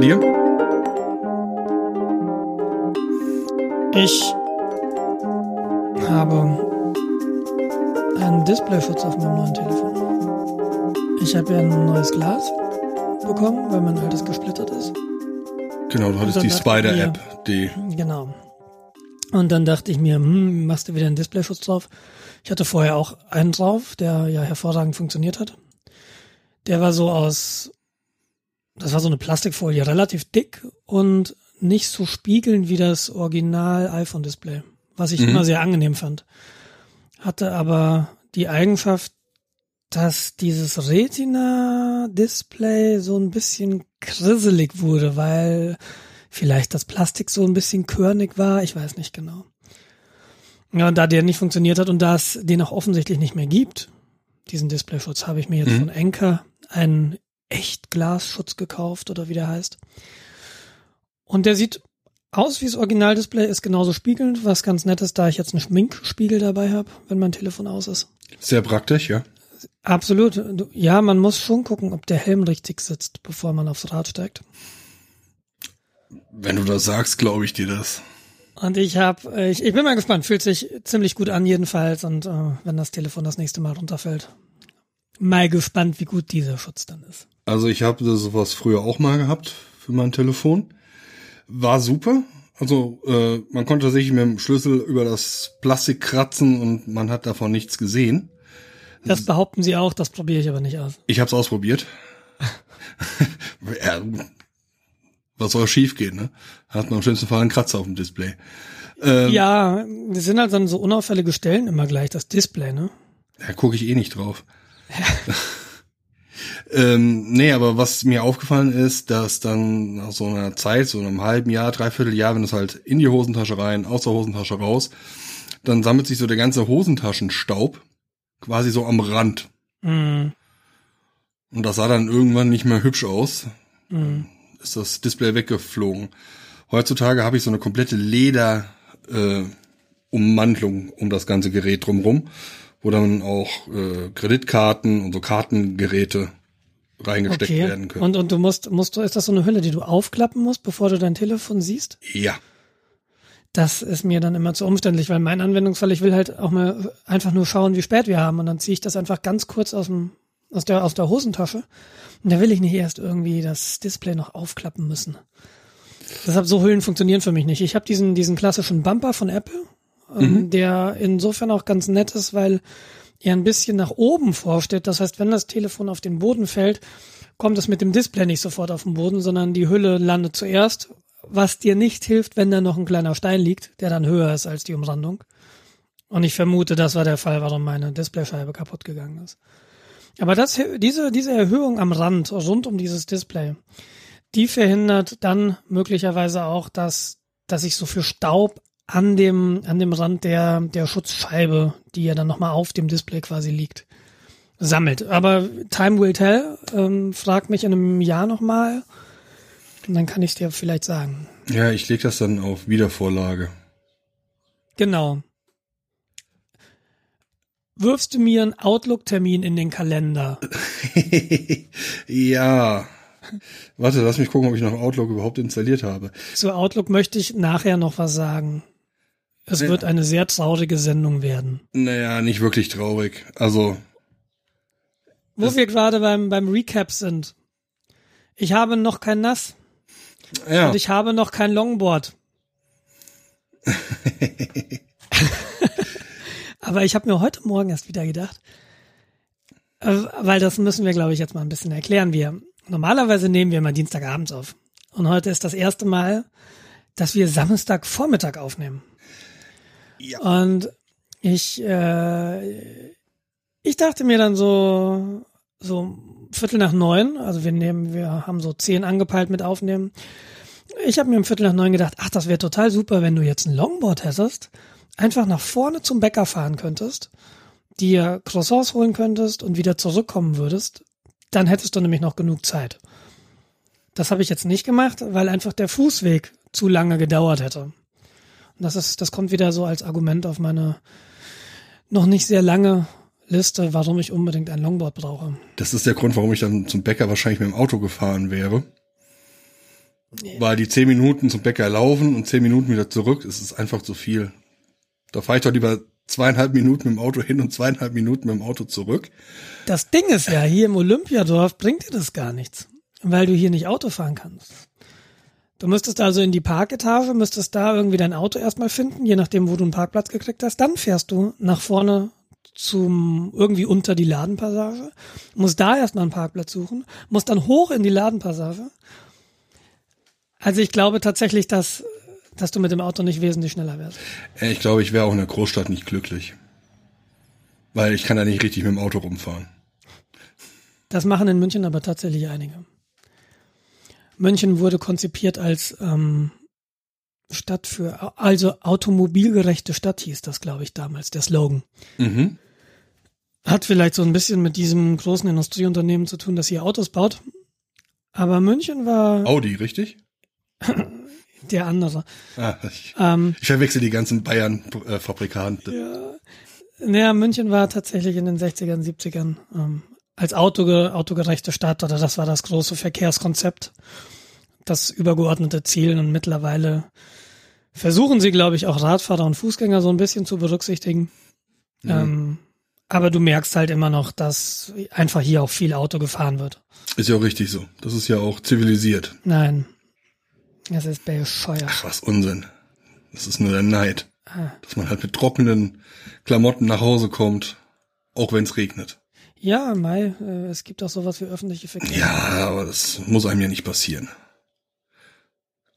dir? Ich habe einen Displayschutz auf meinem neuen Telefon. Ich habe ja ein neues Glas bekommen, weil mein altes gesplittert ist. Genau, du hattest die Spider-App, die. Genau. Und dann dachte ich mir, hm, machst du wieder einen Displayschutz drauf? Ich hatte vorher auch einen drauf, der ja hervorragend funktioniert hat. Der war so aus, das war so eine Plastikfolie, relativ dick und nicht so spiegelnd wie das Original iPhone-Display, was ich mhm. immer sehr angenehm fand. Hatte aber die Eigenschaft, dass dieses Retina-Display so ein bisschen krisselig wurde, weil vielleicht das Plastik so ein bisschen körnig war, ich weiß nicht genau. Ja, und da der nicht funktioniert hat und da es den auch offensichtlich nicht mehr gibt, diesen Displayschutz, habe ich mir jetzt mhm. von Enker einen Echtglasschutz gekauft oder wie der heißt. Und der sieht aus wie das Originaldisplay, ist genauso spiegelnd, was ganz nett ist, da ich jetzt einen Schminkspiegel dabei habe, wenn mein Telefon aus ist. Sehr praktisch, ja. Absolut. Ja, man muss schon gucken, ob der Helm richtig sitzt, bevor man aufs Rad steigt. Wenn du das sagst, glaube ich dir das. Und ich habe, äh, ich, ich bin mal gespannt, fühlt sich ziemlich gut an jedenfalls und äh, wenn das Telefon das nächste Mal runterfällt, mal gespannt, wie gut dieser Schutz dann ist. Also ich habe sowas früher auch mal gehabt für mein Telefon. War super. Also äh, man konnte sich mit dem Schlüssel über das Plastik kratzen und man hat davon nichts gesehen. Das behaupten sie auch, das probiere ich aber nicht aus. Ich habe es ausprobiert. ja, was soll schief gehen, ne? Hat man im schlimmsten Fall einen Kratzer auf dem Display. Ähm, ja, das sind halt dann so unauffällige Stellen immer gleich, das Display, ne? Da gucke ich eh nicht drauf. Ähm, nee, aber was mir aufgefallen ist, dass dann nach so einer Zeit, so einem halben Jahr, dreiviertel Jahr, wenn es halt in die Hosentasche rein, aus der Hosentasche raus, dann sammelt sich so der ganze Hosentaschenstaub quasi so am Rand. Mhm. Und das sah dann irgendwann nicht mehr hübsch aus. Mhm ist das Display weggeflogen. Heutzutage habe ich so eine komplette Leder äh, Ummantelung um das ganze Gerät drumrum, wo dann auch äh, Kreditkarten und so Kartengeräte reingesteckt okay. werden können. Und, und du musst, musst du, ist das so eine Hülle, die du aufklappen musst, bevor du dein Telefon siehst? Ja. Das ist mir dann immer zu umständlich, weil mein Anwendungsfall, ich will halt auch mal einfach nur schauen, wie spät wir haben und dann ziehe ich das einfach ganz kurz aus dem, aus der, aus der Hosentasche und da will ich nicht erst irgendwie das Display noch aufklappen müssen. Deshalb so Hüllen funktionieren für mich nicht. Ich habe diesen, diesen klassischen Bumper von Apple, mhm. der insofern auch ganz nett ist, weil er ein bisschen nach oben vorsteht. Das heißt, wenn das Telefon auf den Boden fällt, kommt es mit dem Display nicht sofort auf den Boden, sondern die Hülle landet zuerst, was dir nicht hilft, wenn da noch ein kleiner Stein liegt, der dann höher ist als die Umrandung. Und ich vermute, das war der Fall, warum meine Displayscheibe kaputt gegangen ist. Aber das, diese, diese Erhöhung am Rand rund um dieses Display, die verhindert dann möglicherweise auch, dass, dass sich so viel Staub an dem, an dem Rand der, der Schutzscheibe, die ja dann nochmal auf dem Display quasi liegt, sammelt. Aber time will tell. Ähm, frag mich in einem Jahr nochmal. Und dann kann ich dir vielleicht sagen. Ja, ich lege das dann auf Wiedervorlage. Genau wirfst du mir einen Outlook-Termin in den Kalender? ja. Warte, lass mich gucken, ob ich noch Outlook überhaupt installiert habe. Zu Outlook möchte ich nachher noch was sagen. Es wird eine sehr traurige Sendung werden. Naja, nicht wirklich traurig. Also. Wo wir gerade beim, beim Recap sind. Ich habe noch kein Nass. Ja. Und ich habe noch kein Longboard. Aber ich habe mir heute Morgen erst wieder gedacht, äh, weil das müssen wir, glaube ich, jetzt mal ein bisschen erklären. Wir normalerweise nehmen wir mal Dienstagabends auf. Und heute ist das erste Mal, dass wir Samstagvormittag aufnehmen. Ja. Und ich, äh, ich dachte mir dann so, so Viertel nach neun, also wir nehmen, wir haben so zehn angepeilt mit aufnehmen. Ich habe mir um Viertel nach neun gedacht, ach, das wäre total super, wenn du jetzt ein Longboard hättest einfach nach vorne zum Bäcker fahren könntest, dir Croissants holen könntest und wieder zurückkommen würdest, dann hättest du nämlich noch genug Zeit. Das habe ich jetzt nicht gemacht, weil einfach der Fußweg zu lange gedauert hätte. Das ist, das kommt wieder so als Argument auf meine noch nicht sehr lange Liste, warum ich unbedingt ein Longboard brauche. Das ist der Grund, warum ich dann zum Bäcker wahrscheinlich mit dem Auto gefahren wäre. Weil die zehn Minuten zum Bäcker laufen und zehn Minuten wieder zurück, ist es einfach zu viel. Da fahre ich doch lieber zweieinhalb Minuten mit dem Auto hin und zweieinhalb Minuten mit dem Auto zurück. Das Ding ist ja, hier im Olympiadorf bringt dir das gar nichts, weil du hier nicht Auto fahren kannst. Du müsstest also in die Parketage, müsstest da irgendwie dein Auto erstmal finden, je nachdem, wo du einen Parkplatz gekriegt hast. Dann fährst du nach vorne zum irgendwie unter die Ladenpassage, musst da erstmal einen Parkplatz suchen, musst dann hoch in die Ladenpassage. Also ich glaube tatsächlich, dass, dass du mit dem Auto nicht wesentlich schneller wärst. Ich glaube, ich wäre auch in der Großstadt nicht glücklich. Weil ich kann da nicht richtig mit dem Auto rumfahren. Das machen in München aber tatsächlich einige. München wurde konzipiert als ähm, Stadt für, also automobilgerechte Stadt hieß das, glaube ich, damals, der Slogan. Mhm. Hat vielleicht so ein bisschen mit diesem großen Industrieunternehmen zu tun, das hier Autos baut. Aber München war Audi, richtig? der andere. Ah, ich, Ähm, ich verwechsel die ganzen Bayern-Fabrikante. ja, naja, München war tatsächlich in den 60ern, 70ern ähm, als autoge autogerechte Stadt oder das war das große Verkehrskonzept, das übergeordnete Ziel und mittlerweile versuchen sie, glaube ich, auch Radfahrer und Fußgänger so ein bisschen zu berücksichtigen. Ähm, aber du merkst halt immer noch, dass einfach hier auch viel Auto gefahren wird. Ist ja auch richtig so. Das ist ja auch zivilisiert. Nein, es ist bescheuert. Ach, was Unsinn. Das ist nur der Neid. Ah. Dass man halt mit trockenen Klamotten nach Hause kommt, auch wenn es regnet. Ja, Mai, äh, es gibt auch sowas wie öffentliche Verkehr. Ja, aber das muss einem ja nicht passieren.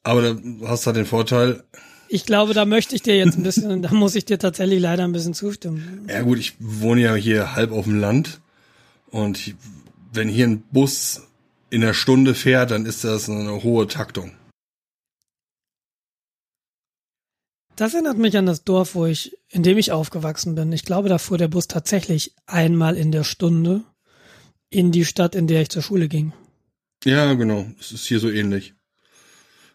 Aber da hast du halt den Vorteil, Ich glaube, da möchte ich dir jetzt ein bisschen, da muss ich dir tatsächlich leider ein bisschen zustimmen. ja gut, ich wohne ja hier halb auf dem Land und ich, wenn hier ein Bus in der Stunde fährt, dann ist das eine hohe Taktung. Das erinnert mich an das Dorf, wo ich, in dem ich aufgewachsen bin. Ich glaube, da fuhr der Bus tatsächlich einmal in der Stunde in die Stadt, in der ich zur Schule ging. Ja, genau. Es ist hier so ähnlich.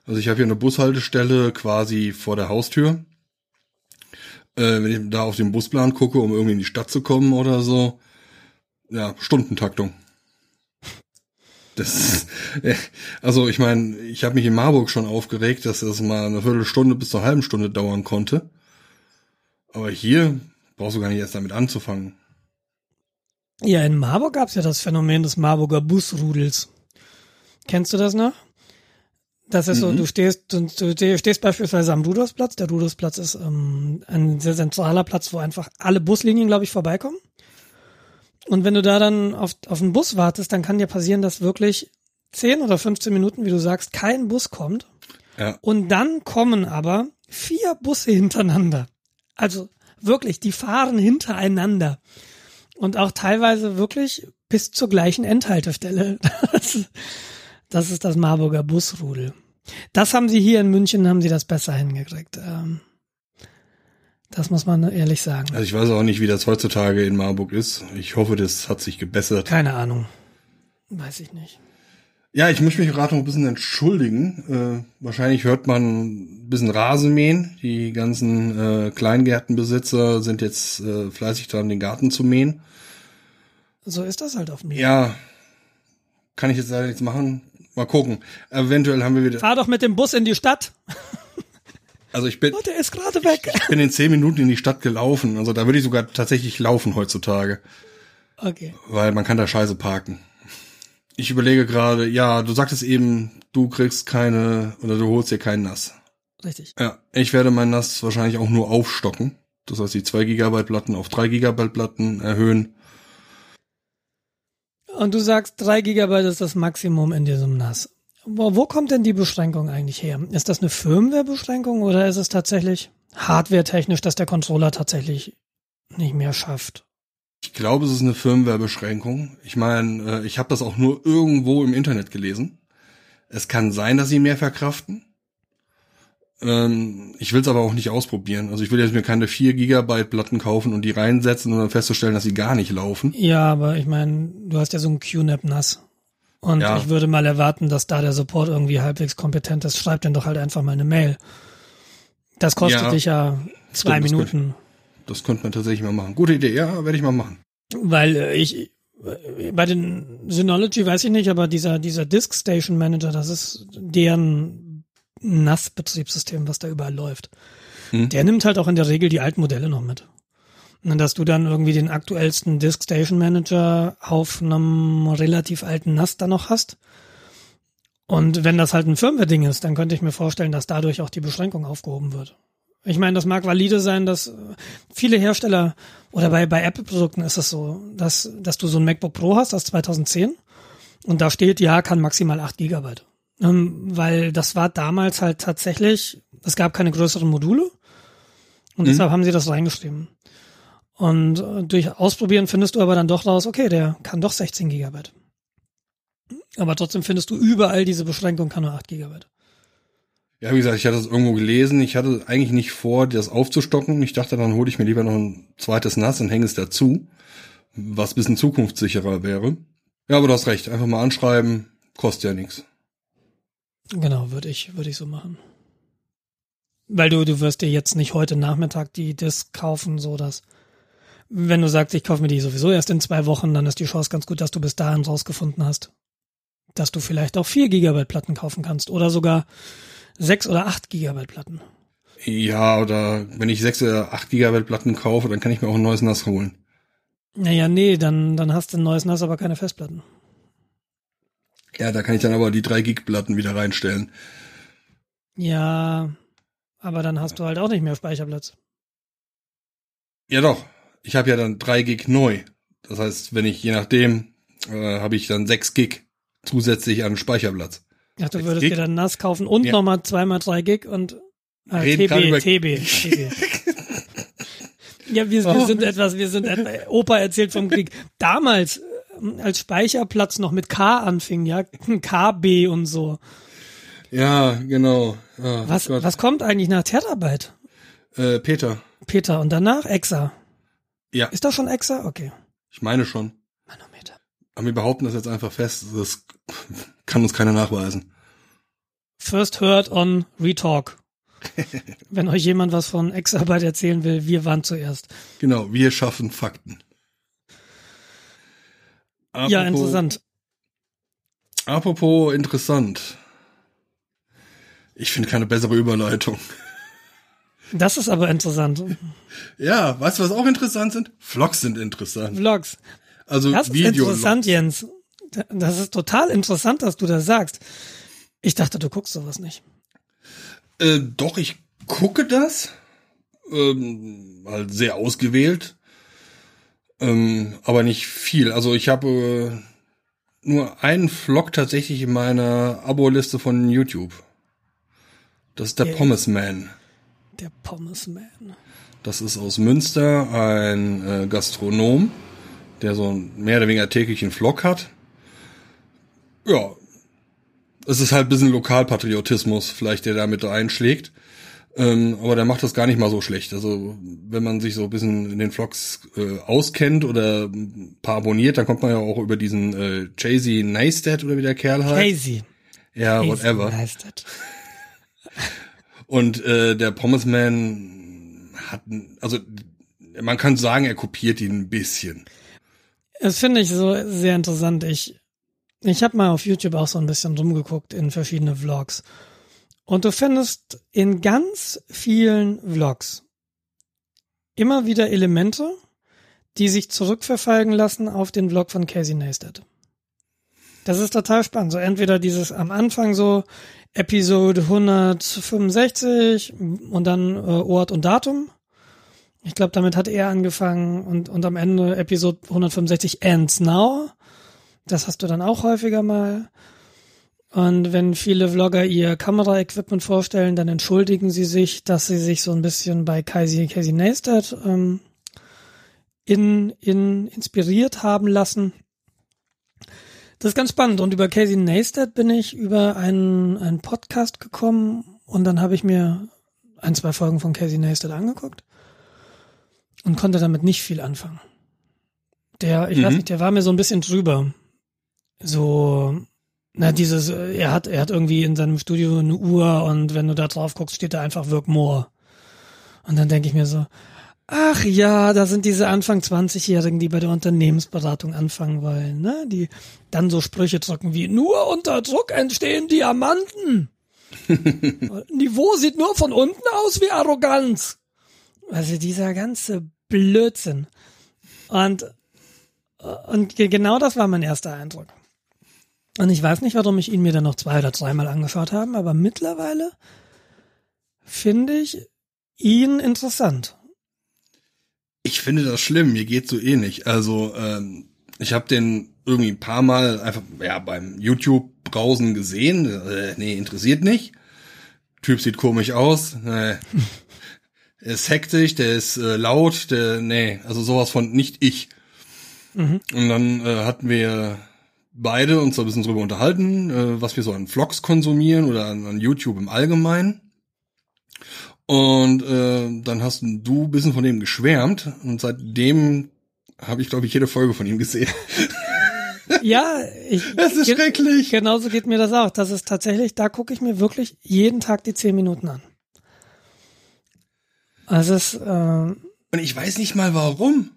Also ich habe hier eine Bushaltestelle quasi vor der Haustür. Äh, wenn ich da auf den Busplan gucke, um irgendwie in die Stadt zu kommen oder so, ja, Stundentaktung. Das, äh, also ich meine, ich habe mich in Marburg schon aufgeregt, dass das mal eine Viertelstunde bis zur halben Stunde dauern konnte. Aber hier brauchst du gar nicht erst damit anzufangen. Ja, in Marburg gab's ja das Phänomen des Marburger Busrudels. Kennst du das noch? Das ist so, du stehst, du, du stehst beispielsweise am Rudolfsplatz. Der Rudolfsplatz ist ähm, ein sehr zentraler Platz, wo einfach alle Buslinien, glaube ich, vorbeikommen. Und wenn du da dann auf, auf einen Bus wartest, dann kann dir passieren, dass wirklich 10 oder 15 Minuten, wie du sagst, kein Bus kommt. Ja, Und dann kommen aber vier Busse hintereinander. Also wirklich, die fahren hintereinander. Und auch teilweise wirklich bis zur gleichen Endhaltestelle. Das, das ist das Marburger Busrudel. Das haben sie hier in München, haben sie das besser hingekriegt. Ähm, Das muss man ehrlich sagen. also ich weiß auch nicht, wie das heutzutage in Marburg ist. Ich hoffe, das hat sich gebessert. Keine Ahnung. Weiß ich nicht. Ja, ich muss mich gerade noch ein bisschen entschuldigen. Äh, wahrscheinlich hört man ein bisschen Rasenmähen. Die ganzen äh, Kleingärtenbesitzer sind jetzt äh, fleißig dran, den Garten zu mähen. So ist das halt auf Leben. Ja, kann ich jetzt leider nichts machen. Mal gucken. Eventuell haben wir wieder. Fahr doch mit dem Bus in die Stadt. Also ich bin, Oh, der ist gerade weg. ich bin in zehn Minuten in die Stadt gelaufen. Also da würde ich sogar tatsächlich laufen heutzutage, Okay. weil man kann da scheiße parken. Ich überlege gerade, ja, du sagtest eben, du kriegst keine oder du holst dir keinen Nass. Richtig. Ja, ich werde mein NAS wahrscheinlich auch nur aufstocken. Das heißt, die 2 Gigabyte Platten auf 3 Gigabyte Platten erhöhen. Und du sagst, drei Gigabyte ist das Maximum in diesem NAS. Wo, wo kommt denn die Beschränkung eigentlich her? Ist das eine Firmware-Beschränkung oder ist es tatsächlich hardware-technisch, dass der Controller tatsächlich nicht mehr schafft? Ich glaube, es ist eine Firmware-Beschränkung. Ich meine, äh, ich habe das auch nur irgendwo im Internet gelesen. Es kann sein, dass sie mehr verkraften. Ähm, ich will es aber auch nicht ausprobieren. Also ich will jetzt mir keine 4 Gigabyte Platten kaufen und die reinsetzen und dann festzustellen, dass sie gar nicht laufen. Ja, aber ich meine, du hast ja so ein QNAP NAS. Und Ja. ich würde mal erwarten, dass da der Support irgendwie halbwegs kompetent ist. Schreib denn doch halt einfach mal eine Mail. Das kostet Ja. dich ja zwei Stimmt, das Minuten. Das könnte man tatsächlich mal machen. Gute Idee, ja, werde ich mal machen. Weil äh, ich, bei den Synology weiß ich nicht, aber dieser, dieser Disk Station Manager, das ist deren NAS-Betriebssystem, was da überall läuft. Hm. Der nimmt halt auch in der Regel die alten Modelle noch mit. Und dass du dann irgendwie den aktuellsten Disk Station Manager auf einem relativ alten NAS da noch hast. Und wenn das halt ein Firmware-Ding ist, dann könnte ich mir vorstellen, dass dadurch auch die Beschränkung aufgehoben wird. Ich meine, das mag valide sein, dass viele Hersteller oder bei, bei Apple-Produkten ist es so, dass, dass du so ein MacBook Pro hast aus 2010 und da steht, ja, kann maximal 8 Gigabyte. Ähm, weil das war damals halt tatsächlich, es gab keine größeren Module und mhm. deshalb haben sie das reingeschrieben. Und durch Ausprobieren findest du aber dann doch raus, okay, der kann doch 16 Gigabyte. Aber trotzdem findest du überall diese Beschränkung, kann nur 8 Gigabyte. Ja, wie gesagt, ich hatte das irgendwo gelesen. Ich hatte eigentlich nicht vor, das aufzustocken. Ich dachte, dann hole ich mir lieber noch ein zweites Nass und hänge es dazu, was bisschen zukunftssicherer wäre. Ja, aber du hast recht. Einfach mal anschreiben, kostet ja nichts. Genau, würde ich, würde ich so machen. Weil du, du wirst dir jetzt nicht heute Nachmittag die Disk kaufen, so dass, wenn du sagst, ich kaufe mir die sowieso erst in zwei Wochen, dann ist die Chance ganz gut, dass du bis dahin rausgefunden hast, dass du vielleicht auch vier Gigabyte Platten kaufen kannst oder sogar sechs oder acht Gigabyte Platten. Ja, oder wenn ich sechs oder acht Gigabyte Platten kaufe, dann kann ich mir auch ein neues NAS holen. Naja, nee, dann, dann hast du ein neues NAS, aber keine Festplatten. Ja, da kann ich dann aber die drei Gig Platten wieder reinstellen. Ja, aber dann hast du halt auch nicht mehr Speicherplatz. Ja doch, ich habe ja dann drei Gig neu. Das heißt, wenn ich je nachdem, äh, habe ich dann sechs Gig zusätzlich an Speicherplatz. Ja, du würdest Gig? dir dann NAS kaufen und ja. nochmal zweimal drei Gig und äh, TB, TB, TB. ja, wir, wir oh. sind etwas, wir sind etwas, Opa erzählt vom Krieg. Damals, äh, als Speicherplatz noch mit K anfing, ja, KB und so. Ja, genau. Oh, was, was kommt eigentlich nach Terabyte? Äh, Peter. Peter und danach Exa. Ja. Ist das schon Exa? Okay. Ich meine schon. Manometer. Aber wir behaupten das jetzt einfach fest. Das kann uns keiner nachweisen. First heard on Retalk. Wenn euch jemand was von Exarbeit erzählen will, wir waren zuerst. Genau, wir schaffen Fakten. Apropos, ja, interessant. Apropos interessant. Ich finde keine bessere Überleitung. Das ist aber interessant. Ja, weißt du, was auch interessant sind? Vlogs sind interessant. Vlogs. Also das ist interessant, Jens. Das ist total interessant, dass du das sagst. Ich dachte, du guckst sowas nicht. Äh, doch, ich gucke das. Ähm, halt sehr ausgewählt. Ähm, aber nicht viel. Also ich habe äh, nur einen Vlog tatsächlich in meiner Abo-Liste von YouTube. Das ist der, der Pommes Man. Der Pommes Man. Das ist aus Münster ein äh, Gastronom, der so mehr oder weniger täglichen Vlog hat ja, es ist halt ein bisschen Lokalpatriotismus, vielleicht, der da mit einschlägt. Ähm, aber der macht das gar nicht mal so schlecht. Also wenn man sich so ein bisschen in den Vlogs äh, auskennt oder ein paar abonniert, dann kommt man ja auch über diesen äh, Jay-Z Neistat oder wie der Kerl heißt. Jay-Z. Ja, Jay whatever. Neistat. Und äh, der Pommesman hat, also man kann sagen, er kopiert ihn ein bisschen. Das finde ich so sehr interessant. Ich ich habe mal auf YouTube auch so ein bisschen rumgeguckt in verschiedene Vlogs. Und du findest in ganz vielen Vlogs immer wieder Elemente, die sich zurückverfolgen lassen auf den Vlog von Casey Neistat. Das ist total spannend. So entweder dieses am Anfang so Episode 165 und dann äh, Ort und Datum. Ich glaube, damit hat er angefangen und, und am Ende Episode 165 Ends Now. Das hast du dann auch häufiger mal. Und wenn viele Vlogger ihr Kameraequipment vorstellen, dann entschuldigen sie sich, dass sie sich so ein bisschen bei Casey, Casey Neistat ähm, in, in, inspiriert haben lassen. Das ist ganz spannend. Und über Casey Neistat bin ich über einen, einen Podcast gekommen und dann habe ich mir ein, zwei Folgen von Casey Neistat angeguckt und konnte damit nicht viel anfangen. Der, ich mhm. weiß nicht, der war mir so ein bisschen drüber so, na, dieses, er hat, er hat irgendwie in seinem Studio eine Uhr und wenn du da drauf guckst, steht da einfach Work More. Und dann denke ich mir so, Ach ja, da sind diese Anfang 20-Jährigen, die bei der Unternehmensberatung anfangen wollen, ne? Die dann so Sprüche drücken wie, nur unter Druck entstehen Diamanten. Niveau sieht nur von unten aus wie Arroganz. Also dieser ganze Blödsinn. Und, und genau das war mein erster Eindruck. Und ich weiß nicht, warum ich ihn mir dann noch zwei oder dreimal angeschaut habe, aber mittlerweile finde ich ihn interessant. Ich finde das schlimm, mir geht so ähnlich. Also ähm, ich habe den irgendwie ein paar Mal einfach ja beim YouTube Brausen gesehen. Äh, nee, interessiert nicht. Typ sieht komisch aus. Nee. ist hektisch, der ist äh, laut, der nee, also sowas von nicht ich. Mhm. Und dann äh, hatten wir beide uns ein bisschen drüber unterhalten, äh, was wir so an Vlogs konsumieren oder an, an YouTube im Allgemeinen. Und äh, dann hast du ein bisschen von dem geschwärmt und seitdem habe ich, glaube ich, jede Folge von ihm gesehen. Ja, ich. Es ist schrecklich. Genauso geht mir das auch. Das ist tatsächlich, da gucke ich mir wirklich jeden Tag die zehn Minuten an. Also es, äh, Und ich weiß nicht mal warum.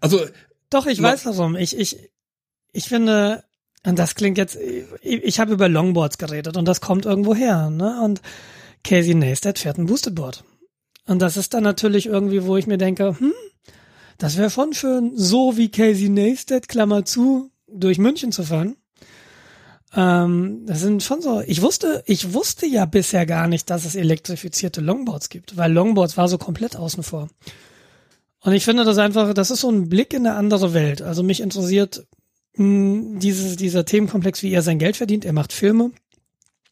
Also. Doch, ich weiß warum. Ich, ich, ich finde, und das klingt jetzt, ich, ich habe über Longboards geredet und das kommt irgendwo her, ne? Und Casey Neistat fährt ein Boosted Board. Und das ist dann natürlich irgendwie, wo ich mir denke, hm, das wäre schon schön, so wie Casey Neistat, Klammer zu, durch München zu fahren. Ähm, das sind schon so, ich wusste, ich wusste ja bisher gar nicht, dass es elektrifizierte Longboards gibt, weil Longboards war so komplett außen vor. Und ich finde das einfach, das ist so ein Blick in eine andere Welt. Also mich interessiert mh, hm, dieses, dieser Themenkomplex, wie er sein Geld verdient. Er macht Filme.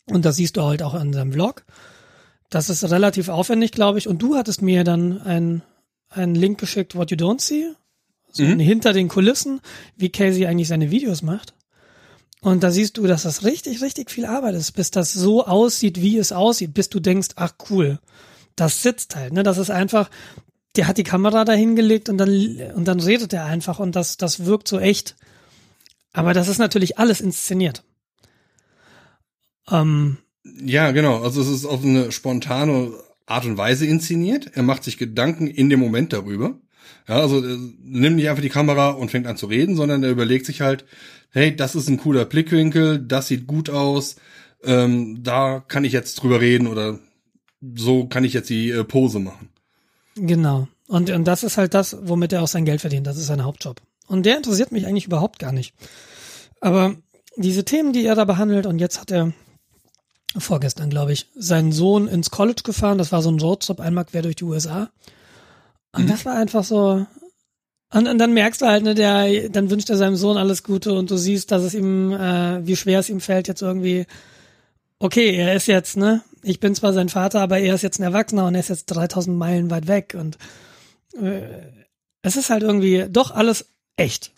Und das siehst du halt auch an seinem Vlog. Das ist relativ aufwendig, glaube ich. Und du hattest mir dann ein, einen Link geschickt, What You Don't See. So mhm. hinter den Kulissen, wie Casey eigentlich seine Videos macht. Und da siehst du, dass das richtig, richtig viel Arbeit ist, bis das so aussieht, wie es aussieht, bis du denkst, ach cool, das sitzt halt, ne? Das ist einfach, der hat die Kamera da hingelegt und dann, und dann redet er einfach und das, das wirkt so echt. Aber das ist natürlich alles inszeniert. Ähm, ja, genau. Also es ist auf eine spontane Art und Weise inszeniert. Er macht sich Gedanken in dem Moment darüber. Ja, also äh, nimmt nicht einfach die Kamera und fängt an zu reden, sondern er überlegt sich halt, hey, das ist ein cooler Blickwinkel, das sieht gut aus, ähm, da kann ich jetzt drüber reden oder so kann ich jetzt die äh, Pose machen. Genau. Und, und das ist halt das, womit er auch sein Geld verdient. Das ist sein Hauptjob. Und der interessiert mich eigentlich überhaupt gar nicht. Aber diese Themen, die er da behandelt, und jetzt hat er vorgestern, glaube ich, seinen Sohn ins College gefahren. Das war so ein Roadtrip einmal quer durch die USA. Und mhm. das war einfach so. Und, und dann merkst du halt, ne, der, dann wünscht er seinem Sohn alles Gute und du siehst, dass es ihm, äh, wie schwer es ihm fällt, jetzt irgendwie, okay, er ist jetzt, ne, ich bin zwar sein Vater, aber er ist jetzt ein Erwachsener und er ist jetzt 3000 Meilen weit weg und äh, es ist halt irgendwie doch alles echt.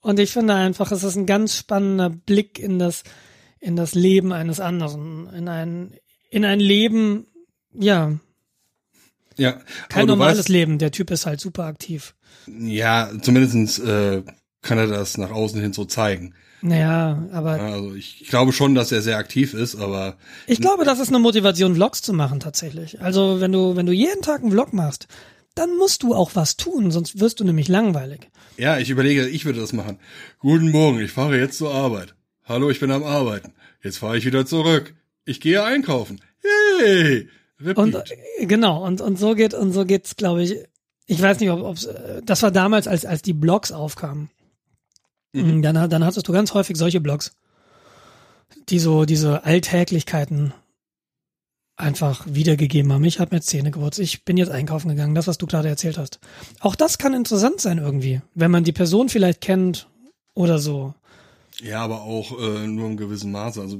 Und ich finde einfach, es ist ein ganz spannender Blick in das, in das Leben eines anderen, in ein, in ein Leben, ja. Ja. Kein normales weißt, Leben. Der Typ ist halt super aktiv. Ja, zumindestens äh, kann er das nach außen hin so zeigen. Naja, aber. Also ich glaube schon, dass er sehr aktiv ist, aber. Ich glaube, das ist eine Motivation, Vlogs zu machen tatsächlich. Also wenn du, wenn du jeden Tag einen Vlog machst, dann musst du auch was tun, sonst wirst du nämlich langweilig. Ja, ich überlege, ich würde das machen. Guten Morgen, ich fahre jetzt zur Arbeit. Hallo, ich bin am Arbeiten. Jetzt fahre ich wieder zurück. Ich gehe einkaufen. Hey! Repeat. Und äh, genau, und, und so geht, und so geht's, glaube ich. Ich weiß nicht, ob ob's, äh, das war damals, als, als die Blogs aufkamen. Mhm. Dann, dann hattest du ganz häufig solche Blogs, die so diese Alltäglichkeiten einfach wiedergegeben haben. Ich habe mir Zähne gewurzt, ich bin jetzt einkaufen gegangen, das, was du gerade erzählt hast. Auch das kann interessant sein irgendwie, wenn man die Person vielleicht kennt oder so. Ja, aber auch äh, nur im gewissen Maße. Also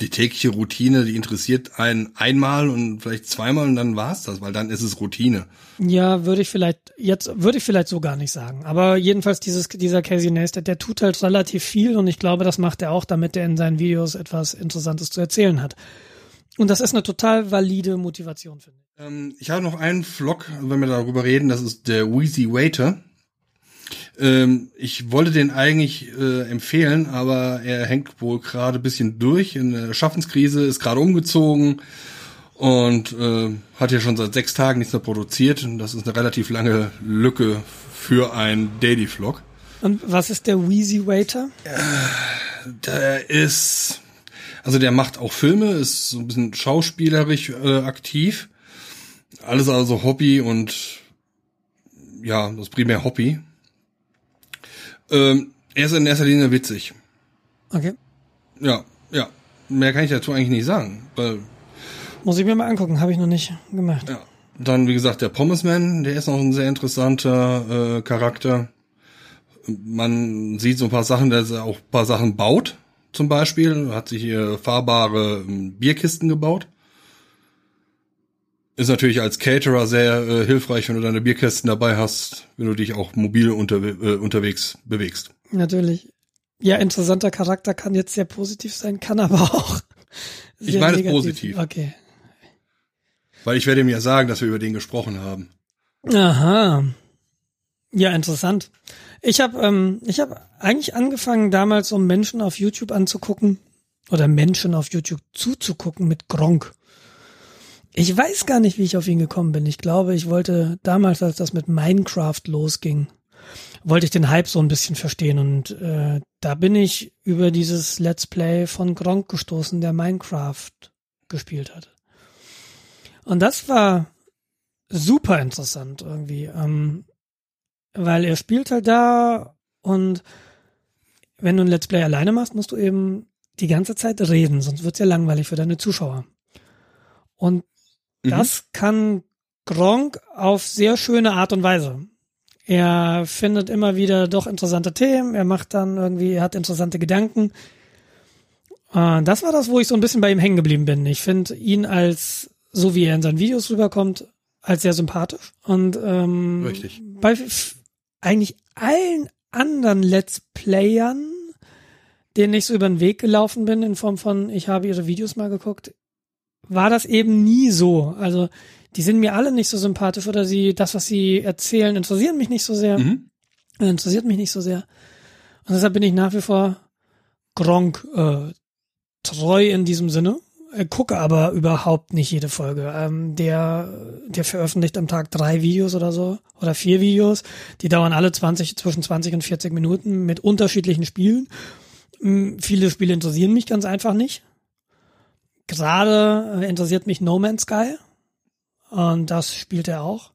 die tägliche Routine, die interessiert einen einmal und vielleicht zweimal und dann war's das, weil dann ist es Routine. Ja, würde ich vielleicht, jetzt würde ich vielleicht so gar nicht sagen. Aber jedenfalls dieses, dieser Casey Neistat, der tut halt relativ viel und ich glaube, das macht er auch, damit er in seinen Videos etwas Interessantes zu erzählen hat. Und das ist eine total valide Motivation, finde ich. Ähm, ich habe noch einen Vlog, wenn wir darüber reden, das ist der Wheezy Waiter. Ähm, ich wollte den eigentlich äh, empfehlen, aber er hängt wohl gerade bisschen durch. In der Schaffenskrise ist gerade umgezogen und äh, hat ja schon seit sechs Tagen nichts mehr produziert. Und das ist eine relativ lange Lücke für ein Daily Vlog. Und was ist der Wheezy Waiter? Der ist, also der macht auch Filme, ist so ein bisschen schauspielerisch äh, aktiv. Alles also Hobby und ja, das primär Hobby. Ähm, er ist in erster Linie witzig. Okay. Ja, ja. Mehr kann ich dazu eigentlich nicht sagen, weil Muss ich mir mal angucken, habe ich noch nicht gemacht. Ja. Dann, wie gesagt, der Pommesman, der ist noch ein sehr interessanter äh, Charakter. Man sieht so ein paar Sachen, dass er auch ein paar Sachen baut, zum Beispiel. Hat sich hier fahrbare ähm, Bierkisten gebaut. Ist natürlich als Caterer sehr äh, hilfreich, wenn du deine Bierkästen dabei hast, wenn du dich auch mobil unterwe äh, unterwegs bewegst. Natürlich. Ja, interessanter Charakter kann jetzt sehr positiv sein, kann aber auch. Ich sehr meine es negativ. positiv. Okay. Weil ich werde ihm ja sagen, dass wir über den gesprochen haben. Aha. Ja, interessant. Ich habe ähm, ich habe eigentlich angefangen damals, um Menschen auf YouTube anzugucken oder Menschen auf YouTube zuzugucken mit Gronk. Ich weiß gar nicht, wie ich auf ihn gekommen bin. Ich glaube, ich wollte damals, als das mit Minecraft losging, wollte ich den Hype so ein bisschen verstehen und äh, da bin ich über dieses Let's Play von Gronk gestoßen, der Minecraft gespielt hat. Und das war super interessant irgendwie, ähm, weil er spielt halt da und wenn du ein Let's Play alleine machst, musst du eben die ganze Zeit reden, sonst wird's ja langweilig für deine Zuschauer. Und Mhm. das kann Gronk auf sehr schöne Art und Weise. Er findet immer wieder doch interessante Themen, er macht dann irgendwie, er hat interessante Gedanken. Äh, Das war das, wo ich so ein bisschen bei ihm hängen geblieben bin. Ich finde ihn als, so wie er in seinen Videos rüberkommt, als sehr sympathisch. Und ähm, Richtig. bei eigentlich allen anderen Let's Playern, denen ich so über den Weg gelaufen bin, in Form von, ich habe ihre Videos mal geguckt, war das eben nie so. Also die sind mir alle nicht so sympathisch oder sie, das, was sie erzählen, interessiert mich nicht so sehr. Mhm. Äh, Interessiert mich nicht so sehr. Und deshalb bin ich nach wie vor Gronk äh, treu in diesem Sinne. Äh, gucke aber überhaupt nicht jede Folge. Ähm, der, der veröffentlicht am Tag drei Videos oder so oder vier Videos. Die dauern alle 20, zwischen 20 und 40 Minuten mit unterschiedlichen Spielen. Mm, Viele Spiele interessieren mich ganz einfach nicht. Gerade äh, interessiert mich No Man's Sky. Und das spielt er auch.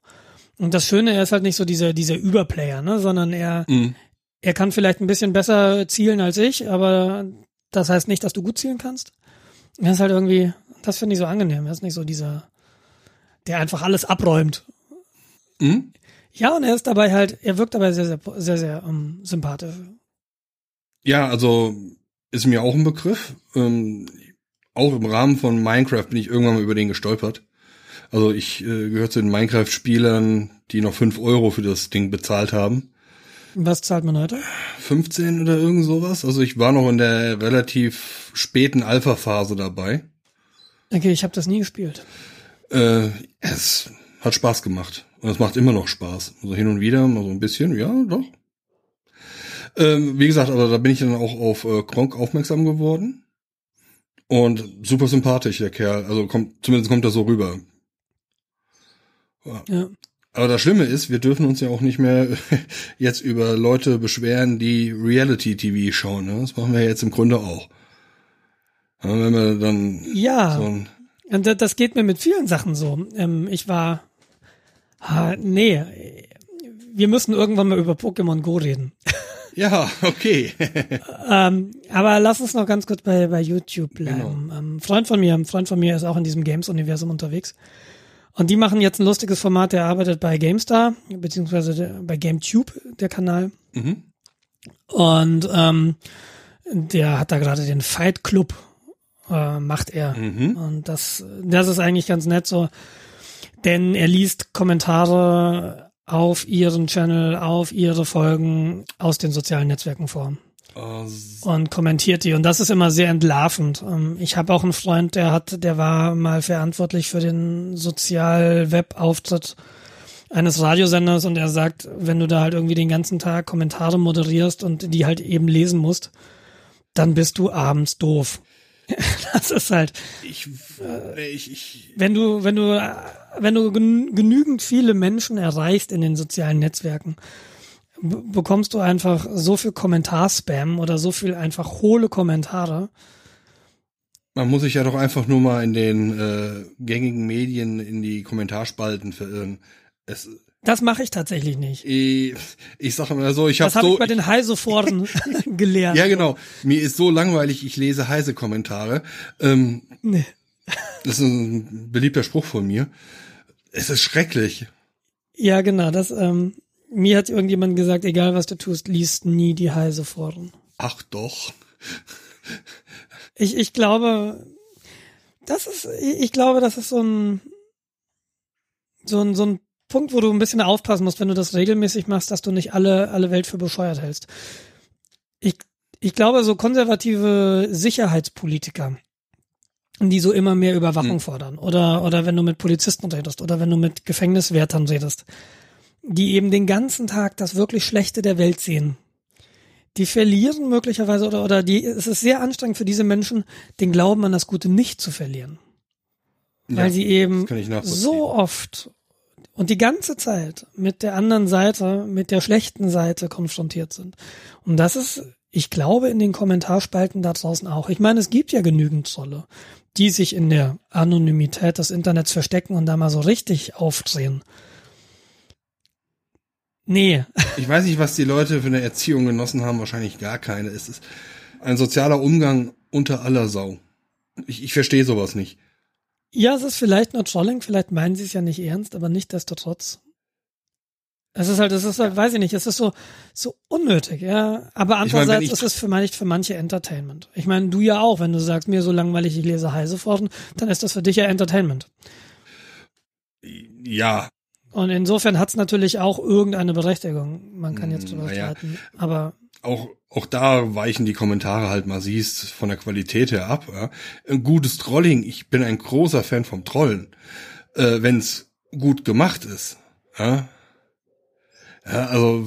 Und das Schöne, er ist halt nicht so dieser, dieser Überplayer, ne, sondern er, Mhm. er kann vielleicht ein bisschen besser zielen als ich, aber das heißt nicht, dass du gut zielen kannst. Er ist halt irgendwie, das finde ich so angenehm. Er ist nicht so dieser, der einfach alles abräumt. Mhm. Ja, und er ist dabei halt, er wirkt dabei sehr, sehr, sehr, sehr ähm, sympathisch. Ja, also ist mir auch ein Begriff. Ähm, auch im Rahmen von Minecraft bin ich irgendwann mal über den gestolpert. Also ich äh, gehöre zu den Minecraft-Spielern, die noch 5 Euro für das Ding bezahlt haben. Was zahlt man heute? 15 oder irgend sowas. Also ich war noch in der relativ späten Alpha-Phase dabei. Okay, ich habe das nie gespielt. Äh, es hat Spaß gemacht. Und es macht immer noch Spaß. Also hin und wieder mal so ein bisschen, ja, doch. Ähm, wie gesagt, aber da bin ich dann auch auf äh, Kronk aufmerksam geworden. Und super sympathisch, der Kerl. Also kommt, zumindest kommt er so rüber. Ja. Aber das Schlimme ist, wir dürfen uns ja auch nicht mehr jetzt über Leute beschweren, die Reality-TV schauen. Ne? Das machen wir jetzt im Grunde auch. Ja, wenn wir dann Ja. so Und da- das geht mir mit vielen Sachen so. Ähm, ich war, ha, nee, wir müssen irgendwann mal über Pokémon Go reden. ja, okay. ähm, aber lass uns noch ganz kurz bei, bei YouTube bleiben. Ähm, Freund von mir, ein Freund von mir ist auch in diesem Games-Universum unterwegs. Und die machen jetzt ein lustiges Format, der arbeitet bei GameStar, beziehungsweise der, bei GameTube, der Kanal. mhm. Und ähm, der hat da gerade den Fight Club, äh, macht er. Mhm. Und das, das ist eigentlich ganz nett so, denn er liest Kommentare auf ihren Channel, auf ihre Folgen aus den sozialen Netzwerken vor Äh, und kommentiert die. Und das ist immer sehr entlarvend. Ähm, Ich habe auch einen Freund, der hat, der war mal verantwortlich für den Sozial-Web-Auftritt eines Radiosenders und er sagt, wenn du da halt irgendwie den ganzen Tag Kommentare moderierst und die halt eben lesen musst, dann bist du abends doof. Das ist halt, Ich, ich, ich, wenn du, wenn du, wenn du gen genügend viele Menschen erreichst in den sozialen Netzwerken, bekommst du einfach so viel Kommentarspam oder so viel einfach hohle Kommentare. man muss sich ja doch einfach nur mal in den äh, gängigen Medien in die Kommentarspalten verirren. Es, Das mache ich tatsächlich nicht. ich, ich sage mal so, ich habe Das habe so, ich bei den Heiseforen gelernt. ja genau, mir ist so langweilig, ich lese heiße Kommentare. Ähm, Nee. das ist ein beliebter Spruch von mir. Es ist schrecklich. Ja, genau. Das, ähm, mir hat irgendjemand gesagt, egal was du tust, liest nie die Heiseforen. Ach doch. Ich, ich glaube, das ist, ich glaube, das ist so ein, so ein, so ein Punkt, wo du ein bisschen aufpassen musst, wenn du das regelmäßig machst, dass du nicht alle, alle Welt für bescheuert hältst. Ich, ich glaube, so konservative Sicherheitspolitiker, die so immer mehr Überwachung Hm. fordern, oder, oder wenn du mit Polizisten redest, oder wenn du mit Gefängniswärtern redest, die eben den ganzen Tag das wirklich Schlechte der Welt sehen, die verlieren möglicherweise oder oder die es ist sehr anstrengend für diese Menschen den Glauben an das Gute nicht zu verlieren, weil Ja, sie eben so oft und die ganze Zeit mit der anderen Seite, mit der schlechten Seite konfrontiert sind. Und das ist, ich glaube, in den Kommentarspalten da draußen auch. Ich meine, es gibt ja genügend Trolle, die sich in der Anonymität des Internets verstecken und da mal so richtig aufdrehen. Nee, Ich weiß nicht, was die Leute für eine Erziehung genossen haben, wahrscheinlich gar keine. Es ist ein sozialer Umgang unter aller Sau. Ich, ich verstehe sowas nicht. Ja, es ist vielleicht nur Trolling, vielleicht meinen sie es ja nicht ernst, aber nicht destotrotz. Es ist halt, es ist halt, weiß ich nicht, es ist so, so unnötig, ja. Aber andererseits ich- ist es für manche, für manche Entertainment. Ich meine, du ja auch, wenn du sagst, mir so langweilig, ich lese Heiseforen, dann ist das für dich ja Entertainment. Ja, Und insofern hat es natürlich auch irgendeine Berechtigung. Man kann jetzt drüber Naja. streiten. Aber auch, auch da weichen die Kommentare halt mal siehst von der Qualität her ab. Ja. Ein gutes Trolling, ich bin ein großer Fan vom Trollen, äh, wenn es gut gemacht ist. Ja, ja also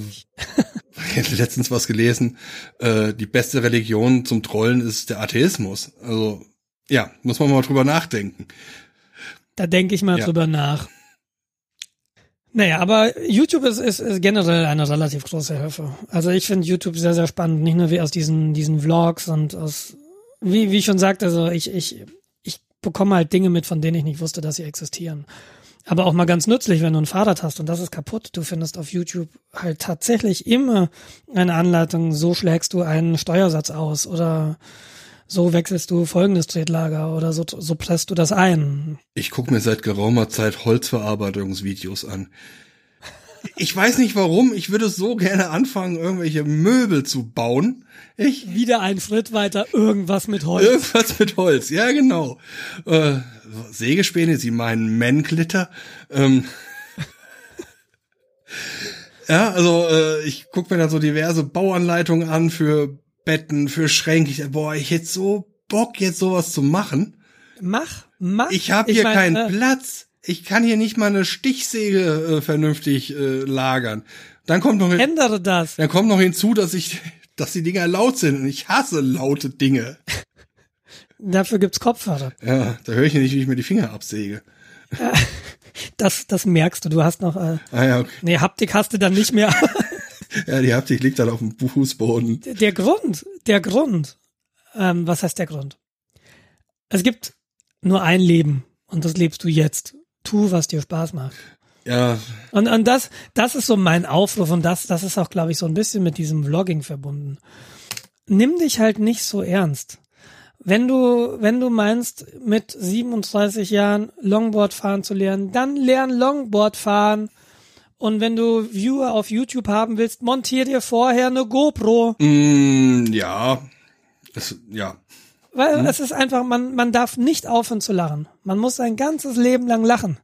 ich hätte letztens was gelesen, äh, die beste Religion zum Trollen ist der Atheismus. Also ja, muss man mal drüber nachdenken. da denke ich mal Ja. drüber nach. Naja, aber YouTube ist, ist, ist generell eine relativ große Hilfe. Also ich finde YouTube sehr, sehr spannend. Nicht nur wie aus diesen, diesen Vlogs und aus, wie, wie ich schon sagte, also ich, ich, ich bekomme halt Dinge mit, von denen ich nicht wusste, dass sie existieren. Aber auch mal ganz nützlich, wenn du ein Fahrrad hast und das ist kaputt. Du findest auf YouTube halt tatsächlich immer eine Anleitung, so schlägst du einen Steuersatz aus oder so wechselst du folgendes Tretlager oder so, so presst du das ein. Ich gucke mir seit geraumer Zeit Holzverarbeitungsvideos an. Ich weiß nicht warum, ich würde so gerne anfangen, irgendwelche Möbel zu bauen. Ich, Wieder ein Schritt weiter, irgendwas mit Holz. irgendwas mit Holz, ja genau. Äh, Sägespäne, Sie meinen Menglitter. Ähm, ja, also äh, ich gucke mir dann so diverse Bauanleitungen an für Betten, für Schränke. Ich, boah, ich hätte so Bock, jetzt sowas zu machen. Mach, mach. Ich habe hier mein, keinen äh, Platz. Ich kann hier nicht mal eine Stichsäge äh, vernünftig äh, lagern. Dann kommt noch hin, Ändere das. dann kommt noch hinzu, dass ich, dass die Dinger laut sind und ich hasse laute Dinge. Dafür gibt's Kopfhörer. Ja, da höre ich nicht, wie ich mir die Finger absäge. Das, das merkst du. Du hast noch, äh, Ah ja, okay. nee, Haptik hast du dann nicht mehr. Ja, die Haptik liegt dann auf dem Fußboden. der Grund, der Grund. Ähm, was heißt der Grund? Es gibt nur ein Leben und das lebst du jetzt. Tu, was dir Spaß macht. Ja, Und, und das, das ist so mein Aufruf und das, das ist auch, glaube ich, so ein bisschen mit diesem Vlogging verbunden. Nimm dich halt nicht so ernst. Wenn du, wenn du meinst, mit 37 Jahren Longboard fahren zu lernen, dann lern Longboard fahren. Und wenn du Viewer auf YouTube haben willst, montier dir vorher eine GoPro. mm, ja, es, ja. Weil es ist einfach, man, man darf nicht aufhören zu lachen. Man muss sein ganzes Leben lang lachen.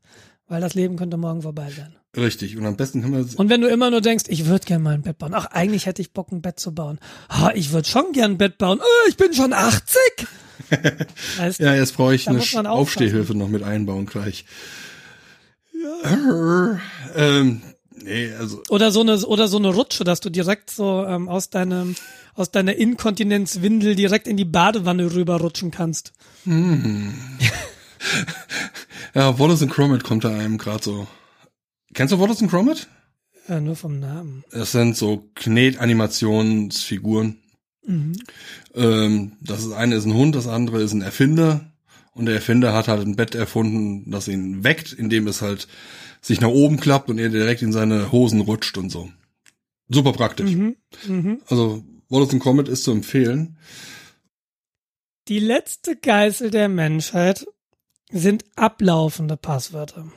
Weil das Leben könnte morgen vorbei sein. Richtig. Und am besten kann man Und wenn du immer nur denkst, ich würde gern mal ein Bett bauen. Ach, eigentlich hätte ich Bock, ein Bett zu bauen. Ah, ich würde schon gern ein Bett bauen. Äh, ich bin schon 80. weißt, Ja, jetzt brauche ich eine. Aufstehhilfe noch mit einbauen gleich. Ja. Ähm, Nee, also. Oder so eine, oder so eine Rutsche, dass du direkt so ähm, aus deinem, aus deiner Inkontinenzwindel direkt in die Badewanne rüberrutschen kannst. Hm. ja, Wallace und Gromit kommt da einem gerade so. Kennst du Wallace und Gromit? Ja, nur vom Namen. Das sind so Knetanimationsfiguren. Mhm. Ähm, das eine ist ein Hund, das andere ist ein Erfinder. Und der Erfinder hat halt ein Bett erfunden, das ihn weckt, indem es halt sich nach oben klappt und er direkt in seine Hosen rutscht und so. Super praktisch. Mhm. Mhm. Also Wallace und Gromit ist zu empfehlen. Die letzte Geißel der Menschheit sind ablaufende Passwörter.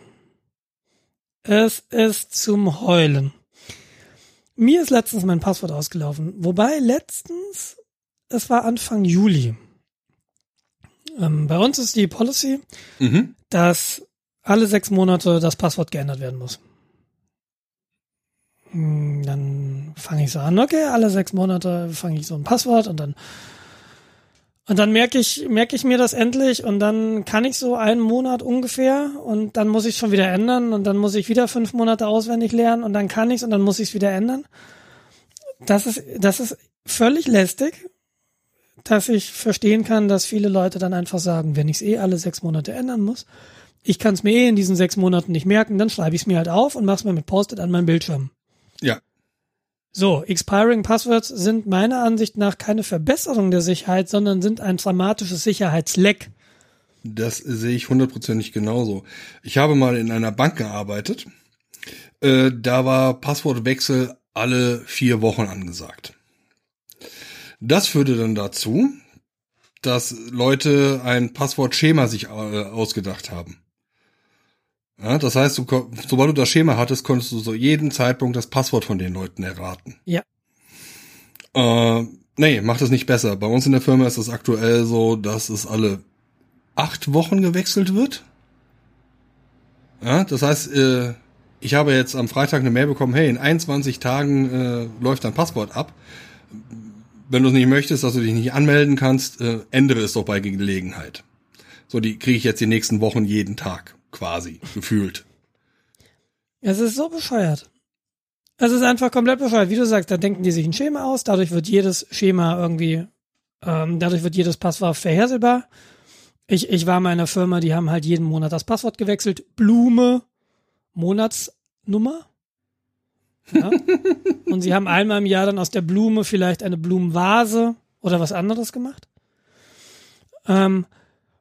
Es ist zum Heulen. Mir ist letztens mein Passwort ausgelaufen. Wobei letztens, es war Anfang Juli. Ähm, bei uns ist die Policy, mhm. dass alle sechs Monate das Passwort geändert werden muss. Hm, dann fange ich so an, okay, alle sechs Monate fange ich so ein Passwort und dann und dann merke ich, merke ich mir das endlich und dann kann ich so einen Monat ungefähr und dann muss ich schon wieder ändern und dann muss ich wieder fünf Monate auswendig lernen und dann kann ich's und dann muss ich es wieder ändern. Das ist, das ist völlig lästig, dass ich verstehen kann, dass viele Leute dann einfach sagen, wenn ich es eh alle sechs Monate ändern muss, ich kann es mir eh in diesen sechs Monaten nicht merken, dann schreibe ich es mir halt auf und mache es mir mit Post-it an meinem Bildschirm. Ja, so, Expiring Passwords sind meiner Ansicht nach keine Verbesserung der Sicherheit, sondern sind ein dramatisches Sicherheitsleck. Das sehe ich hundertprozentig genauso. Ich habe mal in einer Bank gearbeitet. Äh, da war Passwortwechsel alle vier Wochen angesagt. Das führte dann dazu, dass Leute ein Passwortschema sich äh, ausgedacht haben. Ja, das heißt, du, sobald du das Schema hattest, konntest du so jeden Zeitpunkt das Passwort von den Leuten erraten. Ja. Äh, nee, macht es nicht besser. Bei uns in der Firma ist es aktuell so, dass es alle acht Wochen gewechselt wird. Ja, das heißt, äh, ich habe jetzt am Freitag eine Mail bekommen, hey, in 21 Tagen äh, läuft dein Passwort ab. Wenn du es nicht möchtest, dass du dich nicht anmelden kannst, äh, ändere es doch bei Gelegenheit. So, die kriege ich jetzt die nächsten Wochen jeden Tag quasi, gefühlt. Es ist so bescheuert. Es ist einfach komplett bescheuert. Wie du sagst, da denken die sich ein Schema aus, dadurch wird jedes Schema irgendwie, ähm, dadurch wird jedes Passwort vorhersehbar. Ich, ich war in einer Firma, die haben halt jeden Monat das Passwort gewechselt. Blume, Monatsnummer. Ja. Und sie haben einmal im Jahr dann aus der Blume vielleicht eine Blumenvase oder was anderes gemacht. Ähm,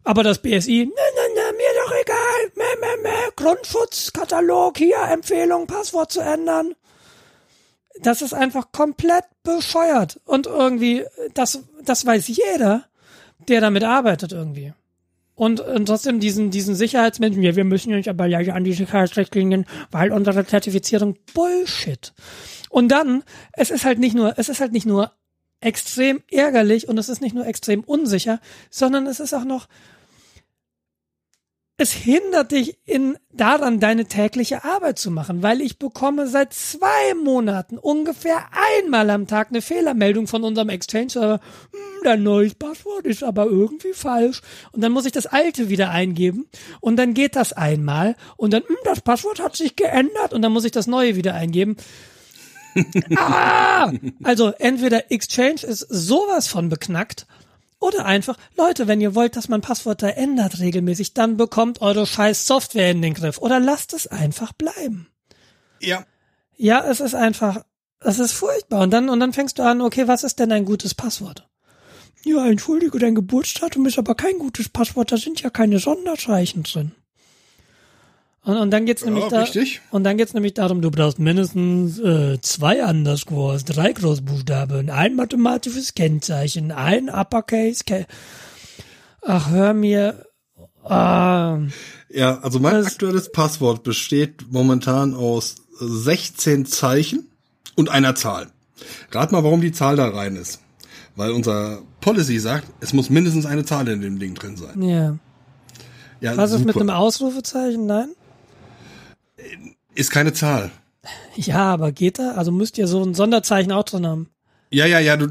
aber das BSI, ne, ne, ne, mir doch egal, meh, meh, meh, Grundschutzkatalog, hier, Empfehlung, Passwort zu ändern. Das ist einfach komplett bescheuert. Und irgendwie, das, das weiß jeder, der damit arbeitet irgendwie. Und, und trotzdem diesen, diesen Sicherheitsmenschen, ja, wir müssen uns aber ja an die Sicherheitsrichtlinien, weil unsere Zertifizierung Bullshit. Und dann, es ist halt nicht nur, es ist halt nicht nur extrem ärgerlich und es ist nicht nur extrem unsicher, sondern es ist auch noch es hindert dich in daran, deine tägliche Arbeit zu machen, weil ich bekomme seit zwei Monaten ungefähr einmal am Tag eine Fehlermeldung von unserem Exchange-Server. Hm, dein neues Passwort ist aber irgendwie falsch. Und dann muss ich das alte wieder eingeben. Und dann geht das einmal. Und dann, hm, das Passwort hat sich geändert. Und dann muss ich das neue wieder eingeben. ah! Also entweder Exchange ist sowas von beknackt oder einfach, Leute, wenn ihr wollt, dass man Passwörter ändert regelmäßig, dann bekommt eure scheiß Software in den Griff. Oder lasst es einfach bleiben. Ja. Ja, es ist einfach, es ist furchtbar. Und dann, und dann fängst du an, okay, was ist denn ein gutes Passwort? Ja, entschuldige, dein Geburtsdatum ist aber kein gutes Passwort, da sind ja keine Sonderzeichen drin. Und, und dann geht's nämlich ja, da, richtig. und dann geht's nämlich darum, du brauchst mindestens äh, zwei Underscores, drei Großbuchstaben, ein mathematisches Kennzeichen, ein Uppercase. Ke Ach, hör mir. Ah, ja, also mein aktuelles Passwort besteht momentan aus 16 Zeichen und einer Zahl. Rat mal, warum die Zahl da rein ist. Weil unser Policy sagt, es muss mindestens eine Zahl in dem Ding drin sein. Ja. Ja, Was super. ist mit einem Ausrufezeichen? Nein? Ist keine Zahl. Ja, aber geht da? Also müsst ihr so ein Sonderzeichen auch drin haben. Ja, ja, ja, du,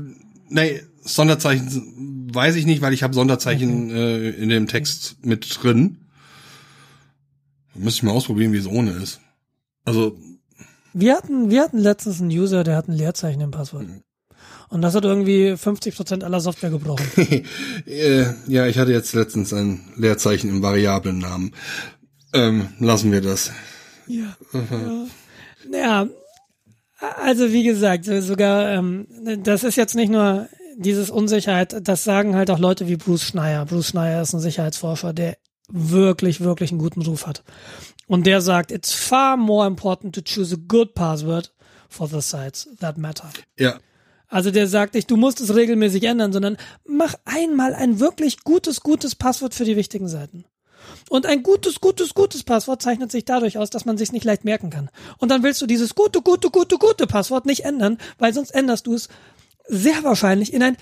nee, Sonderzeichen weiß ich nicht, weil ich habe Sonderzeichen okay. äh, in dem Text mit drin. Müsste ich mal ausprobieren, wie es ohne ist. Also, Wir hatten, wir hatten letztens einen User, der hat ein Leerzeichen im Passwort. Mhm. Und das hat irgendwie 50 Prozent aller Software gebrochen. äh, ja, ich hatte jetzt letztens ein Leerzeichen im variablen Namen. Ähm, lassen wir das. Ja. ja. Naja, also wie gesagt, sogar, ähm, das ist jetzt nicht nur dieses Unsicherheit, das sagen halt auch Leute wie Bruce Schneier. Bruce Schneier ist ein Sicherheitsforscher, der wirklich, wirklich einen guten Ruf hat. Und der sagt, it's far more important to choose a good password for the sites that matter. Ja. Also der sagt nicht, du musst es regelmäßig ändern, sondern mach einmal ein wirklich gutes, gutes Passwort für die wichtigen Seiten. Und ein gutes, gutes, gutes Passwort zeichnet sich dadurch aus, dass man sich nicht leicht merken kann. Und dann willst du dieses gute, gute, gute, gute Passwort nicht ändern, weil sonst änderst du es sehr wahrscheinlich in ein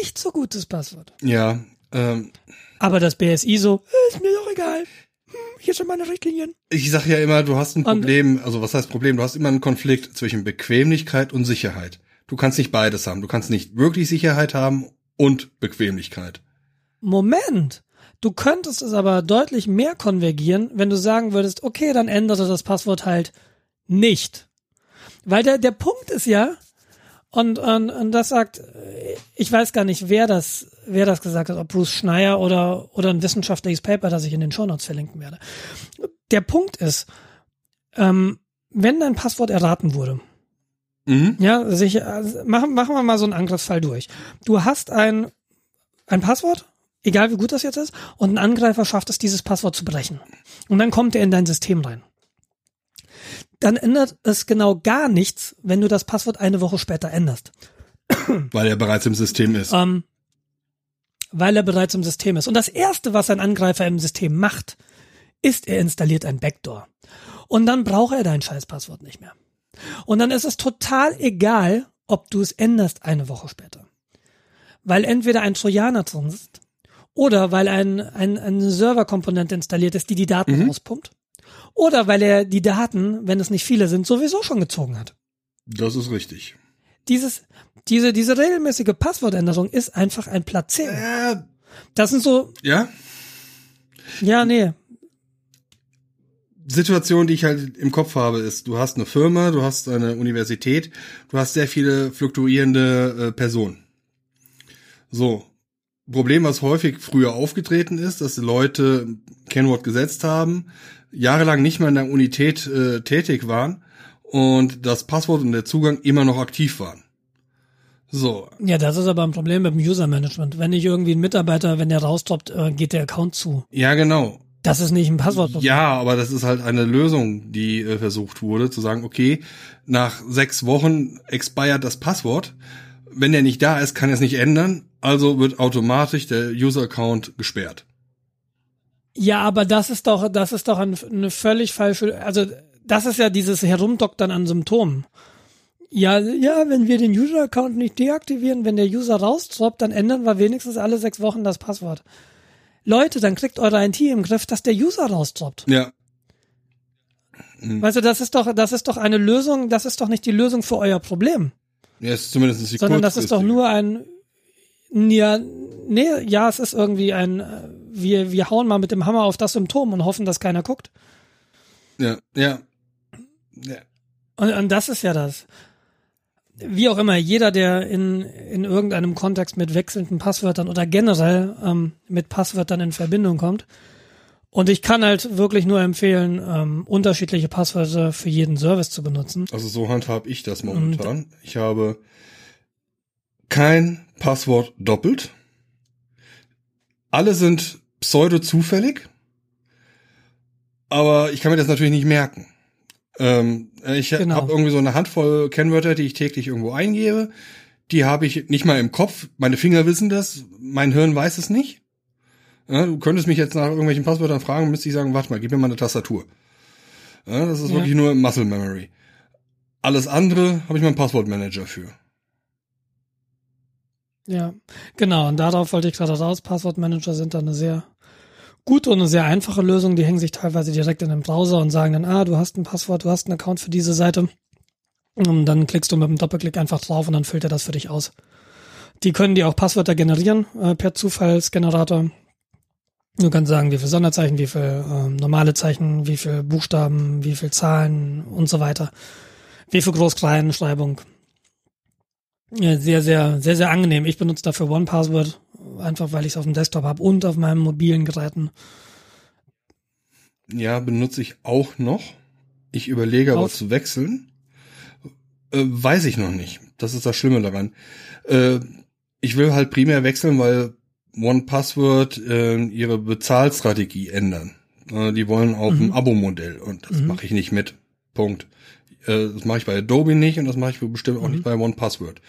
nicht so gutes Passwort. Ja. Ähm, Aber das BSI so, ist mir doch egal. Hm, hier sind meine Richtlinien. Ich sag ja immer, du hast ein Problem, also was heißt Problem? Du hast immer einen Konflikt zwischen Bequemlichkeit und Sicherheit. Du kannst nicht beides haben. Du kannst nicht wirklich Sicherheit haben und Bequemlichkeit. Moment. Du könntest es aber deutlich mehr konvergieren, wenn du sagen würdest, okay, dann ändere das Passwort halt nicht. Weil der, der Punkt ist ja, und, und, und das sagt, ich weiß gar nicht, wer das, wer das gesagt hat, ob Bruce Schneier oder, oder ein wissenschaftliches Paper, das ich in den Shownotes verlinken werde. Der Punkt ist, ähm, wenn dein Passwort erraten wurde, Mhm. Ja, sicher. Also machen, machen wir mal so einen Angriffsfall durch. Du hast ein, ein Passwort, egal wie gut das jetzt ist, und ein Angreifer schafft es, dieses Passwort zu brechen. Und dann kommt er in dein System rein. Dann ändert es genau gar nichts, wenn du das Passwort eine Woche später änderst. Weil er bereits im System ist. Ähm, weil er bereits im System ist. Und das erste, was ein Angreifer im System macht, ist, er installiert ein Backdoor. Und dann braucht er dein Scheißpasswort nicht mehr. Und dann ist es total egal, ob du es änderst eine Woche später. Weil entweder ein Trojaner drin ist oder weil ein, ein, eine Serverkomponente installiert ist, die die Daten mhm. rauspumpt. Oder weil er die Daten, wenn es nicht viele sind, sowieso schon gezogen hat. Das ist richtig. Dieses, diese, diese regelmäßige Passwortänderung ist einfach ein Placebo. Äh, das sind so. Ja? Ja, nee. Situation, die ich halt im Kopf habe, ist, du hast eine Firma, du hast eine Universität, du hast sehr viele fluktuierende äh, Personen. So. Problem, was häufig früher aufgetreten ist, dass Leute Kennwort gesetzt haben, jahrelang nicht mehr in der Unität äh, tätig waren und das Passwort und der Zugang immer noch aktiv waren. So. Ja, das ist aber ein Problem mit dem User Management. Wenn ich irgendwie ein Mitarbeiter, wenn der raustroppt, äh, geht der Account zu. Ja, genau. Das ist nicht ein Passwort. Ja, aber das ist halt eine Lösung, die äh, versucht wurde, zu sagen, okay, nach sechs Wochen expired das Passwort. Wenn der nicht da ist, kann er es nicht ändern, also wird automatisch der User-Account gesperrt. Ja, aber das ist doch, das ist doch ein, eine völlig falsche, also das ist ja dieses Herumdoktern an Symptomen. Ja, ja, wenn wir den User-Account nicht deaktivieren, wenn der User raustroppt, dann ändern wir wenigstens alle sechs Wochen das Passwort. Leute, dann kriegt eure IT im Griff, dass der User rausdroppt. Ja. Mhm. Weißt du, das ist doch, das ist doch eine Lösung, das ist doch nicht die Lösung für euer Problem. Ja, ist zumindest die Sondern das ist doch nur ein, ja, nee, ja, es ist irgendwie ein, wir, wir hauen mal mit dem Hammer auf das Symptom und hoffen, dass keiner guckt. Ja, ja. ja. Und, und das ist ja das wie auch immer, jeder, der in, in irgendeinem Kontext mit wechselnden Passwörtern oder generell ähm, mit Passwörtern in Verbindung kommt. Und ich kann halt wirklich nur empfehlen, ähm, unterschiedliche Passwörter für jeden Service zu benutzen. Also so handhab ich das momentan. Und ich habe kein Passwort doppelt. Alle sind pseudo-zufällig. Aber ich kann mir das natürlich nicht merken. Ähm, ich genau. habe irgendwie so eine Handvoll Kennwörter, die ich täglich irgendwo eingebe. Die habe ich nicht mal im Kopf. Meine Finger wissen das, mein Hirn weiß es nicht. Ja, du könntest mich jetzt nach irgendwelchen Passwörtern fragen, müsste ich sagen, warte mal, gib mir mal eine Tastatur. Ja, das ist ja. wirklich nur Muscle Memory. Alles andere habe ich meinen Passwortmanager für. Ja, genau. Und darauf wollte ich gerade raus. Passwortmanager sind da eine sehr gute und eine sehr einfache Lösung. Die hängen sich teilweise direkt in den Browser und sagen dann, ah, du hast ein Passwort, du hast einen Account für diese Seite. Und dann klickst du mit einem Doppelklick einfach drauf und dann füllt er das für dich aus. Die können dir auch Passwörter generieren äh, per Zufallsgenerator. Du kannst sagen, wie viel Sonderzeichen, wie viel äh, normale Zeichen, wie viel Buchstaben, wie viel Zahlen und so weiter. W für Groß-Klein-Schreibung. Ja, sehr, sehr, sehr, sehr angenehm. Ich benutze dafür OnePassword, einfach weil ich es auf dem Desktop habe und auf meinen mobilen Geräten. Ja, benutze ich auch noch. Ich überlege aber Auf- zu wechseln. Äh, weiß ich noch nicht. Das ist das Schlimme daran. Äh, ich will halt primär wechseln, weil OnePassword äh, ihre Bezahlstrategie ändern. Äh, die wollen auf Mhm. ein Abo-Modell und das Mhm. mache ich nicht mit. Punkt. Äh, das mache ich bei Adobe nicht und das mache ich bestimmt auch Mhm. nicht bei OnePassword.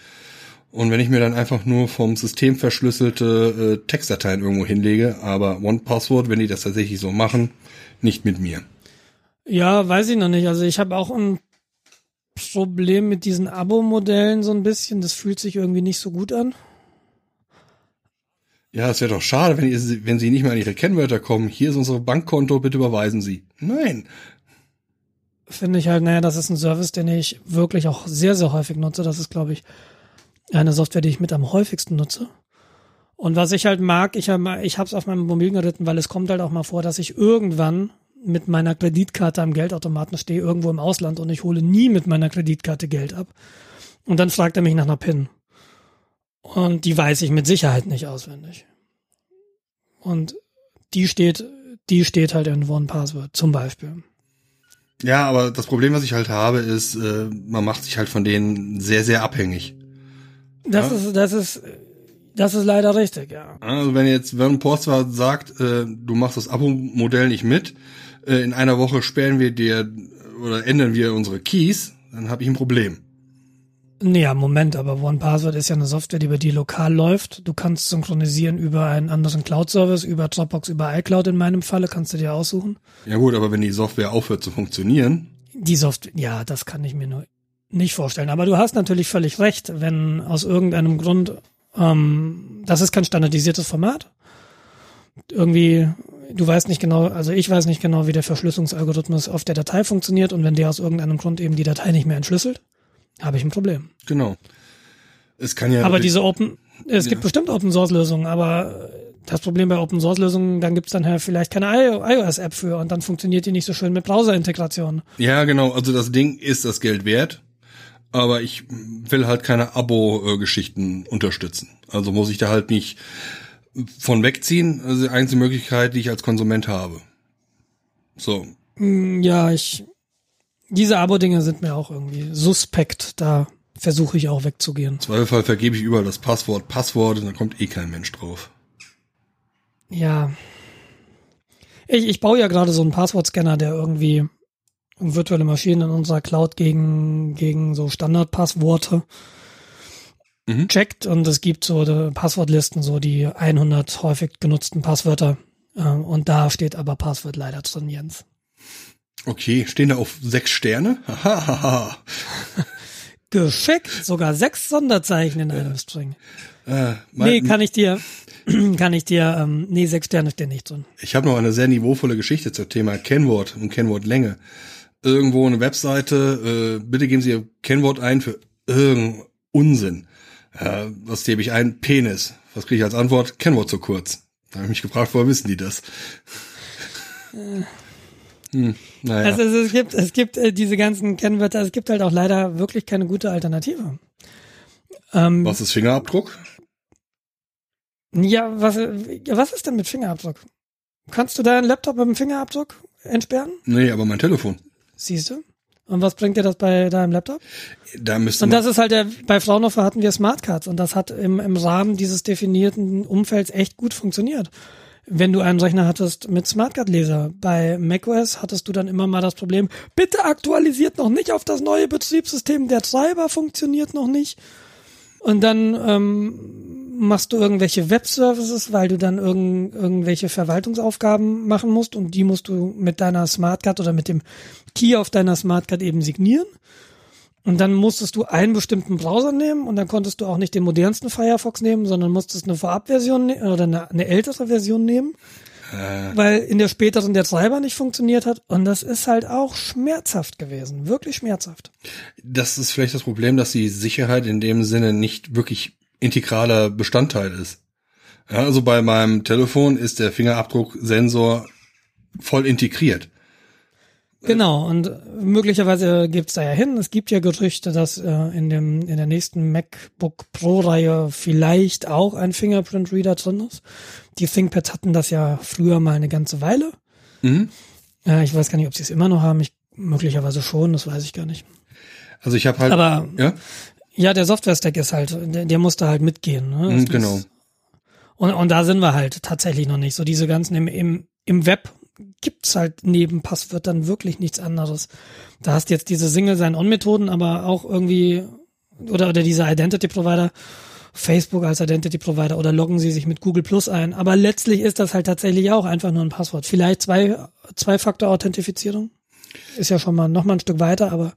Und wenn ich mir dann einfach nur vom System verschlüsselte äh, Textdateien irgendwo hinlege, aber OnePassword, wenn die das tatsächlich so machen, nicht mit mir. Ja, weiß ich noch nicht. Also ich habe auch ein Problem mit diesen Abo-Modellen so ein bisschen. Das fühlt sich irgendwie nicht so gut an. Ja, es wäre doch schade, wenn, ihr, wenn Sie nicht mehr an Ihre Kennwörter kommen. Hier ist unser Bankkonto, bitte überweisen Sie. Nein. Finde ich halt, naja, das ist ein Service, den ich wirklich auch sehr, sehr häufig nutze. Das ist, glaube ich, eine Software, die ich mit am häufigsten nutze. Und was ich halt mag, ich habe ich es auf meinem mobilen Geräten, weil es kommt halt auch mal vor, dass ich irgendwann mit meiner Kreditkarte am Geldautomaten stehe, irgendwo im Ausland und ich hole nie mit meiner Kreditkarte Geld ab. Und dann fragt er mich nach einer PIN. Und die weiß ich mit Sicherheit nicht auswendig. Und die steht, die steht halt in OnePassword zum Beispiel. Ja, aber das Problem, was ich halt habe, ist, äh, man macht sich halt von denen sehr, sehr abhängig. Das Ja. ist, das ist, das ist leider richtig, ja. Also wenn jetzt, wenn Portstar sagt, äh, du machst das Abo-Modell nicht mit, äh, in einer Woche sperren wir dir oder ändern wir unsere Keys, dann habe ich ein Problem. Nee, ja, Moment, aber OnePassword ist ja eine Software, die bei dir lokal läuft. Du kannst synchronisieren über einen anderen Cloud-Service, über Dropbox, über iCloud in meinem Falle, kannst du dir aussuchen. Ja gut, aber wenn die Software aufhört zu funktionieren, Die Software, ja, das kann ich mir nur nicht vorstellen. Aber du hast natürlich völlig recht, wenn aus irgendeinem Grund, ähm, das ist kein standardisiertes Format. Irgendwie, du weißt nicht genau, also ich weiß nicht genau, wie der Verschlüsselungsalgorithmus auf der Datei funktioniert und wenn der aus irgendeinem Grund eben die Datei nicht mehr entschlüsselt, habe ich ein Problem. genau. Es kann ja Aber diese Open, es gibt Ja. bestimmt Open Source Lösungen, aber das Problem bei Open Source Lösungen, dann gibt's dann halt vielleicht keine iOS-App für und dann funktioniert die nicht so schön mit Browser-Integration. Ja, genau. Also das Ding ist das Geld wert, aber ich will halt keine Abo-Geschichten unterstützen. Also muss ich da halt nicht von wegziehen. Also die einzige Möglichkeit, die ich als Konsument habe. So. Hm, Ja, ich, diese Abo-Dinge sind mir auch irgendwie suspekt. Da versuche ich auch wegzugehen. Im Zweifelsfall vergebe ich überall das Passwort, Passwort und dann kommt eh kein Mensch drauf. Ja. Ich, ich baue ja gerade so einen Passwortscanner, der irgendwie virtuelle Maschinen in unserer Cloud gegen, gegen so Standardpassworte Mhm. checkt und es gibt so die Passwortlisten, so die 100 häufig genutzten Passwörter. Äh, Und da steht aber Passwort leider drin, Jens. Okay, stehen da auf sechs Sterne? Geschickt, sogar sechs Sonderzeichen in einem String. äh, mein, Nee, kann ich dir, kann ich dir, ähm, nee, sechs Sterne stehen nicht drin. Ich habe noch eine sehr niveauvolle Geschichte zum Thema Kennwort und Kennwortlänge. Irgendwo eine Webseite, äh, bitte geben Sie Ihr Kennwort ein für irgendeinen Unsinn. Äh, was gebe ich ein? Penis. Was kriege ich als Antwort? Kennwort zu kurz. Da habe ich mich gefragt, woher wissen die das? Hm, naja. Also es, es gibt, es gibt äh, diese ganzen Kennwörter, es gibt halt auch leider wirklich keine gute Alternative. Ähm, was ist Fingerabdruck? Ja, was, was ist denn mit Fingerabdruck? Kannst du deinen Laptop mit dem Fingerabdruck entsperren? Nee, aber mein Telefon. Siehst du? Und was bringt dir das bei deinem Laptop? Da müsste Und das ist halt der, bei Fraunhofer hatten wir Smartcards und das hat im, im Rahmen dieses definierten Umfelds echt gut funktioniert. Wenn du einen Rechner hattest mit Smartcard-Leser, bei macOS hattest du dann immer mal das Problem, bitte aktualisiert noch nicht auf das neue Betriebssystem, der Treiber funktioniert noch nicht. Und dann ähm, machst du irgendwelche Webservices, weil du dann irgend, irgendwelche Verwaltungsaufgaben machen musst und die musst du mit deiner Smartcard oder mit dem Key auf deiner Smartcard eben signieren. Und dann musstest du einen bestimmten Browser nehmen und dann konntest du auch nicht den modernsten Firefox nehmen, sondern musstest eine Vorabversion ne oder eine, eine ältere Version nehmen, äh, weil in der späteren der Treiber nicht funktioniert hat. Und das ist halt auch schmerzhaft gewesen, wirklich schmerzhaft. das ist vielleicht das Problem, dass die Sicherheit in dem Sinne nicht wirklich integraler Bestandteil ist. Ja, also bei meinem Telefon ist der Fingerabdrucksensor voll integriert. Genau, und möglicherweise gibt's da ja hin. Es gibt ja Gerüchte, dass äh, in dem in der nächsten MacBook Pro-Reihe vielleicht auch ein Fingerprint-Reader drin ist. Die ThinkPads hatten das ja früher mal eine ganze Weile. Mhm. Äh, ich weiß gar nicht, ob sie es immer noch haben. Ich, möglicherweise schon, das weiß ich gar nicht. Also ich habe halt. Aber ja, ja, der Software-Stack ist halt, der, der muss da halt mitgehen. Ne? Mhm, genau. muss- Und, und da sind wir halt tatsächlich noch nicht. So diese ganzen im, im, im Web gibt's halt neben Passwörtern wirklich nichts anderes. Da hast jetzt diese Single Sign-On-Methoden, aber auch irgendwie, oder, oder diese Identity-Provider, Facebook als Identity-Provider oder loggen sie sich mit Google Plus ein. Aber letztlich ist das halt tatsächlich auch einfach nur ein Passwort. Vielleicht zwei, Zwei-Faktor-Authentifizierung. Ist ja schon mal noch mal ein Stück weiter, aber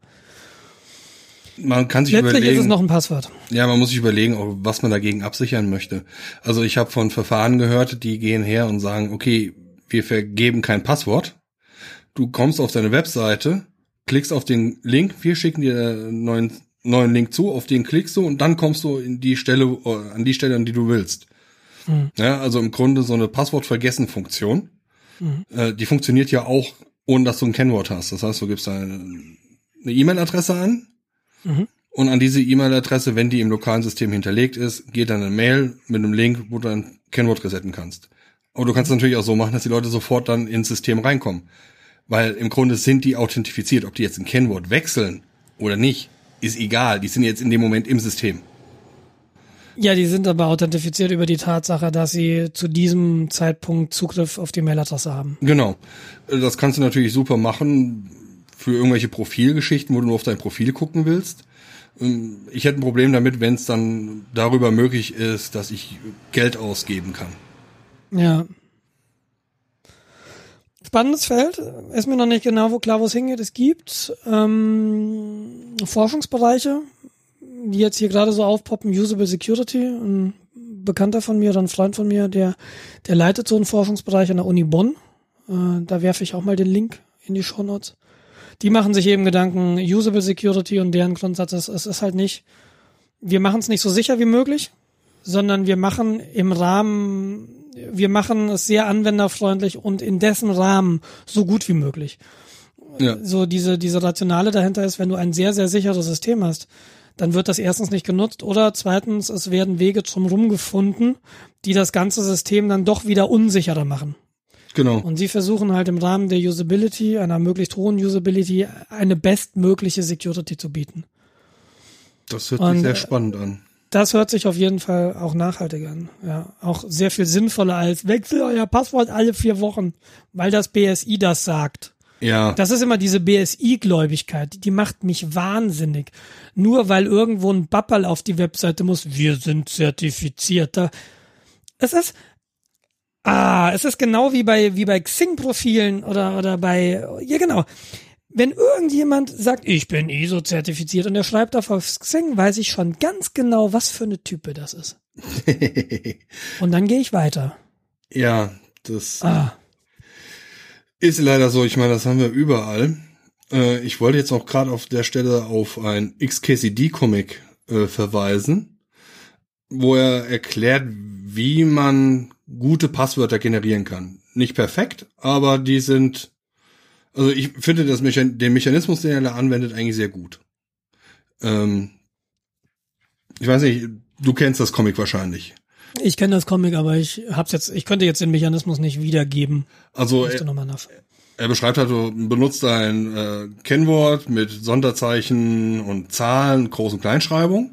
man kann sich letztlich überlegen. ist es noch ein Passwort. Ja, man muss sich überlegen, was man dagegen absichern möchte. Also ich habe von Verfahren gehört, die gehen her und sagen, okay, wir vergeben kein Passwort. Du kommst auf deine Webseite, klickst auf den Link, wir schicken dir einen neuen, neuen Link zu, auf den klickst du und dann kommst du in die Stelle, äh, an die Stelle, an die du willst. Mhm. Ja, also im Grunde so eine Passwortvergessen-Funktion. Äh, die funktioniert ja auch, ohne dass du ein Kennwort hast. Das heißt, du gibst eine E-Mail-Adresse an, Mhm. und an diese E-Mail-Adresse, wenn die im lokalen System hinterlegt ist, geht dann eine Mail mit einem Link, wo du ein Kennwort resetten kannst. Aber du kannst es natürlich auch so machen, dass die Leute sofort dann ins System reinkommen. Weil im Grunde sind die authentifiziert. Ob die jetzt ein Kennwort wechseln oder nicht, ist egal. Die sind jetzt in dem Moment im System. Ja, die sind aber authentifiziert über die Tatsache, dass sie zu diesem Zeitpunkt Zugriff auf die Mailadresse haben. Genau. Das kannst du natürlich super machen für irgendwelche Profilgeschichten, wo du nur auf dein Profil gucken willst. Ähm, Ich hätte ein Problem damit, wenn es dann darüber möglich ist, dass ich Geld ausgeben kann. Ja. Spannendes Feld. Ist mir noch nicht genau wo klar, wo es hingeht. Es gibt ähm, Forschungsbereiche, die jetzt hier gerade so aufpoppen. Usable Security. Ein Bekannter von mir oder ein Freund von mir, der, der leitet so einen Forschungsbereich an der Uni Bonn. Äh, da werfe ich auch mal den Link in die Show Notes. Die machen sich eben Gedanken, Usable Security und deren Grundsatz ist, es ist halt nicht, wir machen es nicht so sicher wie möglich, sondern wir machen im Rahmen, wir machen es sehr anwenderfreundlich und in dessen Rahmen so gut wie möglich. Ja. So diese, diese Rationale dahinter ist, wenn du ein sehr, sehr sicheres System hast, dann wird das erstens nicht genutzt oder zweitens, es werden Wege drumherum gefunden, die das ganze System dann doch wieder unsicherer machen. Genau. Und sie versuchen halt im Rahmen der Usability, einer möglichst hohen Usability, eine bestmögliche Security zu bieten. Das hört Und, sich sehr äh, spannend an. Das hört sich auf jeden Fall auch nachhaltig an. Ja, auch sehr viel sinnvoller als wechsel euer Passwort alle vier Wochen, weil das BSI das sagt. Ja, Das ist immer diese BSI-Gläubigkeit, die macht mich wahnsinnig. Nur weil irgendwo ein Bappal auf die Webseite muss, wir sind zertifizierter. Es ist, ah, es ist genau wie bei, wie bei Xing-Profilen oder, oder bei, ja genau. Wenn irgendjemand sagt, ich bin ISO-zertifiziert und er schreibt auf Xing, weiß ich schon ganz genau, was für eine Type das ist. Und dann gehe ich weiter. ja, das Ah, ist leider so. Ich meine, das haben wir überall. Äh, ich wollte jetzt auch gerade auf der Stelle auf ein XKCD-Comic äh, verweisen, wo er erklärt, wie man gute Passwörter generieren kann. Nicht perfekt, aber die sind, also ich finde das Mechan den Mechanismus, den er da anwendet, eigentlich sehr gut. Ähm, ich weiß nicht, du kennst das Comic wahrscheinlich. ich kenne das Comic, aber ich hab's jetzt, ich könnte jetzt den Mechanismus nicht wiedergeben. Also er, er beschreibt halt, du benutzt ein äh, Kennwort mit Sonderzeichen und Zahlen, Groß- und Kleinschreibung.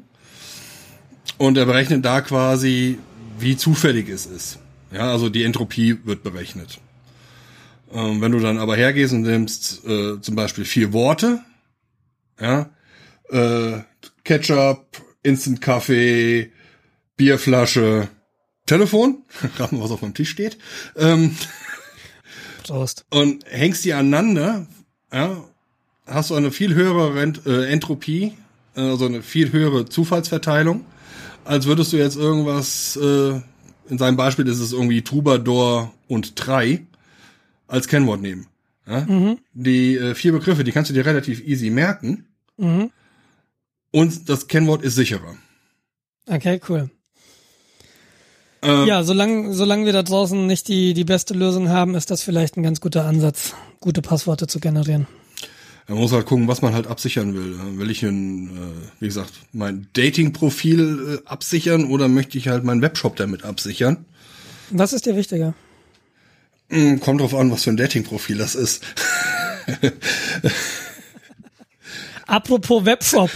Und er berechnet da quasi, wie zufällig es ist. Ja, also die Entropie wird berechnet. Ähm, wenn du dann aber hergehst und nimmst äh, zum Beispiel vier Worte, ja, äh, Ketchup, Instant Kaffee, Bierflasche, Telefon, raten, was auf meinem Tisch steht, ähm, Prost. und hängst die aneinander, ja, hast du eine viel höhere Rent, äh, Entropie, also eine viel höhere Zufallsverteilung, als würdest du jetzt irgendwas, äh, in seinem Beispiel ist es irgendwie Troubadour und drei als Kennwort nehmen. Ja? Die äh, vier Begriffe, die kannst du dir relativ easy merken Mhm. und das Kennwort ist sicherer. Okay, cool. Ähm, Ja, solange solange wir da draußen nicht die, die beste Lösung haben, ist das vielleicht ein ganz guter Ansatz, gute Passworte zu generieren. Man muss halt gucken, was man halt absichern will. Will ich ein, äh, wie gesagt, mein Dating-Profil äh, absichern oder möchte ich halt meinen Webshop damit absichern? Was ist dir wichtiger? Hm, kommt drauf an, was für ein Dating-Profil das ist. Apropos Webshop.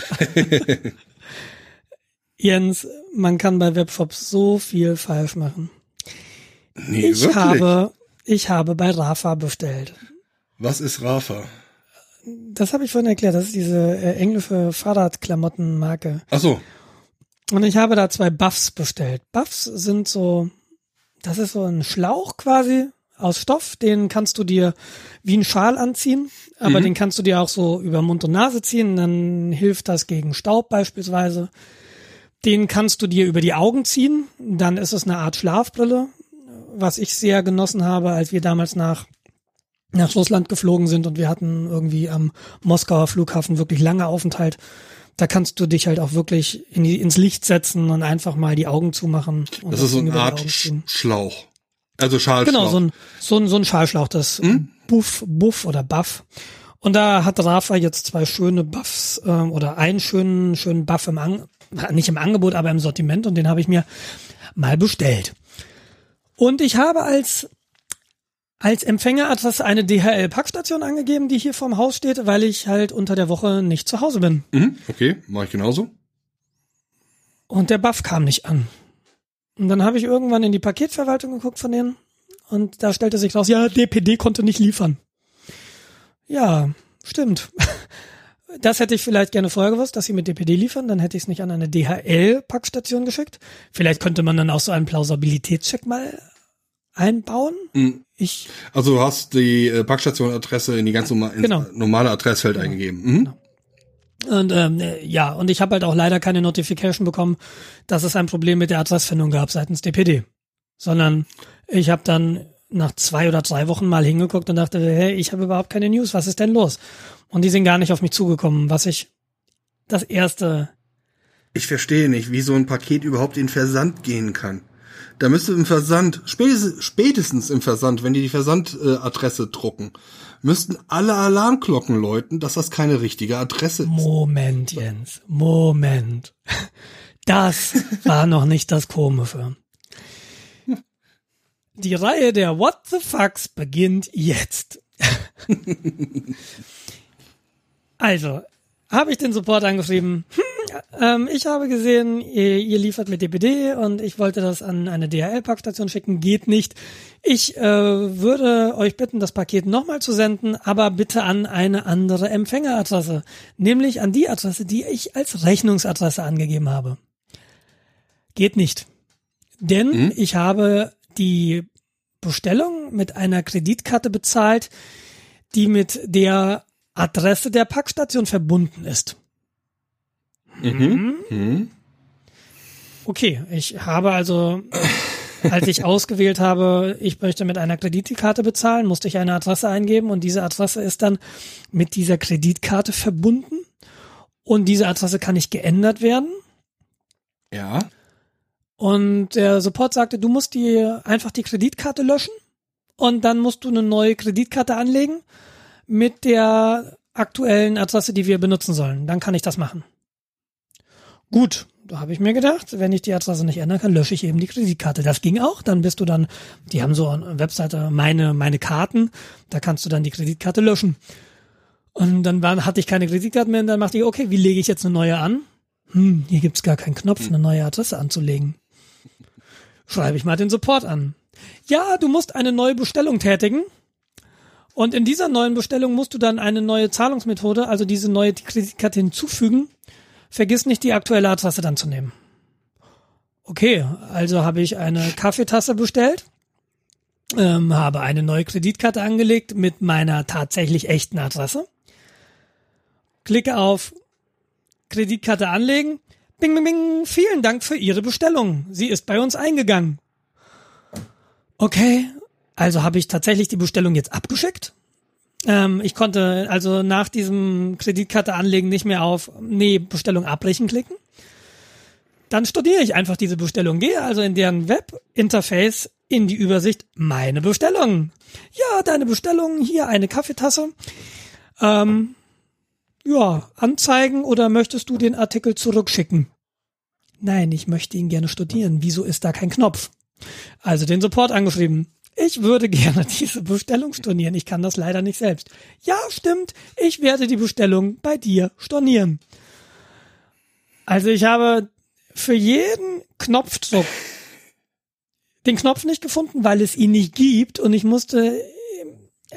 Jens, man kann bei Webshops so viel falsch machen. Nee, ich wirklich? habe, ich habe bei Rafa bestellt. Was ist Rafa? Das habe ich vorhin erklärt. Das ist diese äh, englische Fahrradklamottenmarke. Ach so. Und ich habe da zwei Buffs bestellt. Buffs sind so, das ist so ein Schlauch quasi aus Stoff. Den kannst du dir wie ein Schal anziehen, aber den kannst du dir auch so über Mund und Nase ziehen. Dann hilft das gegen Staub beispielsweise. Den kannst du dir über die Augen ziehen. Dann ist es eine Art Schlafbrille, was ich sehr genossen habe, als wir damals nach nach Russland geflogen sind und wir hatten irgendwie am Moskauer Flughafen wirklich lange Aufenthalt. Da kannst du dich halt auch wirklich in die, ins Licht setzen und einfach mal die Augen zumachen. Und Das ist so eine Art. Schlauch. Also Schalschlauch. Genau, so ein, so ein, so ein Schallschlauch, das Buff, Buff oder Buff. Und da hat Rafa jetzt zwei schöne Buffs ähm, oder einen schönen, schönen Buff im An nicht im Angebot, aber im Sortiment und den habe ich mir mal bestellt. Und ich habe als als Empfängeradresse eine DHL-Packstation angegeben, die hier vorm Haus steht, weil ich halt unter der Woche nicht zu Hause bin. Mhm, okay, mache ich genauso. Und der Buff kam nicht an. Und dann habe ich irgendwann in die Paketverwaltung geguckt von denen und da stellte sich raus, ja, DPD konnte nicht liefern. Ja, stimmt. Das hätte ich vielleicht gerne vorher gewusst, dass sie mit DPD liefern, dann hätte ich es nicht an eine DHL-Packstation geschickt. Vielleicht könnte man dann auch so einen Plausibilitätscheck mal einbauen. Mhm. Ich, Also du hast die äh, Packstationadresse in die ganz norma Genau. normale Adressfeld eingegeben. Mhm. Und ähm, äh, ja, und ich habe halt auch leider keine Notification bekommen, dass es ein Problem mit der Adressfindung gab seitens DPD. Sondern ich habe dann nach zwei oder drei Wochen mal hingeguckt und dachte, hey, ich habe überhaupt keine News, was ist denn los? Und die sind gar nicht auf mich zugekommen, was ich das erste, Ich verstehe nicht, wie so ein Paket überhaupt in Versand gehen kann. Da müsste im Versand, spätestens, spätestens im Versand, wenn die die Versandadresse drucken, müssten alle Alarmglocken läuten, dass das keine richtige Adresse ist. Moment, Jens, Moment. Das war noch nicht das Komische. Die Reihe der What the Fucks beginnt jetzt. Also, habe ich den Support angeschrieben. Hm, ähm, ich habe gesehen, ihr, ihr liefert mit DPD und ich wollte das an eine DHL-Packstation schicken. Geht nicht. Ich äh, würde euch bitten, das Paket nochmal zu senden, aber bitte an eine andere Empfängeradresse. Nämlich an die Adresse, die ich als Rechnungsadresse angegeben habe. Geht nicht. Denn ich habe die Bestellung mit einer Kreditkarte bezahlt, die mit der Adresse der Packstation verbunden ist. Mhm. Mhm. Okay, ich habe also, als ich ausgewählt habe, ich möchte mit einer Kreditkarte bezahlen, musste ich eine Adresse eingeben und diese Adresse ist dann mit dieser Kreditkarte verbunden und diese Adresse kann nicht geändert werden. Ja. Und der Support sagte, du musst die einfach die Kreditkarte löschen und dann musst du eine neue Kreditkarte anlegen mit der aktuellen Adresse, die wir benutzen sollen. Dann kann ich das machen. Gut, da habe ich mir gedacht, wenn ich die Adresse nicht ändern kann, lösche ich eben die Kreditkarte. Das ging auch. Dann bist du dann, die haben so eine Webseite, meine, meine Karten, da kannst du dann die Kreditkarte löschen. Und dann war, hatte ich keine Kreditkarte mehr und dann machte ich, okay, wie lege ich jetzt eine neue an? Hm, hier gibt's gar keinen Knopf, eine neue Adresse anzulegen. Schreibe ich mal den Support an. Ja, du musst eine neue Bestellung tätigen. Und in dieser neuen Bestellung musst du dann eine neue Zahlungsmethode, also diese neue Kreditkarte hinzufügen. Vergiss nicht, die aktuelle Adresse dann zu nehmen. Okay, also habe ich eine Kaffeetasse bestellt, ähm, habe eine neue Kreditkarte angelegt mit meiner tatsächlich echten Adresse. Klicke auf Kreditkarte anlegen. Bing, bing, bing. Vielen Dank für Ihre Bestellung. Sie ist bei uns eingegangen. Okay, also habe ich tatsächlich die Bestellung jetzt abgeschickt. Ähm, ich konnte also nach diesem Kreditkarte anlegen nicht mehr auf Nee, Bestellung abbrechen klicken. Dann studiere ich einfach diese Bestellung, gehe also in deren Webinterface in die Übersicht Meine Bestellung. Ja, deine Bestellung, hier eine Kaffeetasse. Ähm, ja, anzeigen oder möchtest du den Artikel zurückschicken? Nein, ich möchte ihn gerne studieren. Wieso ist da kein Knopf? Also den Support angeschrieben. Ich würde gerne diese Bestellung stornieren. Ich kann das leider nicht selbst. Ja, stimmt. Ich werde die Bestellung bei dir stornieren. Also ich habe für jeden Knopfdruck den Knopf nicht gefunden, weil es ihn nicht gibt und ich musste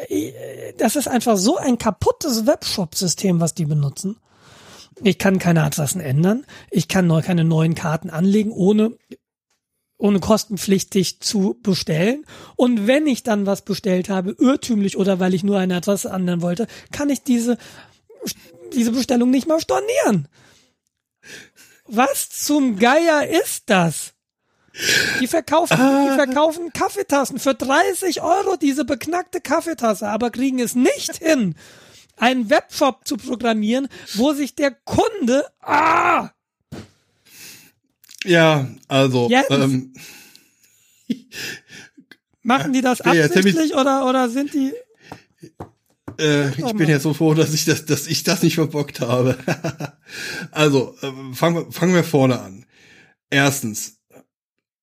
äh, das ist einfach so ein kaputtes Webshop-System, was die benutzen. Ich kann keine Adressen ändern. Ich kann neu, keine neuen Karten anlegen, ohne, ohne kostenpflichtig zu bestellen. Und wenn ich dann was bestellt habe, irrtümlich oder weil ich nur eine Adresse ändern wollte, kann ich diese, diese Bestellung nicht mal stornieren. Was zum Geier ist das? Die verkaufen, ah. die verkaufen Kaffeetassen für 30 Euro, diese beknackte Kaffeetasse, aber kriegen es nicht hin, einen Webshop zu programmieren, wo sich der Kunde, ah! Ja, also, ähm, machen die das absichtlich oder, oder sind die, äh, ich bin ja so froh, dass ich das, dass ich das nicht verbockt habe. also, äh, fangen wir, fangen wir vorne an. Erstens,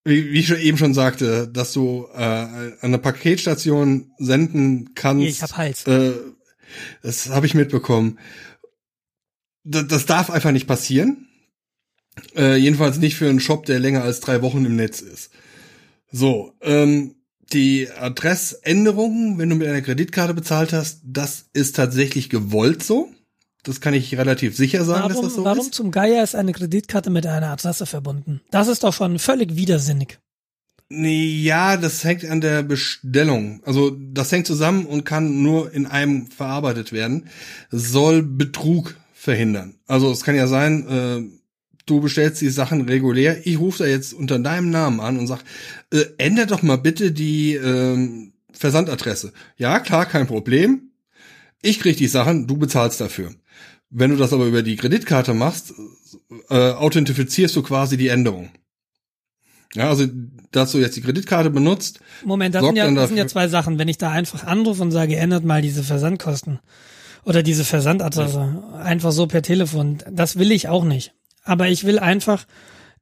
wie, wie ich eben schon sagte, dass du äh, an eine Paketstation senden kannst. Ich hab Hals. Äh, das habe ich mitbekommen. Das, das darf einfach nicht passieren. Äh, jedenfalls nicht für einen Shop, der länger als drei Wochen im Netz ist. So, ähm, die Adressänderungen, wenn du mit einer Kreditkarte bezahlt hast, das ist tatsächlich gewollt so. Das kann ich relativ sicher sagen, warum, dass das so warum ist. Warum zum Geier ist eine Kreditkarte mit einer Adresse verbunden? Das ist doch schon völlig widersinnig. Nee, ja, das hängt an der Bestellung. Also das hängt zusammen und kann nur in einem verarbeitet werden. soll Betrug verhindern. Also es kann ja sein, äh, du bestellst die Sachen regulär. Ich rufe da jetzt unter deinem Namen an und sag, äh, ändert doch mal bitte die äh, Versandadresse. Ja, klar, kein Problem. Ich krieg die Sachen, du bezahlst dafür. Wenn du das aber über die Kreditkarte machst, äh, authentifizierst du quasi die Änderung. Ja, also, dass du jetzt die Kreditkarte benutzt. Moment, das, sind ja, das sind ja zwei Sachen. Wenn ich da einfach anrufe und sage, ändert mal diese Versandkosten oder diese Versandadresse, einfach so per Telefon, das will ich auch nicht. Aber ich will einfach,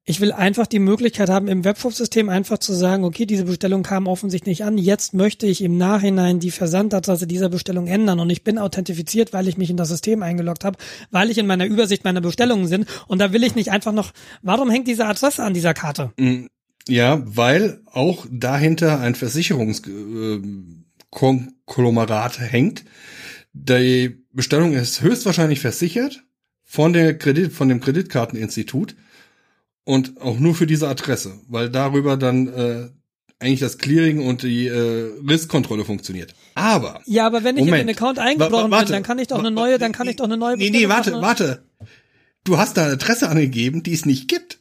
ich will einfach die Möglichkeit haben, im Webshop-System einfach zu sagen, okay, diese Bestellung kam offensichtlich nicht an, jetzt möchte ich im Nachhinein die Versandadresse dieser Bestellung ändern und ich bin authentifiziert, weil ich mich in das System eingeloggt habe, weil ich in meiner Übersicht meiner Bestellungen bin und da will ich nicht einfach noch, warum hängt diese Adresse an dieser Karte? Mm, ja, weil auch dahinter ein Versicherungskonglomerat hängt. Die Bestellung ist höchstwahrscheinlich versichert von der Kredit, von dem Kreditkarteninstitut und auch nur für diese Adresse, weil darüber dann äh, eigentlich das Clearing und die äh, Risskontrolle funktioniert. Aber ja, aber wenn ich Moment, in den Account eingebrochen bin, dann kann ich doch eine neue, dann kann ich doch eine neue. Nee, nee, warte, warte. Du hast da eine Adresse angegeben, die es nicht gibt,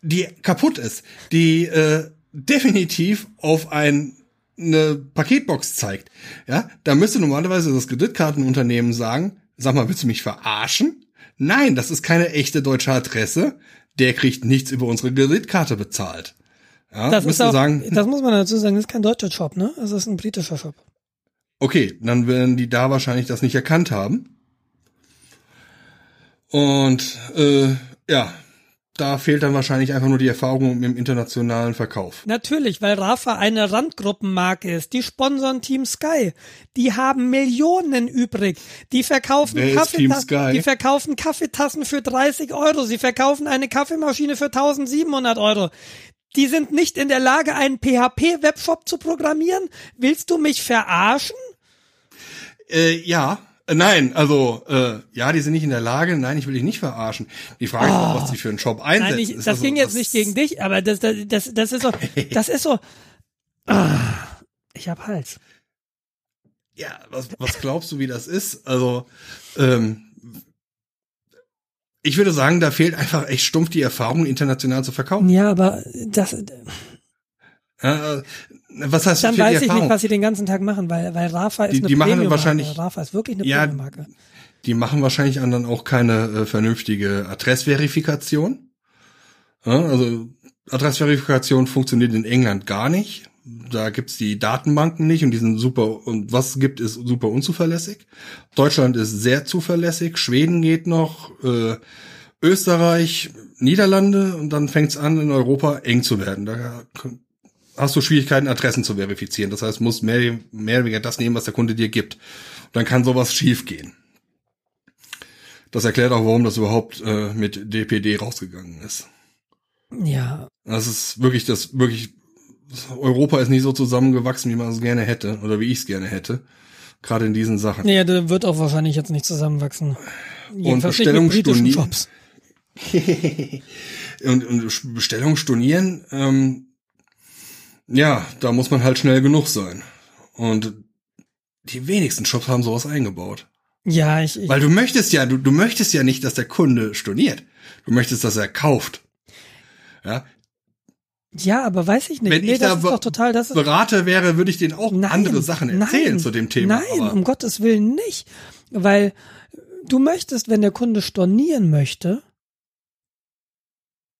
die kaputt ist, die äh, definitiv auf ein eine Paketbox zeigt. Ja, da müsste normalerweise das Kreditkartenunternehmen sagen, sag mal, willst du mich verarschen? Nein, das ist keine echte deutsche Adresse der kriegt nichts über unsere Kreditkarte bezahlt. Ja, das, ist auch, sagen, das muss man dazu sagen, das ist kein deutscher Shop, ne? Es ist ein britischer Shop. Okay, dann werden die da wahrscheinlich das nicht erkannt haben. Und äh, ja, da fehlt dann wahrscheinlich einfach nur die Erfahrung im internationalen Verkauf. Natürlich, weil Rafa eine Randgruppenmarke ist. Die sponsern Team Sky. Die haben Millionen übrig. Die verkaufen, Kaffeetassen, die verkaufen Kaffeetassen für 30 Euro. Sie verkaufen eine Kaffeemaschine für 1700 Euro. Die sind nicht in der Lage, einen PHP-Webshop zu programmieren. Willst du mich verarschen? Äh, ja, nein, also äh, ja, die sind nicht in der Lage. Nein, ich will dich nicht verarschen. Die Frage oh. ist auch, was sie für einen Job einsetzen. Nein, ich, das also, ging jetzt nicht gegen dich, aber das, das, das, das ist so, das ist so. Ah, ich hab Hals. Ja, was, was glaubst du, wie das ist? Also, ähm, ich würde sagen, da fehlt einfach echt stumpf die Erfahrung, international zu verkaufen. Ja, aber das. Äh, was heißt Dann weiß ich nicht, was sie den ganzen Tag machen, weil, weil Rafa ist die, eine die machen wahrscheinlich, Rafa ist wirklich eine ja, Premium-Marke. Die machen wahrscheinlich dann auch keine äh, vernünftige Adressverifikation. Ja, also Adressverifikation funktioniert in England gar nicht, da gibt's die Datenbanken nicht und die sind super und was es gibt ist super unzuverlässig. Deutschland ist sehr zuverlässig, Schweden geht noch, äh, Österreich, Niederlande und dann fängt's an in Europa eng zu werden. Da hast du Schwierigkeiten Adressen zu verifizieren. Das heißt, musst mehr, mehr oder weniger das nehmen, was der Kunde dir gibt. Und dann kann sowas schiefgehen. Das erklärt auch, warum das überhaupt äh, mit DPD rausgegangen ist. Ja. Das ist wirklich das wirklich Europa ist nicht so zusammengewachsen, wie man es gerne hätte oder wie ich es gerne hätte. Gerade in diesen Sachen. Ja, der wird auch wahrscheinlich jetzt nicht zusammenwachsen. und Bestellung stornieren. und, und Bestellung stornieren, ähm, ja, da muss man halt schnell genug sein. Und die wenigsten Shops haben sowas eingebaut. Ja, ich, ich Weil du möchtest ja, du, du möchtest ja nicht, dass der Kunde storniert. Du möchtest, dass er kauft. Ja, ja, aber weiß ich nicht. Wenn nee, ich das da total, Berater wäre, würde ich denen auch Nein, andere Sachen erzählen nein, zu dem Thema. Nein, aber um Gottes Willen nicht. Weil du möchtest, wenn der Kunde stornieren möchte,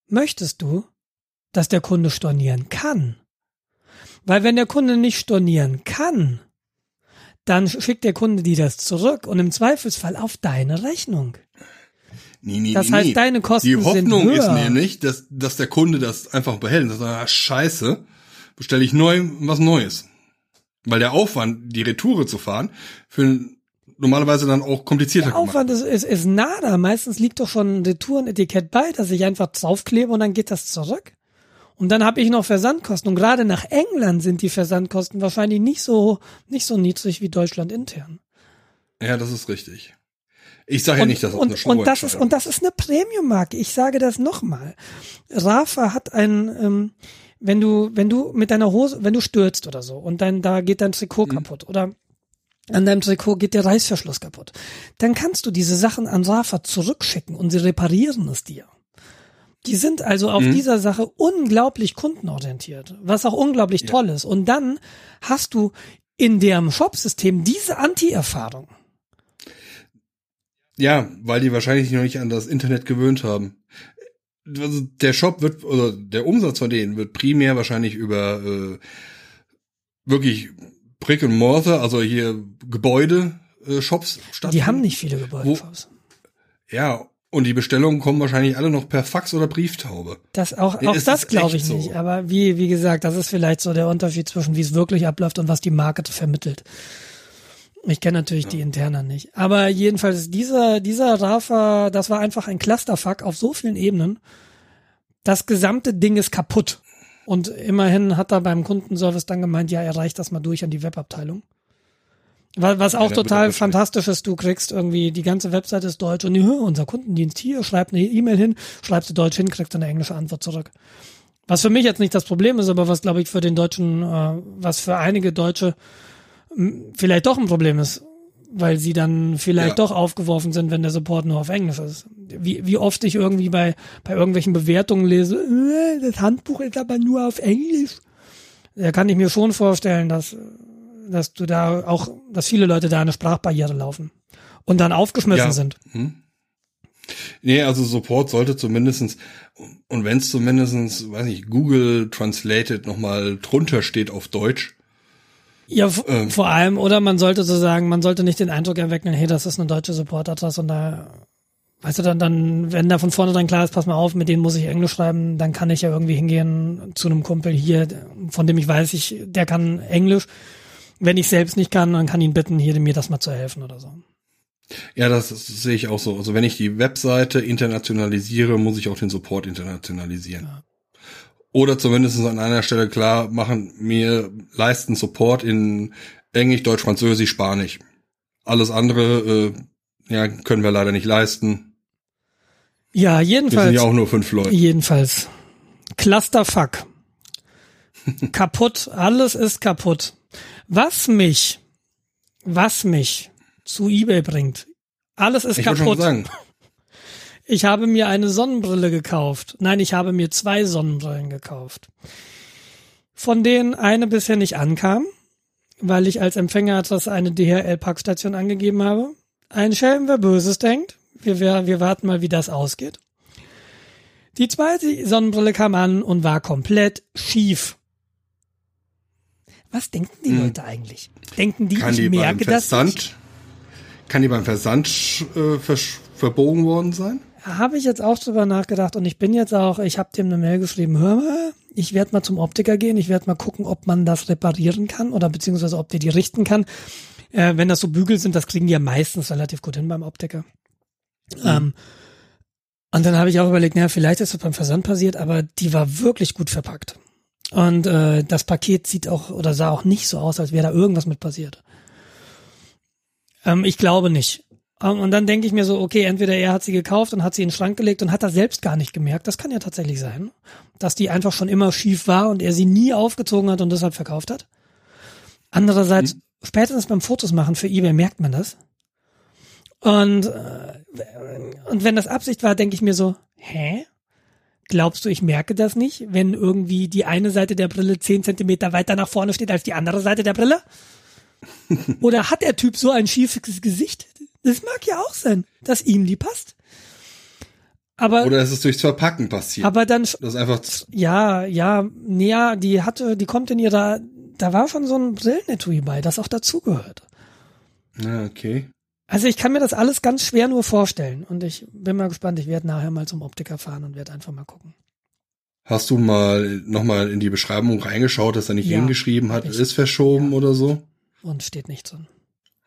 möchtest du, dass der Kunde stornieren kann. Weil wenn der Kunde nicht stornieren kann, dann schickt der Kunde dir das zurück und im Zweifelsfall auf deine Rechnung. Nee, nee, Das nee, heißt, nee. deine Kosten Die sind Hoffnung ist höher. nämlich, dass, dass der Kunde das einfach behält. Und sagt, ah, scheiße, bestelle ich neu was Neues. Weil der Aufwand, die Retoure zu fahren, für normalerweise dann auch komplizierter Der Aufwand ist, ist, ist nada. Meistens liegt doch schon ein Retourenetikett bei, dass ich einfach draufklebe und dann geht das zurück. Und dann habe ich noch Versandkosten. Und gerade nach England sind die Versandkosten wahrscheinlich nicht so nicht so niedrig wie Deutschland intern. Ja, das ist richtig. Ich sage ja nicht, dass das und, eine und das ist und das ist eine Premium-Marke. Ich sage das nochmal. Rafa hat ein, ähm, wenn du wenn du mit deiner Hose, wenn du stürzt oder so und dann da geht dein Trikot Mhm. kaputt oder an deinem Trikot geht der Reißverschluss kaputt, dann kannst du diese Sachen an Rafa zurückschicken und sie reparieren es dir. Die sind also auf Mhm. dieser Sache unglaublich kundenorientiert, was auch unglaublich Ja. toll ist. Und dann hast du in dem Shopsystem diese Anti-Erfahrung. Ja, weil die wahrscheinlich noch nicht an das Internet gewöhnt haben. Also der Shop wird, oder der Umsatz von denen wird primär wahrscheinlich über äh, wirklich Brick and Mortar, also hier Gebäude, äh, Shops stattfinden. Die haben nicht viele Gebäude. Ja, und die Bestellungen kommen wahrscheinlich alle noch per Fax oder Brieftaube. Das auch, auch das glaube ich so. nicht. Aber wie, wie gesagt, das ist vielleicht so der Unterschied zwischen wie es wirklich abläuft und was die Marke vermittelt. Ich kenne natürlich die internen nicht. Aber jedenfalls dieser, dieser Rafa, das war einfach ein Clusterfuck auf so vielen Ebenen. Das gesamte Ding ist kaputt. Und immerhin hat er beim Kundenservice dann gemeint, ja, er reicht das mal durch an die Webabteilung. Was, auch wird total fantastisch ist, du kriegst irgendwie, die ganze Webseite ist deutsch und ja, unser Kundendienst hier, schreibt eine E-Mail hin, schreibst du deutsch hin, kriegst eine englische Antwort zurück. Was für mich jetzt nicht das Problem ist, aber was glaube ich für den Deutschen, äh, was für einige Deutsche vielleicht doch ein Problem ist, weil sie dann vielleicht Ja. doch aufgeworfen sind, wenn der Support nur auf Englisch ist. Wie, wie oft ich irgendwie bei, bei irgendwelchen Bewertungen lese, äh, das Handbuch ist aber nur auf Englisch. Da kann ich mir schon vorstellen, dass, dass du da auch, dass viele Leute da eine Sprachbarriere laufen und dann aufgeschmissen Ja. sind. Hm? Nee, also Support sollte zumindestens und wenn es zumindestens, weiß nicht, Google Translated nochmal drunter steht auf Deutsch. Ja, Ähm. vor allem, oder man sollte so sagen, man sollte nicht den Eindruck erwecken, hey, das ist eine deutsche Supportadresse und da, weißt du, dann, dann, wenn da von vorne dann klar ist, pass mal auf, mit denen muss ich Englisch schreiben, dann kann ich ja irgendwie hingehen zu einem Kumpel hier, von dem ich weiß, ich, der kann Englisch. Wenn ich selbst nicht kann, dann kann ihn bitten, hier mir das mal zu helfen oder so. Ja, das, das sehe ich auch so. Also wenn ich die Webseite internationalisiere, muss ich auch den Support internationalisieren. Ja. Oder zumindest an einer Stelle klar machen, mir leisten Support in Englisch, Deutsch, Französisch, Spanisch. Alles andere, äh, ja, können wir leider nicht leisten. Ja, Wir sind jedenfalls. ja auch nur fünf Leute. Jedenfalls. Clusterfuck. kaputt. Alles ist kaputt. Was mich, was mich zu eBay bringt. Alles ist Ich kaputt. sagen, Ich habe mir eine Sonnenbrille gekauft. Nein, ich habe mir zwei Sonnenbrillen gekauft. Von denen eine bisher nicht ankam, weil ich als Empfängeradresse eine DHL-Packstation angegeben habe. Ein Schelm, wer Böses denkt. Wir, wir, wir warten mal, wie das ausgeht. Die zweite Sonnenbrille kam an und war komplett schief. Was denken die hm. Leute eigentlich? Denken die, kann ich die merke beim Versand, das nicht? Kann die beim Versand äh, verbogen worden sein? Habe ich jetzt auch drüber nachgedacht und ich bin jetzt auch, ich habe dem eine Mail geschrieben, hör mal, ich werde mal zum Optiker gehen, ich werde mal gucken, ob man das reparieren kann oder beziehungsweise ob der die richten kann. Äh, wenn das so Bügel sind, das kriegen die ja meistens relativ gut hin beim Optiker. Mhm. Ähm, und dann habe ich auch überlegt, naja, vielleicht ist das beim Versand passiert, aber die war wirklich gut verpackt. Und äh, das Paket sieht auch oder sah auch nicht so aus, als wäre da irgendwas mit passiert. Ähm, ich glaube nicht. Ähm, und dann denke ich mir so, okay, entweder er hat sie gekauft und hat sie in den Schrank gelegt und hat das selbst gar nicht gemerkt. Das kann ja tatsächlich sein, dass die einfach schon immer schief war und er sie nie aufgezogen hat und deshalb verkauft hat. Andererseits, hm. spätestens beim Fotos machen für eBay merkt man das. Und, äh, und wenn das Absicht war, denke ich mir so, hä? Glaubst du, ich merke das nicht, wenn irgendwie die eine Seite der Brille zehn Zentimeter weiter nach vorne steht als die andere Seite der Brille? Oder hat der Typ so ein schiefes Gesicht? Das mag ja auch sein, dass ihm die passt. Aber, Oder ist es durchs Verpacken passiert? Aber dann, das ist einfach ja, ja, näher, die hatte, die kommt in ihrer, da war schon so ein Brillenetui bei, das auch dazugehört. Ja, okay. Also ich kann mir das alles ganz schwer nur vorstellen und ich bin mal gespannt. Ich werde nachher mal zum Optiker fahren und werde einfach mal gucken. Hast du mal nochmal in die Beschreibung reingeschaut, dass er nicht ja, hingeschrieben hat, ist verschoben ja. oder so? Und steht nichts drin.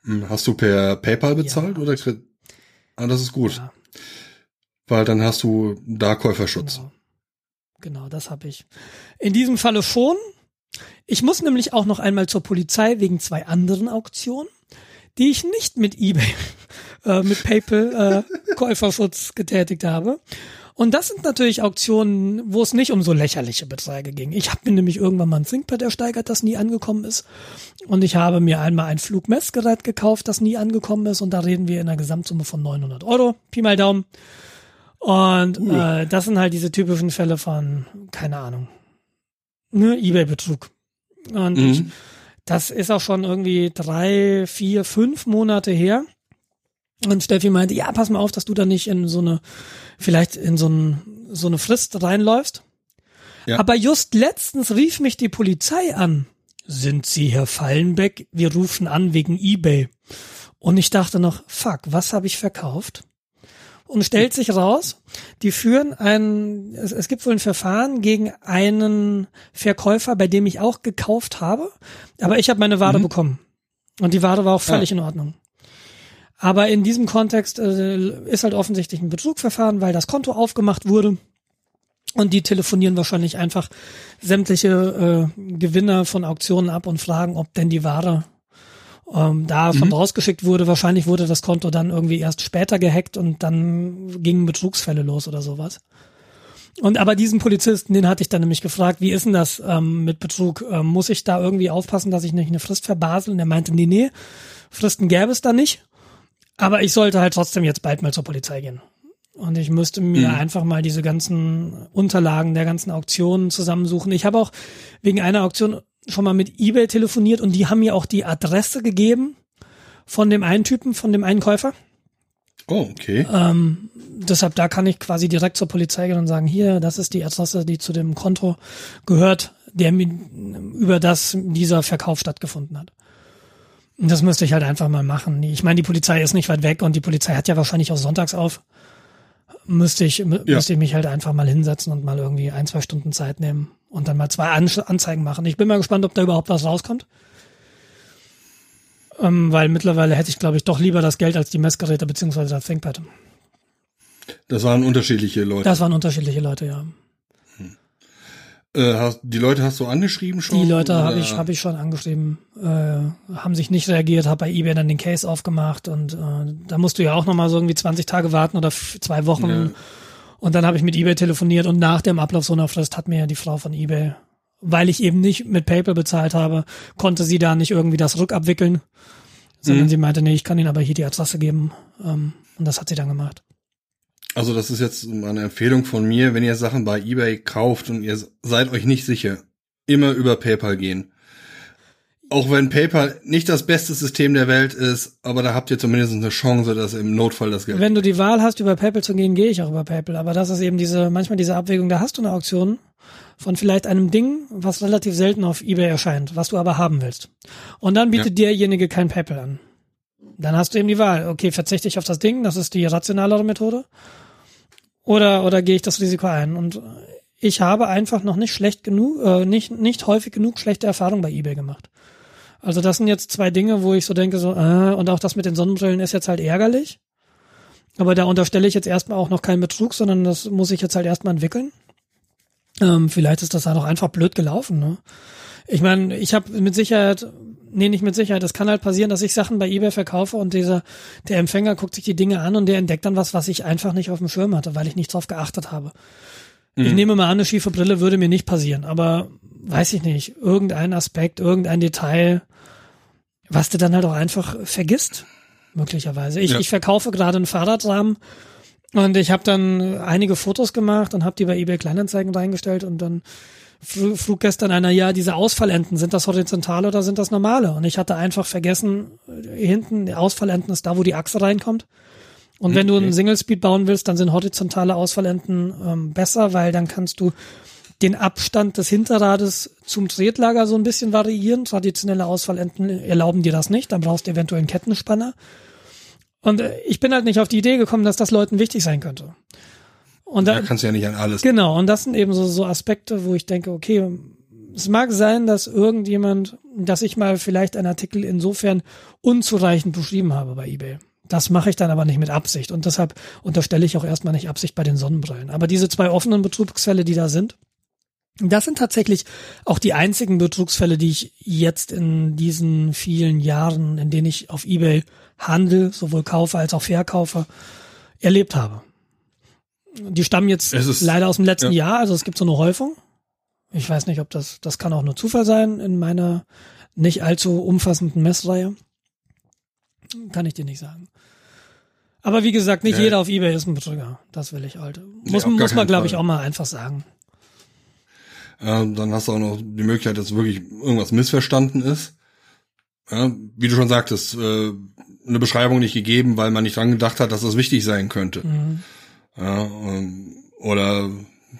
Hm, hast du per PayPal bezahlt ja. oder? Ah, das ist gut. Ja. Weil dann hast du da Käuferschutz. Genau, genau das habe ich. In diesem Falle schon. Ich muss nämlich auch noch einmal zur Polizei wegen zwei anderen Auktionen, die ich nicht mit eBay, äh, mit PayPal äh, Käuferschutz getätigt habe. Und das sind natürlich Auktionen, wo es nicht um so lächerliche Beträge ging. Ich habe mir nämlich irgendwann mal ein ThinkPad ersteigert, das nie angekommen ist. Und ich habe mir einmal ein Flugmessgerät gekauft, das nie angekommen ist. Und da reden wir in einer Gesamtsumme von 900 Euro. Pi mal Daumen. Und äh, das sind halt diese typischen Fälle von, keine Ahnung, ne, Ebay-Betrug. Und mhm. ich, das ist auch schon irgendwie drei, vier, fünf Monate her. Und Steffi meinte, ja, pass mal auf, dass du da nicht in so eine, vielleicht in so, ein, so eine Frist reinläufst. Ja. Aber just letztens rief mich die Polizei an. Sind Sie Herr Fallenbeck? Wir rufen an wegen eBay. Und ich dachte noch, fuck, was habe ich verkauft? Und stellt sich raus, die führen ein, es, es, gibt wohl ein Verfahren gegen einen Verkäufer, bei dem ich auch gekauft habe, aber ich habe meine Ware mhm. bekommen. Und die Ware war auch völlig ja. in Ordnung. Aber in diesem Kontext äh, ist halt offensichtlich ein Betrugverfahren, weil das Konto aufgemacht wurde. Und die telefonieren wahrscheinlich einfach sämtliche äh, Gewinner von Auktionen ab und fragen, ob denn die Ware ähm, da von mhm. rausgeschickt wurde. Wahrscheinlich wurde das Konto dann irgendwie erst später gehackt und dann gingen Betrugsfälle los oder sowas. Und aber diesen Polizisten, den hatte ich dann nämlich gefragt, wie ist denn das ähm, mit Betrug? Ähm, muss ich da irgendwie aufpassen, dass ich nicht eine Frist verbasel? Und er meinte, nee, nee, Fristen gäbe es da nicht. Aber ich sollte halt trotzdem jetzt bald mal zur Polizei gehen. Und ich müsste mir mhm. einfach mal diese ganzen Unterlagen der ganzen Auktionen zusammensuchen. Ich habe auch wegen einer Auktion schon mal mit eBay telefoniert und die haben mir auch die Adresse gegeben von dem einen Typen, von dem einen Käufer. Oh, okay. Ähm, deshalb, da kann ich quasi direkt zur Polizei gehen und sagen, hier, das ist die Adresse, die zu dem Konto gehört, der über das dieser Verkauf stattgefunden hat. Das müsste ich halt einfach mal machen. Ich meine, die Polizei ist nicht weit weg und die Polizei hat ja wahrscheinlich auch sonntags auf. Müsste ich, ja. müsste ich mich halt einfach mal hinsetzen und mal irgendwie ein, zwei Stunden Zeit nehmen und dann mal zwei An Anzeigen machen. Ich bin mal gespannt, ob da überhaupt was rauskommt. Ähm, weil mittlerweile hätte ich, glaube ich, doch lieber das Geld als die Messgeräte beziehungsweise das ThinkPad. Das waren unterschiedliche Leute. Das waren unterschiedliche Leute, ja. Äh, hast, die Leute hast du angeschrieben schon? Die Leute habe ich, hab ich schon angeschrieben, äh, haben sich nicht reagiert, habe bei eBay dann den Case aufgemacht und äh, da musst du ja auch nochmal so irgendwie 20 Tage warten oder zwei Wochen. Ja. Und dann habe ich mit eBay telefoniert und nach dem Ablauf so einer Frist hat mir die Frau von eBay, weil ich eben nicht mit PayPal bezahlt habe, konnte sie da nicht irgendwie das rückabwickeln, sondern mhm. sie meinte, nee, ich kann Ihnen aber hier die Adresse geben. Ähm, und das hat sie dann gemacht. Also das ist jetzt eine Empfehlung von mir, wenn ihr Sachen bei eBay kauft und ihr seid euch nicht sicher, immer über PayPal gehen. Auch wenn PayPal nicht das beste System der Welt ist, aber da habt ihr zumindest eine Chance, dass im Notfall das Geld. Wenn du die Wahl hast, über PayPal zu gehen, gehe ich auch über PayPal. Aber das ist eben diese, manchmal diese Abwägung, da hast du eine Auktion von vielleicht einem Ding, was relativ selten auf eBay erscheint, was du aber haben willst. Und dann bietet ja. derjenige kein PayPal an. Dann hast du eben die Wahl, okay, verzichte ich auf das Ding, das ist die rationalere Methode. Oder, oder gehe ich das Risiko ein? Und ich habe einfach noch nicht schlecht genug, äh, nicht, nicht häufig genug schlechte Erfahrungen bei eBay gemacht. Also das sind jetzt zwei Dinge, wo ich so denke, so, äh, und auch das mit den Sonnenbrillen ist jetzt halt ärgerlich. Aber da unterstelle ich jetzt erstmal auch noch keinen Betrug, sondern das muss ich jetzt halt erstmal entwickeln. Ähm, vielleicht ist das halt auch einfach blöd gelaufen. Ne? Ich meine, ich habe mit Sicherheit, nee, nicht mit Sicherheit, es kann halt passieren, dass ich Sachen bei eBay verkaufe und dieser, der Empfänger guckt sich die Dinge an und der entdeckt dann was, was ich einfach nicht auf dem Schirm hatte, weil ich nicht drauf geachtet habe. Mhm. Ich nehme mal an, eine schiefe Brille würde mir nicht passieren, aber weiß ich nicht, irgendein Aspekt, irgendein Detail, was du dann halt auch einfach vergisst möglicherweise. Ich, ja. ich verkaufe gerade einen Fahrradrahmen und ich habe dann einige Fotos gemacht und habe die bei eBay Kleinanzeigen reingestellt und dann frug gestern einer, ja, diese Ausfallenden, sind das horizontale oder sind das normale? Und ich hatte einfach vergessen, hinten, die Ausfallenden ist da, wo die Achse reinkommt. Und wenn okay. du einen Single Speed bauen willst, dann sind horizontale Ausfallenden ähm, besser, weil dann kannst du den Abstand des Hinterrades zum Tretlager so ein bisschen variieren. Traditionelle Ausfallenden erlauben dir das nicht. Dann brauchst du eventuell einen Kettenspanner. Und äh, ich bin halt nicht auf die Idee gekommen, dass das Leuten wichtig sein könnte. Und da, da kannst du ja nicht an alles. Genau. Und das sind eben so, so Aspekte, wo ich denke, okay, es mag sein, dass irgendjemand, dass ich mal vielleicht einen Artikel insofern unzureichend beschrieben habe bei eBay. Das mache ich dann aber nicht mit Absicht und deshalb unterstelle ich auch erstmal nicht Absicht bei den Sonnenbrillen. Aber diese zwei offenen Betrugsfälle, die da sind, das sind tatsächlich auch die einzigen Betrugsfälle, die ich jetzt in diesen vielen Jahren, in denen ich auf eBay handel, sowohl kaufe als auch verkaufe, erlebt habe. Die stammen jetzt leider aus dem letzten ja. Jahr, also es gibt so eine Häufung. Ich weiß nicht, ob das, das kann auch nur Zufall sein in meiner nicht allzu umfassenden Messreihe. Kann ich dir nicht sagen. Aber wie gesagt, nicht ja. jeder auf eBay ist ein Betrüger. Das will ich halt. Muss, nee, muss man, glaube ich, auch mal einfach sagen. Ja, dann hast du auch noch die Möglichkeit, dass wirklich irgendwas missverstanden ist. Ja, wie du schon sagtest, äh, eine Beschreibung nicht gegeben, weil man nicht dran gedacht hat, dass das wichtig sein könnte. Mhm. Ja, ähm, oder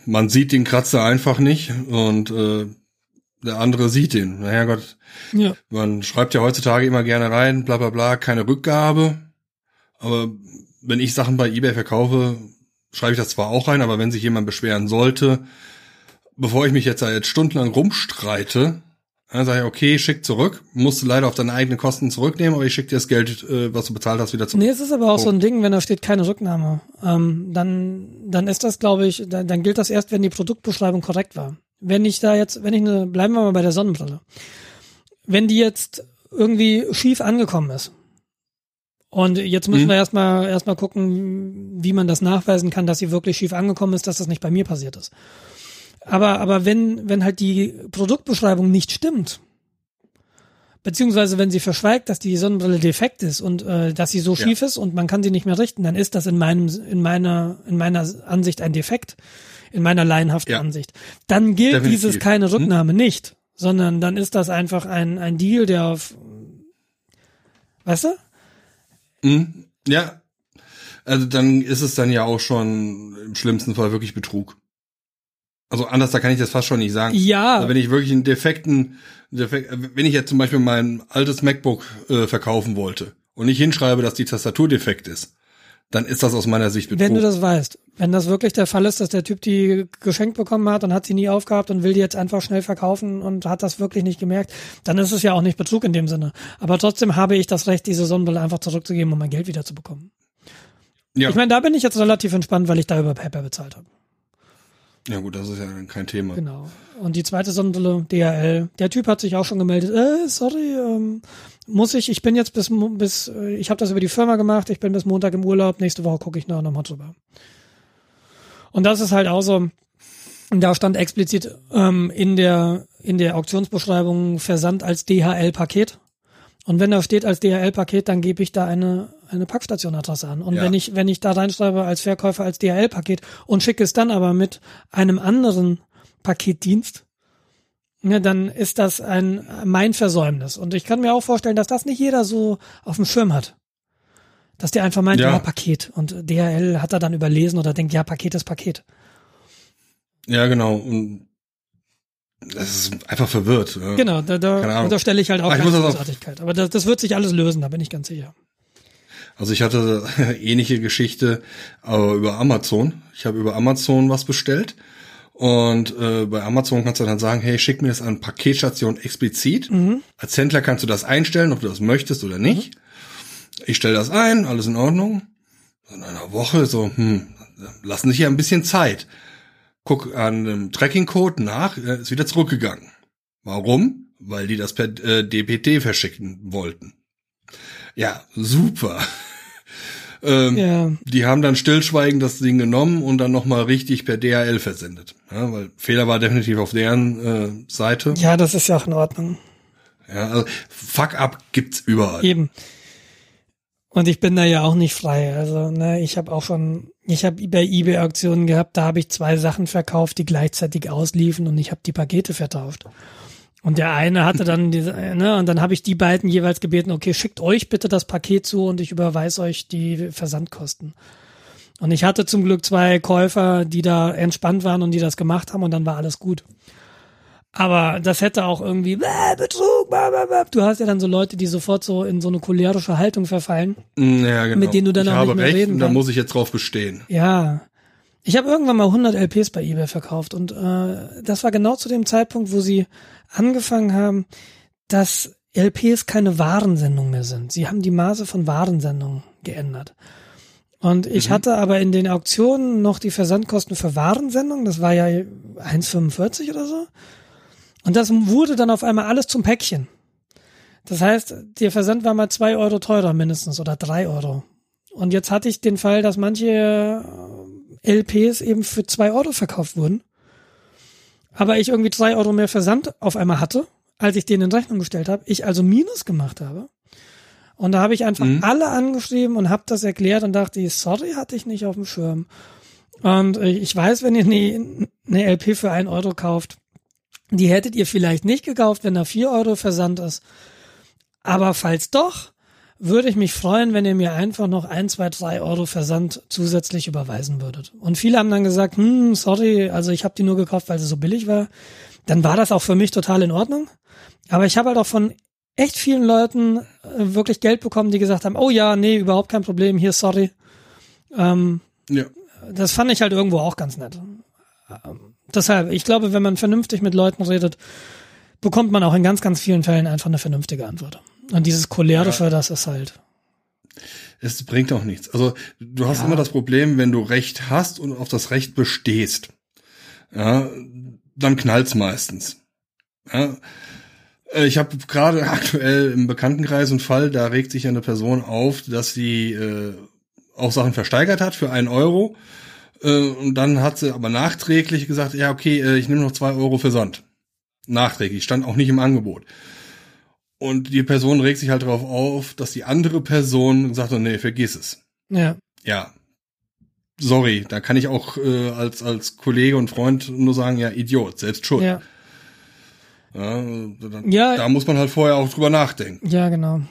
man sieht den Kratzer einfach nicht und äh, der andere sieht den. Naja Gott, ja. man schreibt ja heutzutage immer gerne rein, bla bla bla, keine Rückgabe. Aber wenn ich Sachen bei eBay verkaufe, schreibe ich das zwar auch rein, aber wenn sich jemand beschweren sollte, bevor ich mich jetzt da jetzt stundenlang rumstreite, dann sage ich, okay, schick zurück, musst du leider auf deine eigenen Kosten zurücknehmen, aber ich schicke dir das Geld, äh, was du bezahlt hast, wieder zurück. Nee, es ist aber auch oh. so ein Ding, wenn da steht keine Rücknahme, ähm, dann, dann ist das, glaube ich, dann, dann gilt das erst, wenn die Produktbeschreibung korrekt war. Wenn ich da jetzt, wenn ich eine, bleiben wir mal bei der Sonnenbrille. Wenn die jetzt irgendwie schief angekommen ist, und jetzt müssen hm. wir erstmal erstmal gucken, wie man das nachweisen kann, dass sie wirklich schief angekommen ist, dass das nicht bei mir passiert ist. Aber, aber wenn, wenn halt die Produktbeschreibung nicht stimmt, beziehungsweise wenn sie verschweigt, dass die Sonnenbrille defekt ist und äh, dass sie so ja. schief ist und man kann sie nicht mehr richten, dann ist das in meinem, in meiner, in meiner Ansicht ein Defekt, in meiner laienhaften ja. Ansicht. Dann gilt Definitiv. dieses keine hm? Rücknahme hm? nicht, sondern dann ist das einfach ein, ein Deal, der auf, weißt du? Hm? Ja. Also dann ist es dann ja auch schon im schlimmsten Fall wirklich Betrug. Also anders, da kann ich das fast schon nicht sagen. Ja. Also wenn ich wirklich einen defekten, defekt, wenn ich jetzt zum Beispiel mein altes MacBook äh, verkaufen wollte und nicht hinschreibe, dass die Tastatur defekt ist, dann ist das aus meiner Sicht Betrug. Wenn du das weißt, wenn das wirklich der Fall ist, dass der Typ die geschenkt bekommen hat und hat sie nie aufgehabt und will die jetzt einfach schnell verkaufen und hat das wirklich nicht gemerkt, dann ist es ja auch nicht Betrug in dem Sinne. Aber trotzdem habe ich das Recht, diese Sonnenbrille einfach zurückzugeben, um mein Geld wiederzubekommen. Ja. Ich meine, da bin ich jetzt relativ entspannt, weil ich da über PayPal bezahlt habe. Ja gut, das ist ja kein Thema. Genau. Und die zweite Sonderle, DHL, der Typ hat sich auch schon gemeldet, äh, sorry, ähm, muss ich, ich bin jetzt bis, bis äh, ich habe das über die Firma gemacht, ich bin bis Montag im Urlaub, nächste Woche gucke ich noch nochmal drüber. Und das ist halt auch so, da stand explizit ähm, in der in der Auktionsbeschreibung Versand als DHL-Paket. Und wenn da steht als DHL-Paket, dann gebe ich da eine, eine Packstationadresse an. Und ja. wenn ich, wenn ich da reinschreibe als Verkäufer als DHL-Paket und schicke es dann aber mit einem anderen Paketdienst, ja, dann ist das ein, mein Versäumnis. Und ich kann mir auch vorstellen, dass das nicht jeder so auf dem Schirm hat. Dass der einfach meint, ja, ja Paket. Und DHL hat er dann überlesen oder denkt, ja, Paket ist Paket. Ja, genau. Und Das ist einfach verwirrt. Genau, da, da Ahnung. unterstelle ich halt auch keine Großartigkeit. Aber das, das wird sich alles lösen, da bin ich ganz sicher. Also ich hatte ähnliche Geschichte, aber über Amazon. Ich habe über Amazon was bestellt. Und äh, bei Amazon kannst du dann sagen, hey, schick mir das an Paketstation explizit. Als Händler kannst du das einstellen, ob du das möchtest oder nicht. Ich stelle das ein, alles in Ordnung. In einer Woche so, hm, lassen sich ja ein bisschen Zeit. Guck an dem Tracking-Code nach, äh, ist wieder zurückgegangen. Warum? Weil die das per äh, DPT verschicken wollten. Ja, super. Ähm, Ja, Die haben dann stillschweigend das Ding genommen und dann nochmal richtig per DHL versendet. Ja, weil Fehler war definitiv auf deren äh, Seite. ja, das ist ja auch in Ordnung. Ja, also Fuck-up gibt's überall. Eben. Und ich bin da ja auch nicht frei. Also, ne, ich habe auch schon, ich habe bei eBay Auktionen gehabt, da habe ich zwei Sachen verkauft, die gleichzeitig ausliefen und ich habe die Pakete vertauscht. Und der eine hatte dann diese, ne, und dann habe ich die beiden jeweils gebeten, okay, schickt euch bitte das Paket zu und ich überweise euch die Versandkosten. Und ich hatte zum Glück zwei Käufer, die da entspannt waren und die das gemacht haben und dann war alles gut. Aber das hätte auch irgendwie bäh, Betrug, bäh, bäh, bäh. du hast ja dann so Leute, die sofort so in so eine cholerische Haltung verfallen. Ja, genau. Mit denen du dann ich auch habe nicht mehr recht reden und da muss ich jetzt drauf bestehen. Ja. Ich habe irgendwann mal 100 LPs bei eBay verkauft und äh, das war genau zu dem Zeitpunkt, wo sie angefangen haben, dass LPs keine Warensendung mehr sind. Sie haben die Maße von Warensendungen geändert. Und ich hatte aber in den Auktionen noch die Versandkosten für Warensendung, das war ja 1,45 oder so. Und das wurde dann auf einmal alles zum Päckchen. Das heißt, der Versand war mal zwei Euro teurer mindestens oder drei Euro. Und jetzt hatte ich den Fall, dass manche LPs eben für zwei Euro verkauft wurden. Aber ich irgendwie drei Euro mehr Versand auf einmal hatte, als ich den in Rechnung gestellt habe. Ich also Minus gemacht habe. Und da habe ich einfach alle angeschrieben und habe das erklärt und dachte, sorry, hatte ich nicht auf dem Schirm. Und ich weiß, wenn ihr eine, eine LP für ein Euro kauft, die hättet ihr vielleicht nicht gekauft, wenn da vier Euro Versand ist. Aber falls doch, würde ich mich freuen, wenn ihr mir einfach noch ein, zwei, drei Euro Versand zusätzlich überweisen würdet. Und viele haben dann gesagt, hm, sorry, also ich habe die nur gekauft, weil sie so billig war. Dann war das auch für mich total in Ordnung. Aber ich habe halt auch von echt vielen Leuten äh, wirklich Geld bekommen, die gesagt haben, oh ja, nee, überhaupt kein Problem, hier, sorry. Ähm, Ja. das fand ich halt irgendwo auch ganz nett. Ähm, deshalb, ich glaube, wenn man vernünftig mit Leuten redet, bekommt man auch in ganz, ganz vielen Fällen einfach eine vernünftige Antwort. Und dieses cholerische, das ist halt. Es bringt auch nichts. Also du hast Ja. immer das Problem, wenn du Recht hast und auf das Recht bestehst, ja, dann knallt's meistens. Ja. Äh, Ich habe gerade aktuell im Bekanntenkreis einen Fall, da regt sich eine Person auf, dass sie äh, auch Sachen versteigert hat für einen Euro. Äh, und dann hat sie aber nachträglich gesagt, ja, okay, äh, ich nehme noch zwei Euro für Sand. Nachträglich, stand auch nicht im Angebot. Und die Person regt sich halt darauf auf, dass die andere Person hat, nee, vergiss es. Ja, Ja. Sorry, da kann ich auch äh, als, als Kollege und Freund nur sagen, ja, Idiot, selbst schuld. ja, Ja, da, Ja. da muss man halt vorher auch drüber nachdenken. ja, genau.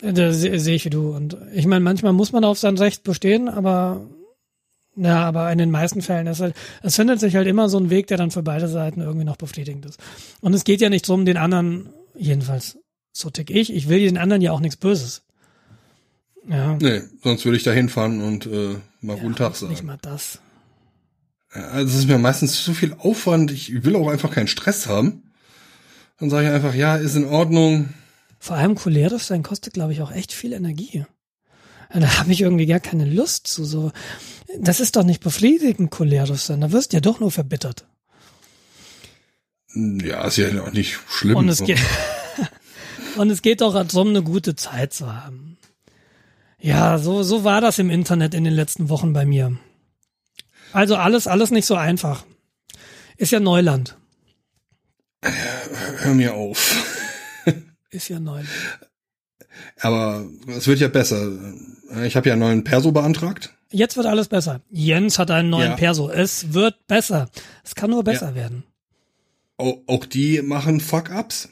Da se- sehe ich wie du. Und ich meine, manchmal muss man auf sein Recht bestehen, aber ja, aber in den meisten Fällen ist halt, es findet sich halt immer so ein Weg, der dann für beide Seiten irgendwie noch befriedigend ist. Und es geht ja nicht drum, den anderen, jedenfalls so tick ich, ich will den anderen ja auch nichts Böses. Ja. Nee, sonst würde ich da hinfahren und äh, mal guten Tag Nicht sagen. mal das. Ja, Also es ist mir meistens zu viel Aufwand, ich will auch einfach keinen Stress haben. Dann sage ich einfach, ja, ist in Ordnung. Vor allem cholerisch sein kostet, glaube ich, auch echt viel Energie. Da habe ich irgendwie gar keine Lust zu so. Das ist doch nicht befriedigend, cholerisch sein. Da wirst du ja doch nur verbittert. Ja, ist ja auch nicht schlimm. Und es geht, und es geht doch darum, eine gute Zeit zu haben. Ja, so, so war das im Internet in den letzten Wochen bei mir. Also alles, alles nicht so einfach. Ist ja Neuland. Hör mir auf. Ist ja Neuland. Aber es wird ja besser. Ich habe ja einen neuen Perso beantragt. Jetzt wird alles besser. Jens hat einen neuen Ja. Perso. Es wird besser. Es kann nur besser werden. Auch, auch die machen Fuck-Ups.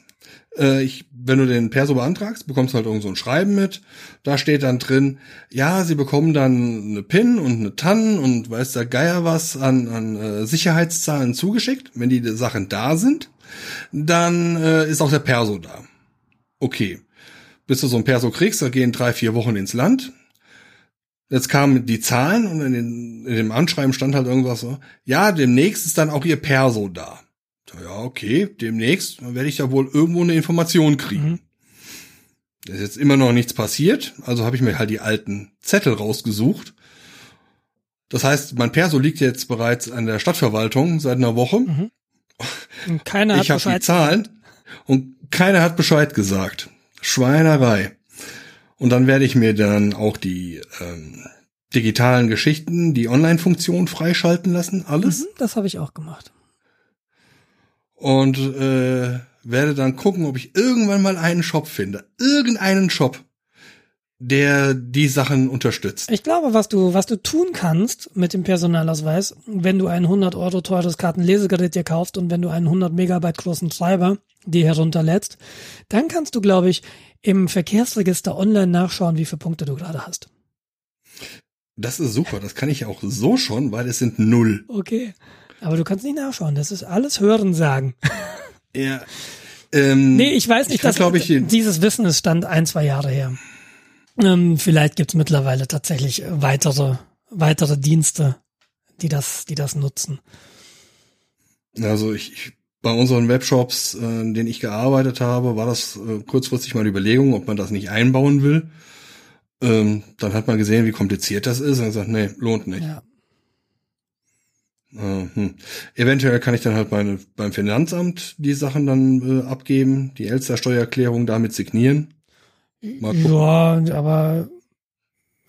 Äh, ich, wenn du den Perso beantragst, bekommst du halt irgend so ein Schreiben mit. Da steht dann drin, ja, sie bekommen dann eine PIN und eine TAN und weiß der Geier was an, an äh, Sicherheitszahlen zugeschickt. Wenn die Sachen da sind, dann äh, ist auch der Perso da. Okay. Bis du so ein Perso kriegst, da gehen drei, vier Wochen ins Land. Jetzt kamen die Zahlen und in, den, in dem Anschreiben stand halt irgendwas so, ja, demnächst ist dann auch ihr Perso da. Ja, okay, demnächst werde ich ja wohl irgendwo eine Information kriegen. Mhm. Da ist jetzt immer noch nichts passiert, also habe ich mir halt die alten Zettel rausgesucht. Das heißt, mein Perso liegt jetzt bereits an der Stadtverwaltung seit einer Woche. Mhm. Und keiner hat ich habe die Zahlen und keiner hat Bescheid gesagt. Schweinerei. Und dann werde ich mir dann auch die ähm, digitalen Geschichten, die Online-Funktion freischalten lassen, alles. Mhm, das habe ich auch gemacht. Und äh, werde dann gucken, ob ich irgendwann mal einen Shop finde. Irgendeinen Shop, der die Sachen unterstützt. Ich glaube, was du, was du tun kannst mit dem Personalausweis, wenn du ein 100 Euro teures Kartenlesegerät dir kaufst und wenn du einen 100 Megabyte großen Treiber dir herunterlädst, dann kannst du, glaube ich, im Verkehrsregister online nachschauen, wie viele Punkte du gerade hast. Das ist super, das kann ich auch so schon, weil es sind null. Okay. Aber du kannst nicht nachschauen, das ist alles Hören sagen. Ja. Ähm, nee, ich weiß nicht, ich kann, dass ich, dieses Wissen ist stand ein, zwei Jahre her. Ähm, vielleicht gibt's mittlerweile tatsächlich weitere, weitere Dienste, die das, die das nutzen. Also ich, ich bei unseren Webshops, äh, in denen ich gearbeitet habe, war das äh, kurzfristig mal eine Überlegung, ob man das nicht einbauen will. Ähm, dann hat man gesehen, wie kompliziert das ist und gesagt, nee, lohnt nicht. Ja. Äh, hm. Eventuell kann ich dann halt meine, beim Finanzamt die Sachen dann äh, abgeben, die Elster-Steuererklärung damit signieren. Ja, aber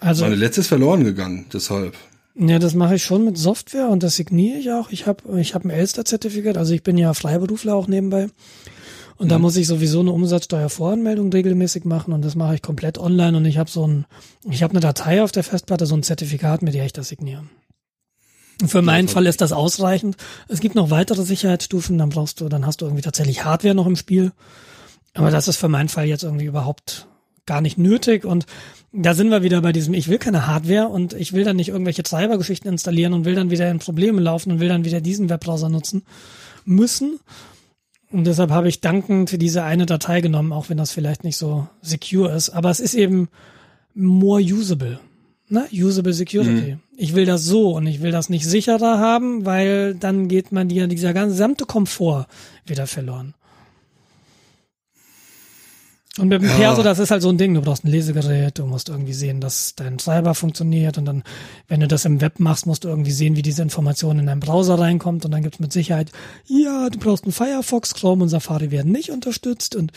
also meine letzte ist verloren gegangen, deshalb. Ja, das mache ich schon mit Software und das signiere ich auch. Ich habe ich hab ein Elster-Zertifikat, also ich bin ja Freiberufler auch nebenbei. Und mhm. da muss ich sowieso eine Umsatzsteuervoranmeldung regelmäßig machen und das mache ich komplett online und ich habe so ein, ich habe eine Datei auf der Festplatte, so ein Zertifikat, mit der ich das signiere. Für meinen Fall ist das ausreichend. Es gibt noch weitere Sicherheitsstufen, dann brauchst du, dann hast du irgendwie tatsächlich Hardware noch im Spiel. Aber das ist für meinen Fall jetzt irgendwie überhaupt gar nicht nötig und da sind wir wieder bei diesem, ich will keine Hardware und ich will dann nicht irgendwelche Treibergeschichten installieren und will dann wieder in Probleme laufen und will dann wieder diesen Webbrowser nutzen müssen. Und deshalb habe ich dankend diese eine Datei genommen, auch wenn das vielleicht nicht so secure ist. Aber es ist eben more usable. Ne? Usable Security. Mhm. Ich will das so und ich will das nicht sicherer haben, weil dann geht man dir dieser gesamte Komfort wieder verloren. Und mit dem ja. Perso, das ist halt so ein Ding. Du brauchst ein Lesegerät, du musst irgendwie sehen, dass dein Treiber funktioniert und dann, wenn du das im Web machst, musst du irgendwie sehen, wie diese Information in deinen Browser reinkommt und dann gibt's mit Sicherheit, ja, du brauchst einen Firefox, Chrome und Safari werden nicht unterstützt und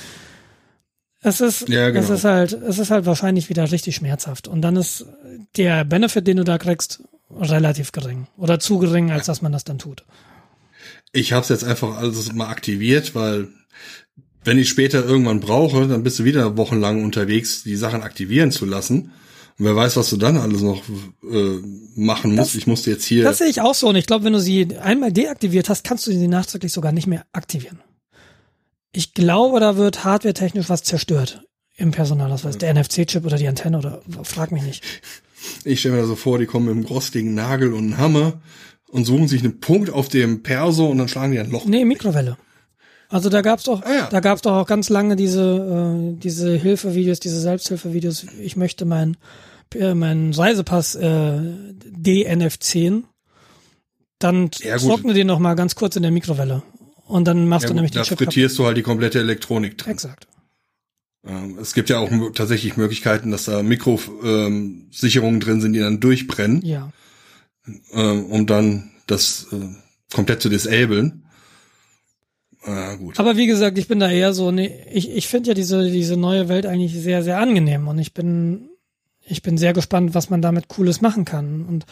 es ist, ja, genau. es ist halt, es ist halt wahrscheinlich wieder richtig schmerzhaft. Und dann ist der Benefit, den du da kriegst, relativ gering oder zu gering, als dass man das dann tut. Ich habe es jetzt einfach alles mal aktiviert, weil wenn ich später irgendwann brauche, dann bist du wieder wochenlang unterwegs, die Sachen aktivieren zu lassen. Und wer weiß, was du dann alles noch äh, machen musst. Das, ich musste jetzt hier. Das sehe ich auch so. Und ich glaube, wenn du sie einmal deaktiviert hast, kannst du sie nachträglich sogar nicht mehr aktivieren. Ich glaube, da wird hardware-technisch was zerstört im Personalausweis. Der NFC-Chip oder die Antenne oder frag mich nicht. Ich stelle mir da so vor, die kommen mit einem rostigen Nagel und einem Hammer und suchen sich einen Punkt auf dem Perso und dann schlagen die ein Loch. Nee, Mikrowelle. Also da gab's doch, ah, ja. da gab's doch auch ganz lange diese äh, diese Hilfevideos, diese Selbsthilfevideos. Ich möchte mein äh, meinen Reisepass äh, DNF10. Dann ja, trockne den noch mal ganz kurz in der Mikrowelle und dann machst ja, du nämlich die Chip. Da frittierst du halt die komplette Elektronik drin. Exakt. Ähm, es gibt ja auch tatsächlich Möglichkeiten, dass da Mikrosicherungen ähm, drin sind, die dann durchbrennen. Ja. Ähm, um dann das äh, komplett zu disablen. Ja, gut. Aber wie gesagt, ich bin da eher so, nee, ich, ich finde ja diese, diese neue Welt eigentlich sehr, sehr angenehm und ich bin, ich bin sehr gespannt, was man damit Cooles machen kann. Und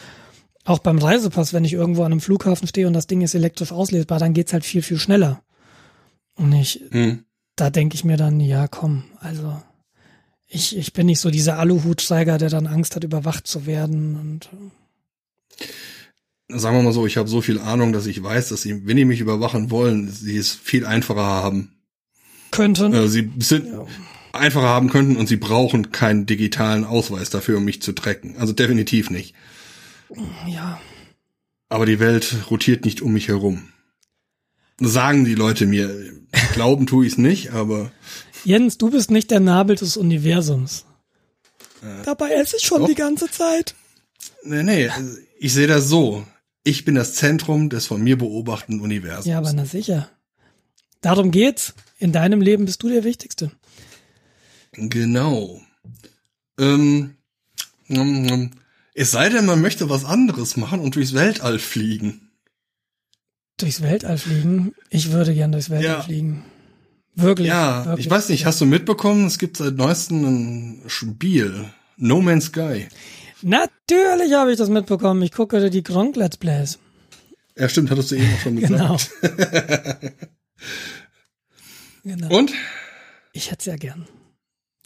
auch beim Reisepass, wenn ich irgendwo an einem Flughafen stehe und das Ding ist elektrisch auslesbar, dann geht's halt viel, viel schneller. Und ich, hm. da denke ich mir dann, ja, komm, also ich, ich bin nicht so dieser Aluhutträger, der dann Angst hat, überwacht zu werden und sagen wir mal so, ich habe so viel Ahnung, dass ich weiß, dass sie, wenn die mich überwachen wollen, sie es viel einfacher haben. Könnten. Äh, sie sind ja. einfacher haben könnten und sie brauchen keinen digitalen Ausweis dafür, um mich zu tracken. Also definitiv nicht. Ja. Aber die Welt rotiert nicht um mich herum. Sagen die Leute mir. Glauben tue ich es nicht, aber. Jens, du bist nicht der Nabel des Universums. Äh, Dabei esse ich schon doch. die ganze Zeit. Nee, nee, ich sehe das so. Ich bin das Zentrum des von mir beobachteten Universums. Ja, aber na sicher. Darum geht's. In deinem Leben bist du der Wichtigste. Genau. Ähm, es sei denn, man möchte was anderes machen und durchs Weltall fliegen. Durchs Weltall fliegen? Ich würde gern durchs Weltall ja. fliegen. Wirklich. Ja, wirklich, ich weiß nicht, hast du mitbekommen, es gibt seit neuestem ein Spiel, No Man's Sky. Natürlich habe ich das mitbekommen. Ich gucke die Gronk Let's Plays. Ja, stimmt, hattest du eben auch schon gesagt. Genau. genau. Und? Ich hätte es ja gern.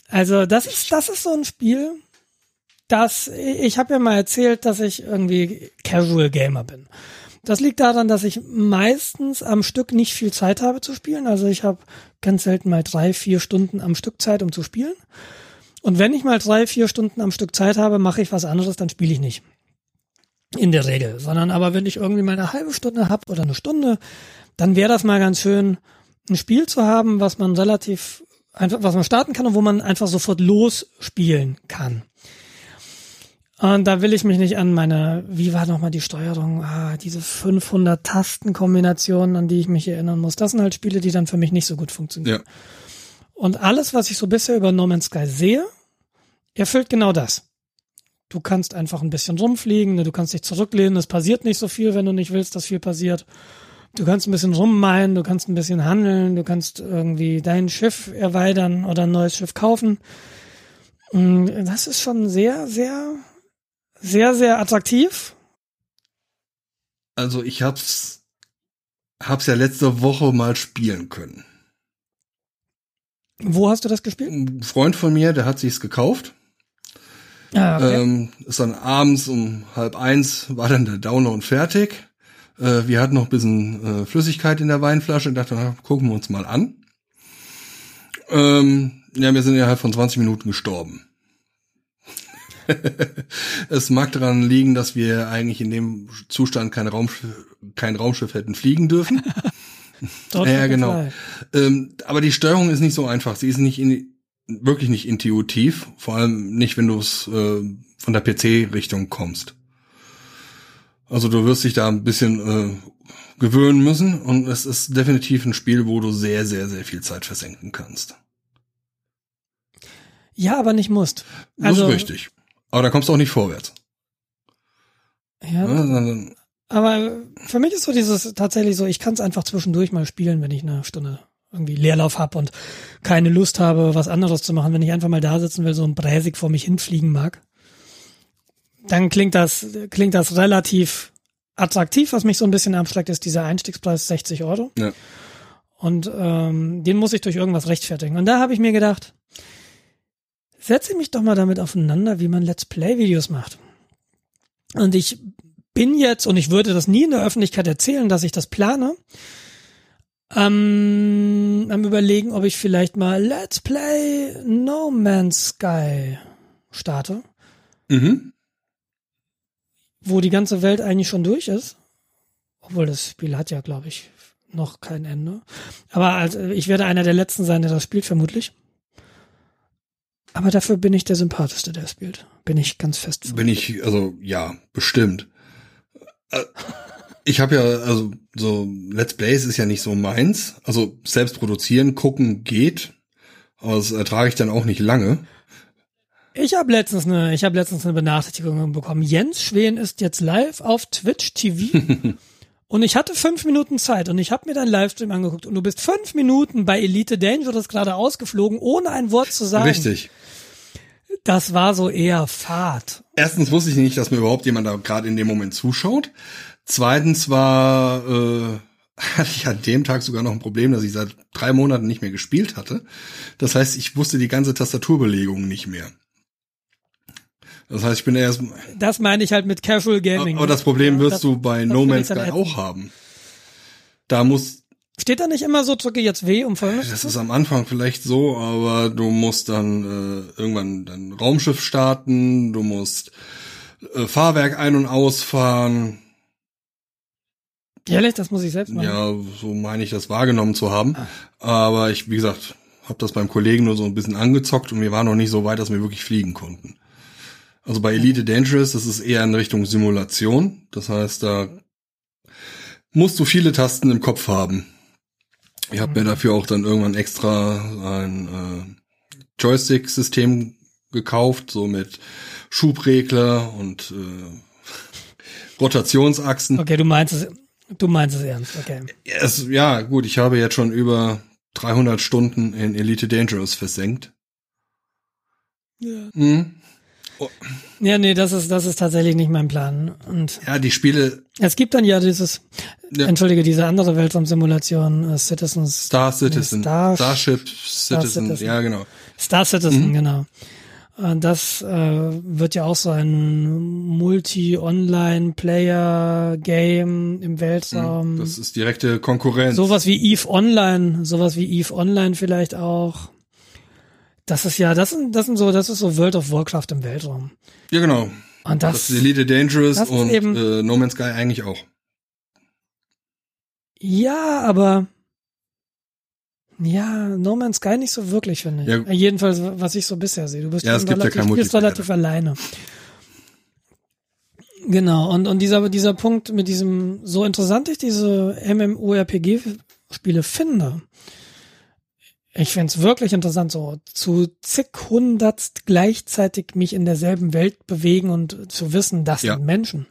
Also, das ist, das ist so ein Spiel, das, ich habe ja mal erzählt, dass ich irgendwie Casual Gamer bin. Das liegt daran, dass ich meistens am Stück nicht viel Zeit habe zu spielen. Also ich habe ganz selten mal drei, vier Stunden am Stück Zeit, um zu spielen. Und wenn ich mal drei, vier Stunden am Stück Zeit habe, mache ich was anderes, dann spiele ich nicht. In der Regel. Sondern aber wenn ich irgendwie mal eine halbe Stunde habe oder eine Stunde, dann wäre das mal ganz schön, ein Spiel zu haben, was man relativ einfach, was man starten kann und wo man einfach sofort losspielen kann. Und da will ich mich nicht an meine, wie war nochmal die Steuerung, ah, diese 500 Tastenkombinationen, an die ich mich erinnern muss. Das sind halt Spiele, die dann für mich nicht so gut funktionieren. Ja. Und alles, was ich so bisher über No Man's Sky sehe, erfüllt genau das. Du kannst einfach ein bisschen rumfliegen, ne, du kannst dich zurücklehnen, es passiert nicht so viel, wenn du nicht willst, dass viel passiert. Du kannst ein bisschen rummeinen, du kannst ein bisschen handeln, du kannst irgendwie dein Schiff erweitern oder ein neues Schiff kaufen. Das ist schon sehr, sehr sehr, sehr attraktiv. Also ich hab's, hab's ja letzte Woche mal spielen können. Wo hast du das gespielt? Ein Freund von mir, der hat sich's gekauft. Ah, okay. ähm, ist dann abends um halb eins war dann der Download fertig. Äh, wir hatten noch ein bisschen äh, Flüssigkeit in der Weinflasche und dachten, na, gucken wir uns mal an. Ähm, ja, wir sind innerhalb von 20 Minuten gestorben. es mag daran liegen, dass wir eigentlich in dem Zustand kein Raumschiff, kein Raumschiff hätten fliegen dürfen. ja, genau. Ähm, aber die Steuerung ist nicht so einfach. Sie ist nicht in, wirklich nicht intuitiv, vor allem nicht, wenn du es äh, von der PC-Richtung kommst. Also du wirst dich da ein bisschen äh, gewöhnen müssen und es ist definitiv ein Spiel, wo du sehr, sehr, sehr viel Zeit versenken kannst. Ja, aber nicht musst. Also, das ist richtig. Aber da kommst du auch nicht vorwärts. Ja. ja aber für mich ist so dieses tatsächlich so, ich kann es einfach zwischendurch mal spielen, wenn ich eine Stunde irgendwie Leerlauf habe und keine Lust habe, was anderes zu machen, wenn ich einfach mal da sitzen will, so ein Bräsig vor mich hinfliegen mag. Dann klingt das, klingt das relativ attraktiv. Was mich so ein bisschen abschlägt, ist dieser Einstiegspreis 60 Euro. Ja. Und ähm, den muss ich durch irgendwas rechtfertigen. Und da habe ich mir gedacht, setze mich doch mal damit aufeinander, wie man Let's Play-Videos macht. Und ich bin jetzt, und ich würde das nie in der Öffentlichkeit erzählen, dass ich das plane, ähm, am überlegen, ob ich vielleicht mal Let's Play No Man's Sky starte. Mhm. Wo die ganze Welt eigentlich schon durch ist. Obwohl das Spiel hat ja, glaube ich, noch kein Ende. Aber also ich werde einer der letzten sein, der das spielt, vermutlich. Aber dafür bin ich der sympathischste, der spielt. Bin ich ganz fest. Von. Bin ich, also ja, bestimmt. Äh, ich habe ja, also so Let's Plays ist ja nicht so meins. Also selbst produzieren, gucken geht, aber das ertrage ich dann auch nicht lange. Ich habe letztens eine, ich habe letztens eine Benachrichtigung bekommen. Jens Schwen ist jetzt live auf Twitch TV. und ich hatte fünf Minuten Zeit und ich habe mir deinen Livestream angeguckt und du bist fünf Minuten bei Elite Dangerous gerade ausgeflogen, ohne ein Wort zu sagen. Richtig. Das war so eher Fahrt. Erstens wusste ich nicht, dass mir überhaupt jemand da gerade in dem Moment zuschaut. Zweitens war äh, hatte ich an dem Tag sogar noch ein Problem, dass ich seit drei Monaten nicht mehr gespielt hatte. Das heißt, ich wusste die ganze Tastaturbelegung nicht mehr. Das heißt, ich bin erst. Das meine ich halt mit Casual Gaming. Aber das Problem wirst das, du bei No Man's Sky auch haben. Da muss Steht da nicht immer so, drücke jetzt W, um folgendes? Das ist am Anfang vielleicht so, aber du musst dann äh, irgendwann dein Raumschiff starten, du musst äh, Fahrwerk ein- und ausfahren. Ehrlich, das muss ich selbst machen. Ja, so meine ich das wahrgenommen zu haben. Ah. Aber ich, wie gesagt, habe das beim Kollegen nur so ein bisschen angezockt und wir waren noch nicht so weit, dass wir wirklich fliegen konnten. Also bei Elite Dangerous, das ist eher in Richtung Simulation. Das heißt, da musst du viele Tasten im Kopf haben. Ich habe mir dafür auch dann irgendwann extra ein äh, Joystick-System gekauft, so mit Schubregler und äh, Rotationsachsen. Okay, du meinst es, du meinst es ernst, okay. Es, ja, gut, ich habe jetzt schon über 300 Stunden in Elite Dangerous versenkt. Ja. Mhm. Ja, nee, das ist, das ist tatsächlich nicht mein Plan. Und Ja, die Spiele es gibt dann ja dieses, Ja. entschuldige, diese andere Weltraumsimulation, äh, Citizens, Star Citizen, Star- Starship Citizen, Citizen. ja genau. Star Citizen, Mhm. genau. Äh, Das äh, wird ja auch so ein Multi-Online-Player-Game im Weltraum. Das ist direkte Konkurrenz. Sowas wie Eve Online, sowas wie Eve Online vielleicht auch. Das ist ja, das sind, das sind so, das ist so World of Warcraft im Weltraum. ja, genau. Und Das, das, ist Elite Dangerous ist und eben- äh, No Man's Sky eigentlich auch. ja, aber ja, No Man's Sky nicht so wirklich, finde ich. Ja. Äh, Jedenfalls, was ich so bisher sehe. Du bist Ja, es gibt ja relativ, kein du bist relativ alleine. Genau, und, und dieser, dieser Punkt mit diesem, so interessant ich diese MMORPG-Spiele finde, ich finde es wirklich interessant, so zu zig hundertst gleichzeitig mich in derselben Welt bewegen und zu wissen, das Ja. sind Menschen.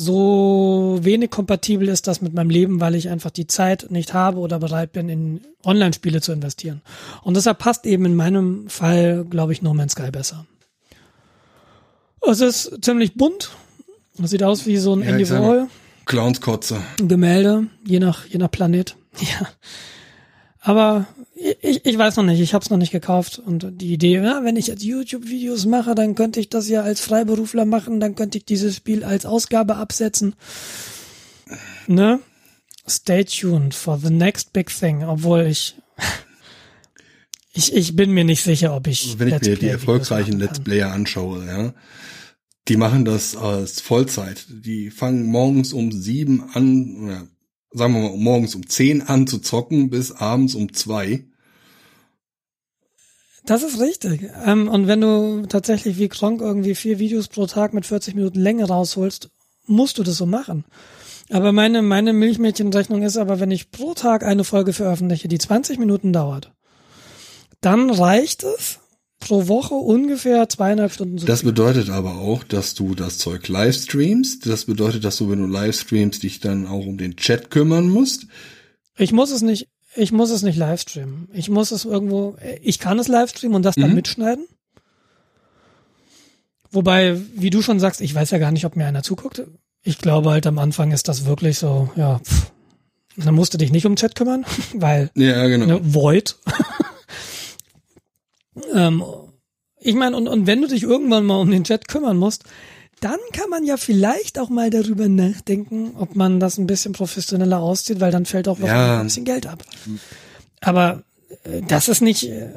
So wenig kompatibel ist das mit meinem Leben, weil ich einfach die Zeit nicht habe oder bereit bin, in Online-Spiele zu investieren. Und deshalb passt eben in meinem Fall, glaube ich, No Man's Sky besser. Es ist ziemlich bunt. Es sieht aus wie so ein Ja, Andy Warhol. Clownskotze. Gemälde, je nach, je nach Planet. Ja. Aber ich, ich weiß noch nicht, ich habe es noch nicht gekauft. Und die Idee, ja, wenn ich jetzt YouTube-Videos mache, dann könnte ich das ja als Freiberufler machen, dann könnte ich dieses Spiel als Ausgabe absetzen. Ne? Stay tuned for the next big thing, obwohl ich ich, ich bin mir nicht sicher, ob ich wenn ich Let's mir die erfolgreichen Let's. Player anschaue, ja, die machen das als Vollzeit. Die fangen morgens um sieben an, sagen wir mal morgens um zehn an zu zocken bis abends um zwei. Das ist richtig. Ähm, und wenn du tatsächlich wie Kronk irgendwie vier Videos pro Tag mit 40 Minuten Länge rausholst, musst du das so machen. Aber meine, meine Milchmädchenrechnung ist aber, wenn ich pro Tag eine Folge veröffentliche, die 20 Minuten dauert, dann reicht es pro Woche ungefähr zweieinhalb Stunden zu Das bedeutet aber auch, dass du das Zeug live streamst. Das bedeutet, dass du, wenn du live streamst, dich dann auch um den Chat kümmern musst. Ich muss es nicht, ich muss es nicht live streamen. Ich muss es irgendwo, ich kann es live streamen und das dann Mhm. mitschneiden. Wobei, wie du schon sagst, ich weiß ja gar nicht, ob mir einer zuguckt. Ich glaube halt am Anfang ist das wirklich so, ja, pff. dann musst du dich nicht um Chat kümmern, weil Ja, genau. ne, Void. Ähm, ich meine, und, und wenn du dich irgendwann mal um den Chat kümmern musst, dann kann man ja vielleicht auch mal darüber nachdenken, ob man das ein bisschen professioneller auszieht, weil dann fällt auch Ja. ein bisschen Geld ab. Aber äh, das ist nicht, äh,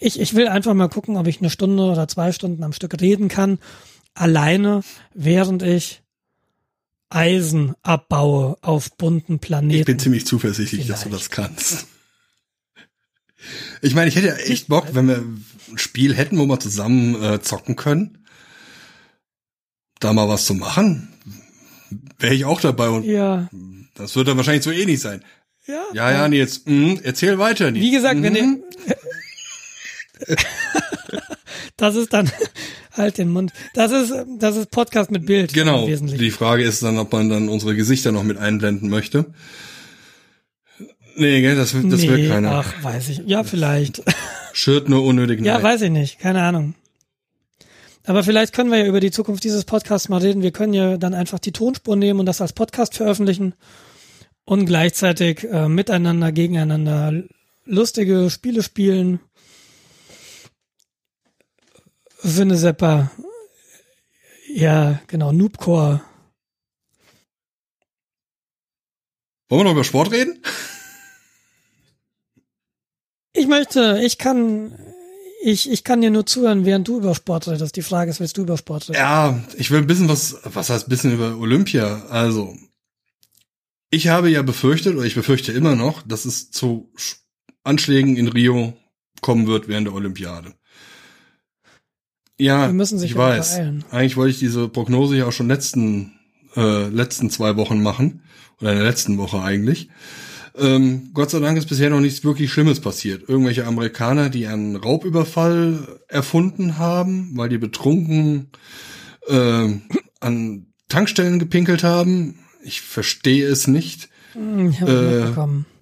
ich, ich will einfach mal gucken, ob ich eine Stunde oder zwei Stunden am Stück reden kann, alleine, während ich Eisen abbaue auf bunten Planeten. Ich bin ziemlich zuversichtlich, dass du Vielleicht. das kannst. Ich meine, ich hätte ja echt Bock, wenn wir ein Spiel hätten, wo wir zusammen äh, zocken können. Da mal was zu machen. Wäre ich auch dabei und ja, das wird dann wahrscheinlich so ähnlich sein. ja, Ja, ja, Nils, mh, erzähl weiter, Nils. Wie gesagt, wenn Mhm. ihr, das ist dann halt den Mund. Das ist das ist Podcast mit Bild. Genau. Die Frage ist dann, ob man dann unsere Gesichter noch mit einblenden möchte. Nee, gell, das, das nee, will keiner. Ach, weiß ich. Ja, vielleicht. Schürt nur unnötig Ja, weiß ich nicht. Keine Ahnung. Aber vielleicht können wir ja über die Zukunft dieses Podcasts mal reden. Wir können ja dann einfach die Tonspur nehmen und das als Podcast veröffentlichen und gleichzeitig äh, miteinander, gegeneinander lustige Spiele spielen. Sinnesepper. Ja, genau, Noobcore. Wollen wir noch über Sport reden? Ich möchte, ich kann, ich, ich kann dir nur zuhören, während du über Sport redest. Die Frage ist, willst du über Sport reden? Ja, ich will ein bisschen was, was heißt ein bisschen über Olympia? Also, ich habe ja befürchtet, oder ich befürchte immer noch, dass es zu Anschlägen in Rio kommen wird während der Olympiade. Ja, Wir müssen sich ich weiß. beeilen. Eigentlich wollte ich diese Prognose ja auch schon letzten, äh, letzten zwei Wochen machen. Oder in der letzten Woche eigentlich. Ähm, Gott sei Dank ist bisher noch nichts wirklich Schlimmes passiert. Irgendwelche Amerikaner, die einen Raubüberfall erfunden haben, weil die betrunken äh, an Tankstellen gepinkelt haben. Ich verstehe es nicht. Hm, Ich Äh.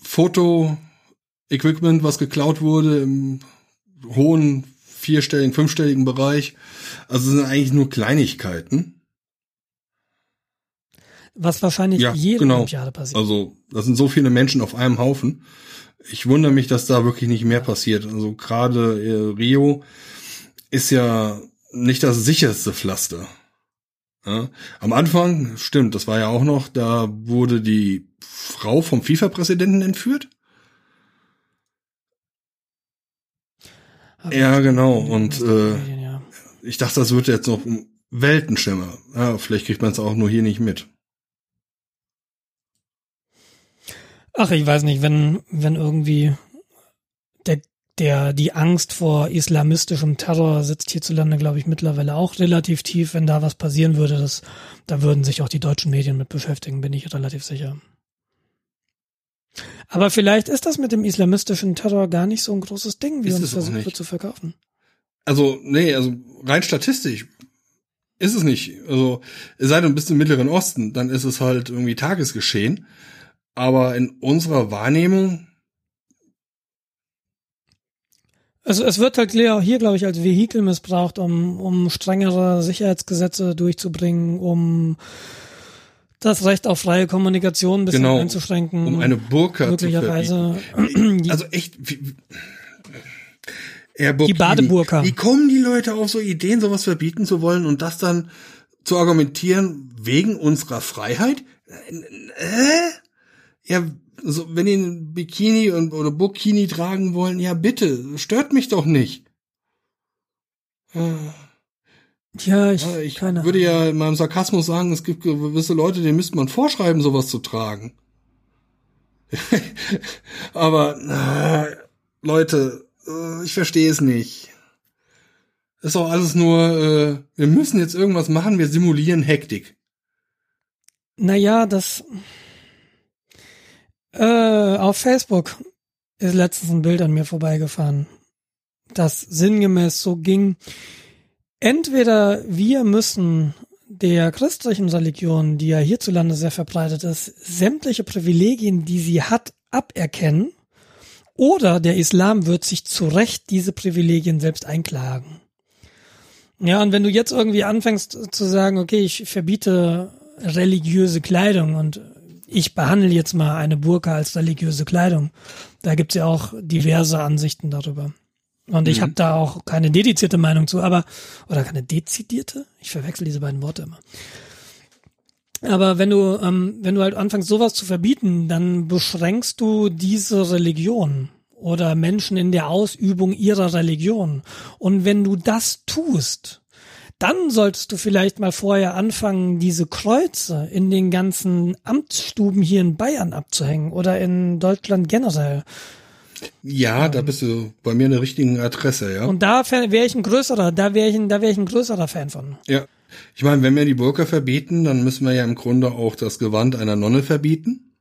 Foto-Equipment, was geklaut wurde im hohen vierstelligen, fünfstelligen Bereich. Also es sind eigentlich nur Kleinigkeiten. Was wahrscheinlich ja, jede genau. Olympiade passiert. Also das sind so viele Menschen auf einem Haufen. Ich wundere mich, dass da wirklich nicht mehr passiert. Also gerade äh, Rio ist ja nicht das sicherste Pflaster. Ja, am Anfang, stimmt, das war ja auch noch, da wurde die Frau vom FIFA-Präsidenten entführt. Hab Ja, genau. Und äh, ich dachte, das wird jetzt noch Weltenschimmer. Ja, vielleicht kriegt man es auch nur hier nicht mit. Ach, ich weiß nicht, wenn, wenn irgendwie der, der, die Angst vor islamistischem Terror sitzt hierzulande, glaube ich, mittlerweile auch relativ tief. Wenn da was passieren würde, das, da würden sich auch die deutschen Medien mit beschäftigen, bin ich relativ sicher. Aber vielleicht ist das mit dem islamistischen Terror gar nicht so ein großes Ding, wie Ist uns versucht wird zu verkaufen. Also, nee, also rein statistisch ist es nicht. Also, es sei denn, du bist im Mittleren Osten, dann ist es halt irgendwie Tagesgeschehen. Aber in unserer Wahrnehmung, Also es wird halt hier, hier glaube ich, als Vehikel missbraucht, um, um strengere Sicherheitsgesetze durchzubringen, um das Recht auf freie Kommunikation ein bisschen Genau, einzuschränken. um eine Burka zu möglicherweise verbieten. die, Also echt, wie, Burkini, Die Badeburka. Wie kommen die Leute auf so Ideen, sowas verbieten zu wollen und das dann zu argumentieren wegen unserer Freiheit? Äh? Ja, so, wenn die ein Bikini und, oder Burkini tragen wollen, ja bitte, stört mich doch nicht. Äh, ja, ich, ja, ich keine würde ja in meinem Sarkasmus sagen, es gibt gewisse Leute, denen müsste man vorschreiben, sowas zu tragen. Aber äh, Leute, äh, ich verstehe es nicht. Ist doch alles nur, äh, wir müssen jetzt irgendwas machen, wir simulieren Hektik. Naja, das äh, auf Facebook ist letztens ein Bild an mir vorbeigefahren, das sinngemäß so ging. Entweder wir müssen der christlichen Religion, die ja hierzulande sehr verbreitet ist, sämtliche Privilegien, die sie hat, aberkennen, oder der Islam wird sich zu Recht diese Privilegien selbst einklagen. Ja, und wenn du jetzt irgendwie anfängst zu sagen, okay, ich verbiete religiöse Kleidung und ich behandle jetzt mal eine Burka als religiöse Kleidung, da gibt's ja auch diverse Ansichten darüber. Und ich Mhm. habe da auch keine dedizierte Meinung zu, aber oder keine dezidierte? Ich verwechsel diese beiden Worte immer. Aber wenn du ähm, wenn du halt anfängst sowas zu verbieten, dann beschränkst du diese Religion oder Menschen in der Ausübung ihrer Religion. Und wenn du das tust, dann solltest du vielleicht mal vorher anfangen, diese Kreuze in den ganzen Amtsstuben hier in Bayern abzuhängen oder in Deutschland generell. Ja, da bist du bei mir an der richtigen Adresse, ja. Und da wäre ich ein größerer, da wäre ich ein, da wäre ich ein größerer Fan von. Ja. Ich meine, wenn wir die Burka verbieten, dann müssen wir ja im Grunde auch das Gewand einer Nonne verbieten.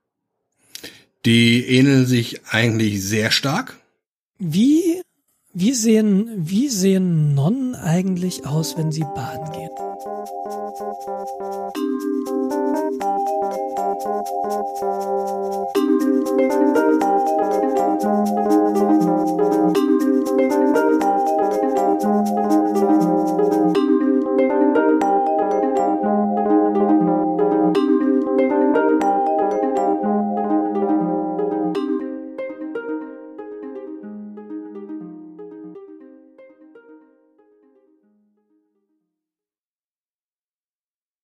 Die ähneln sich eigentlich sehr stark. Wie, wie sehen, wie sehen Nonnen eigentlich aus, wenn sie baden gehen? Musik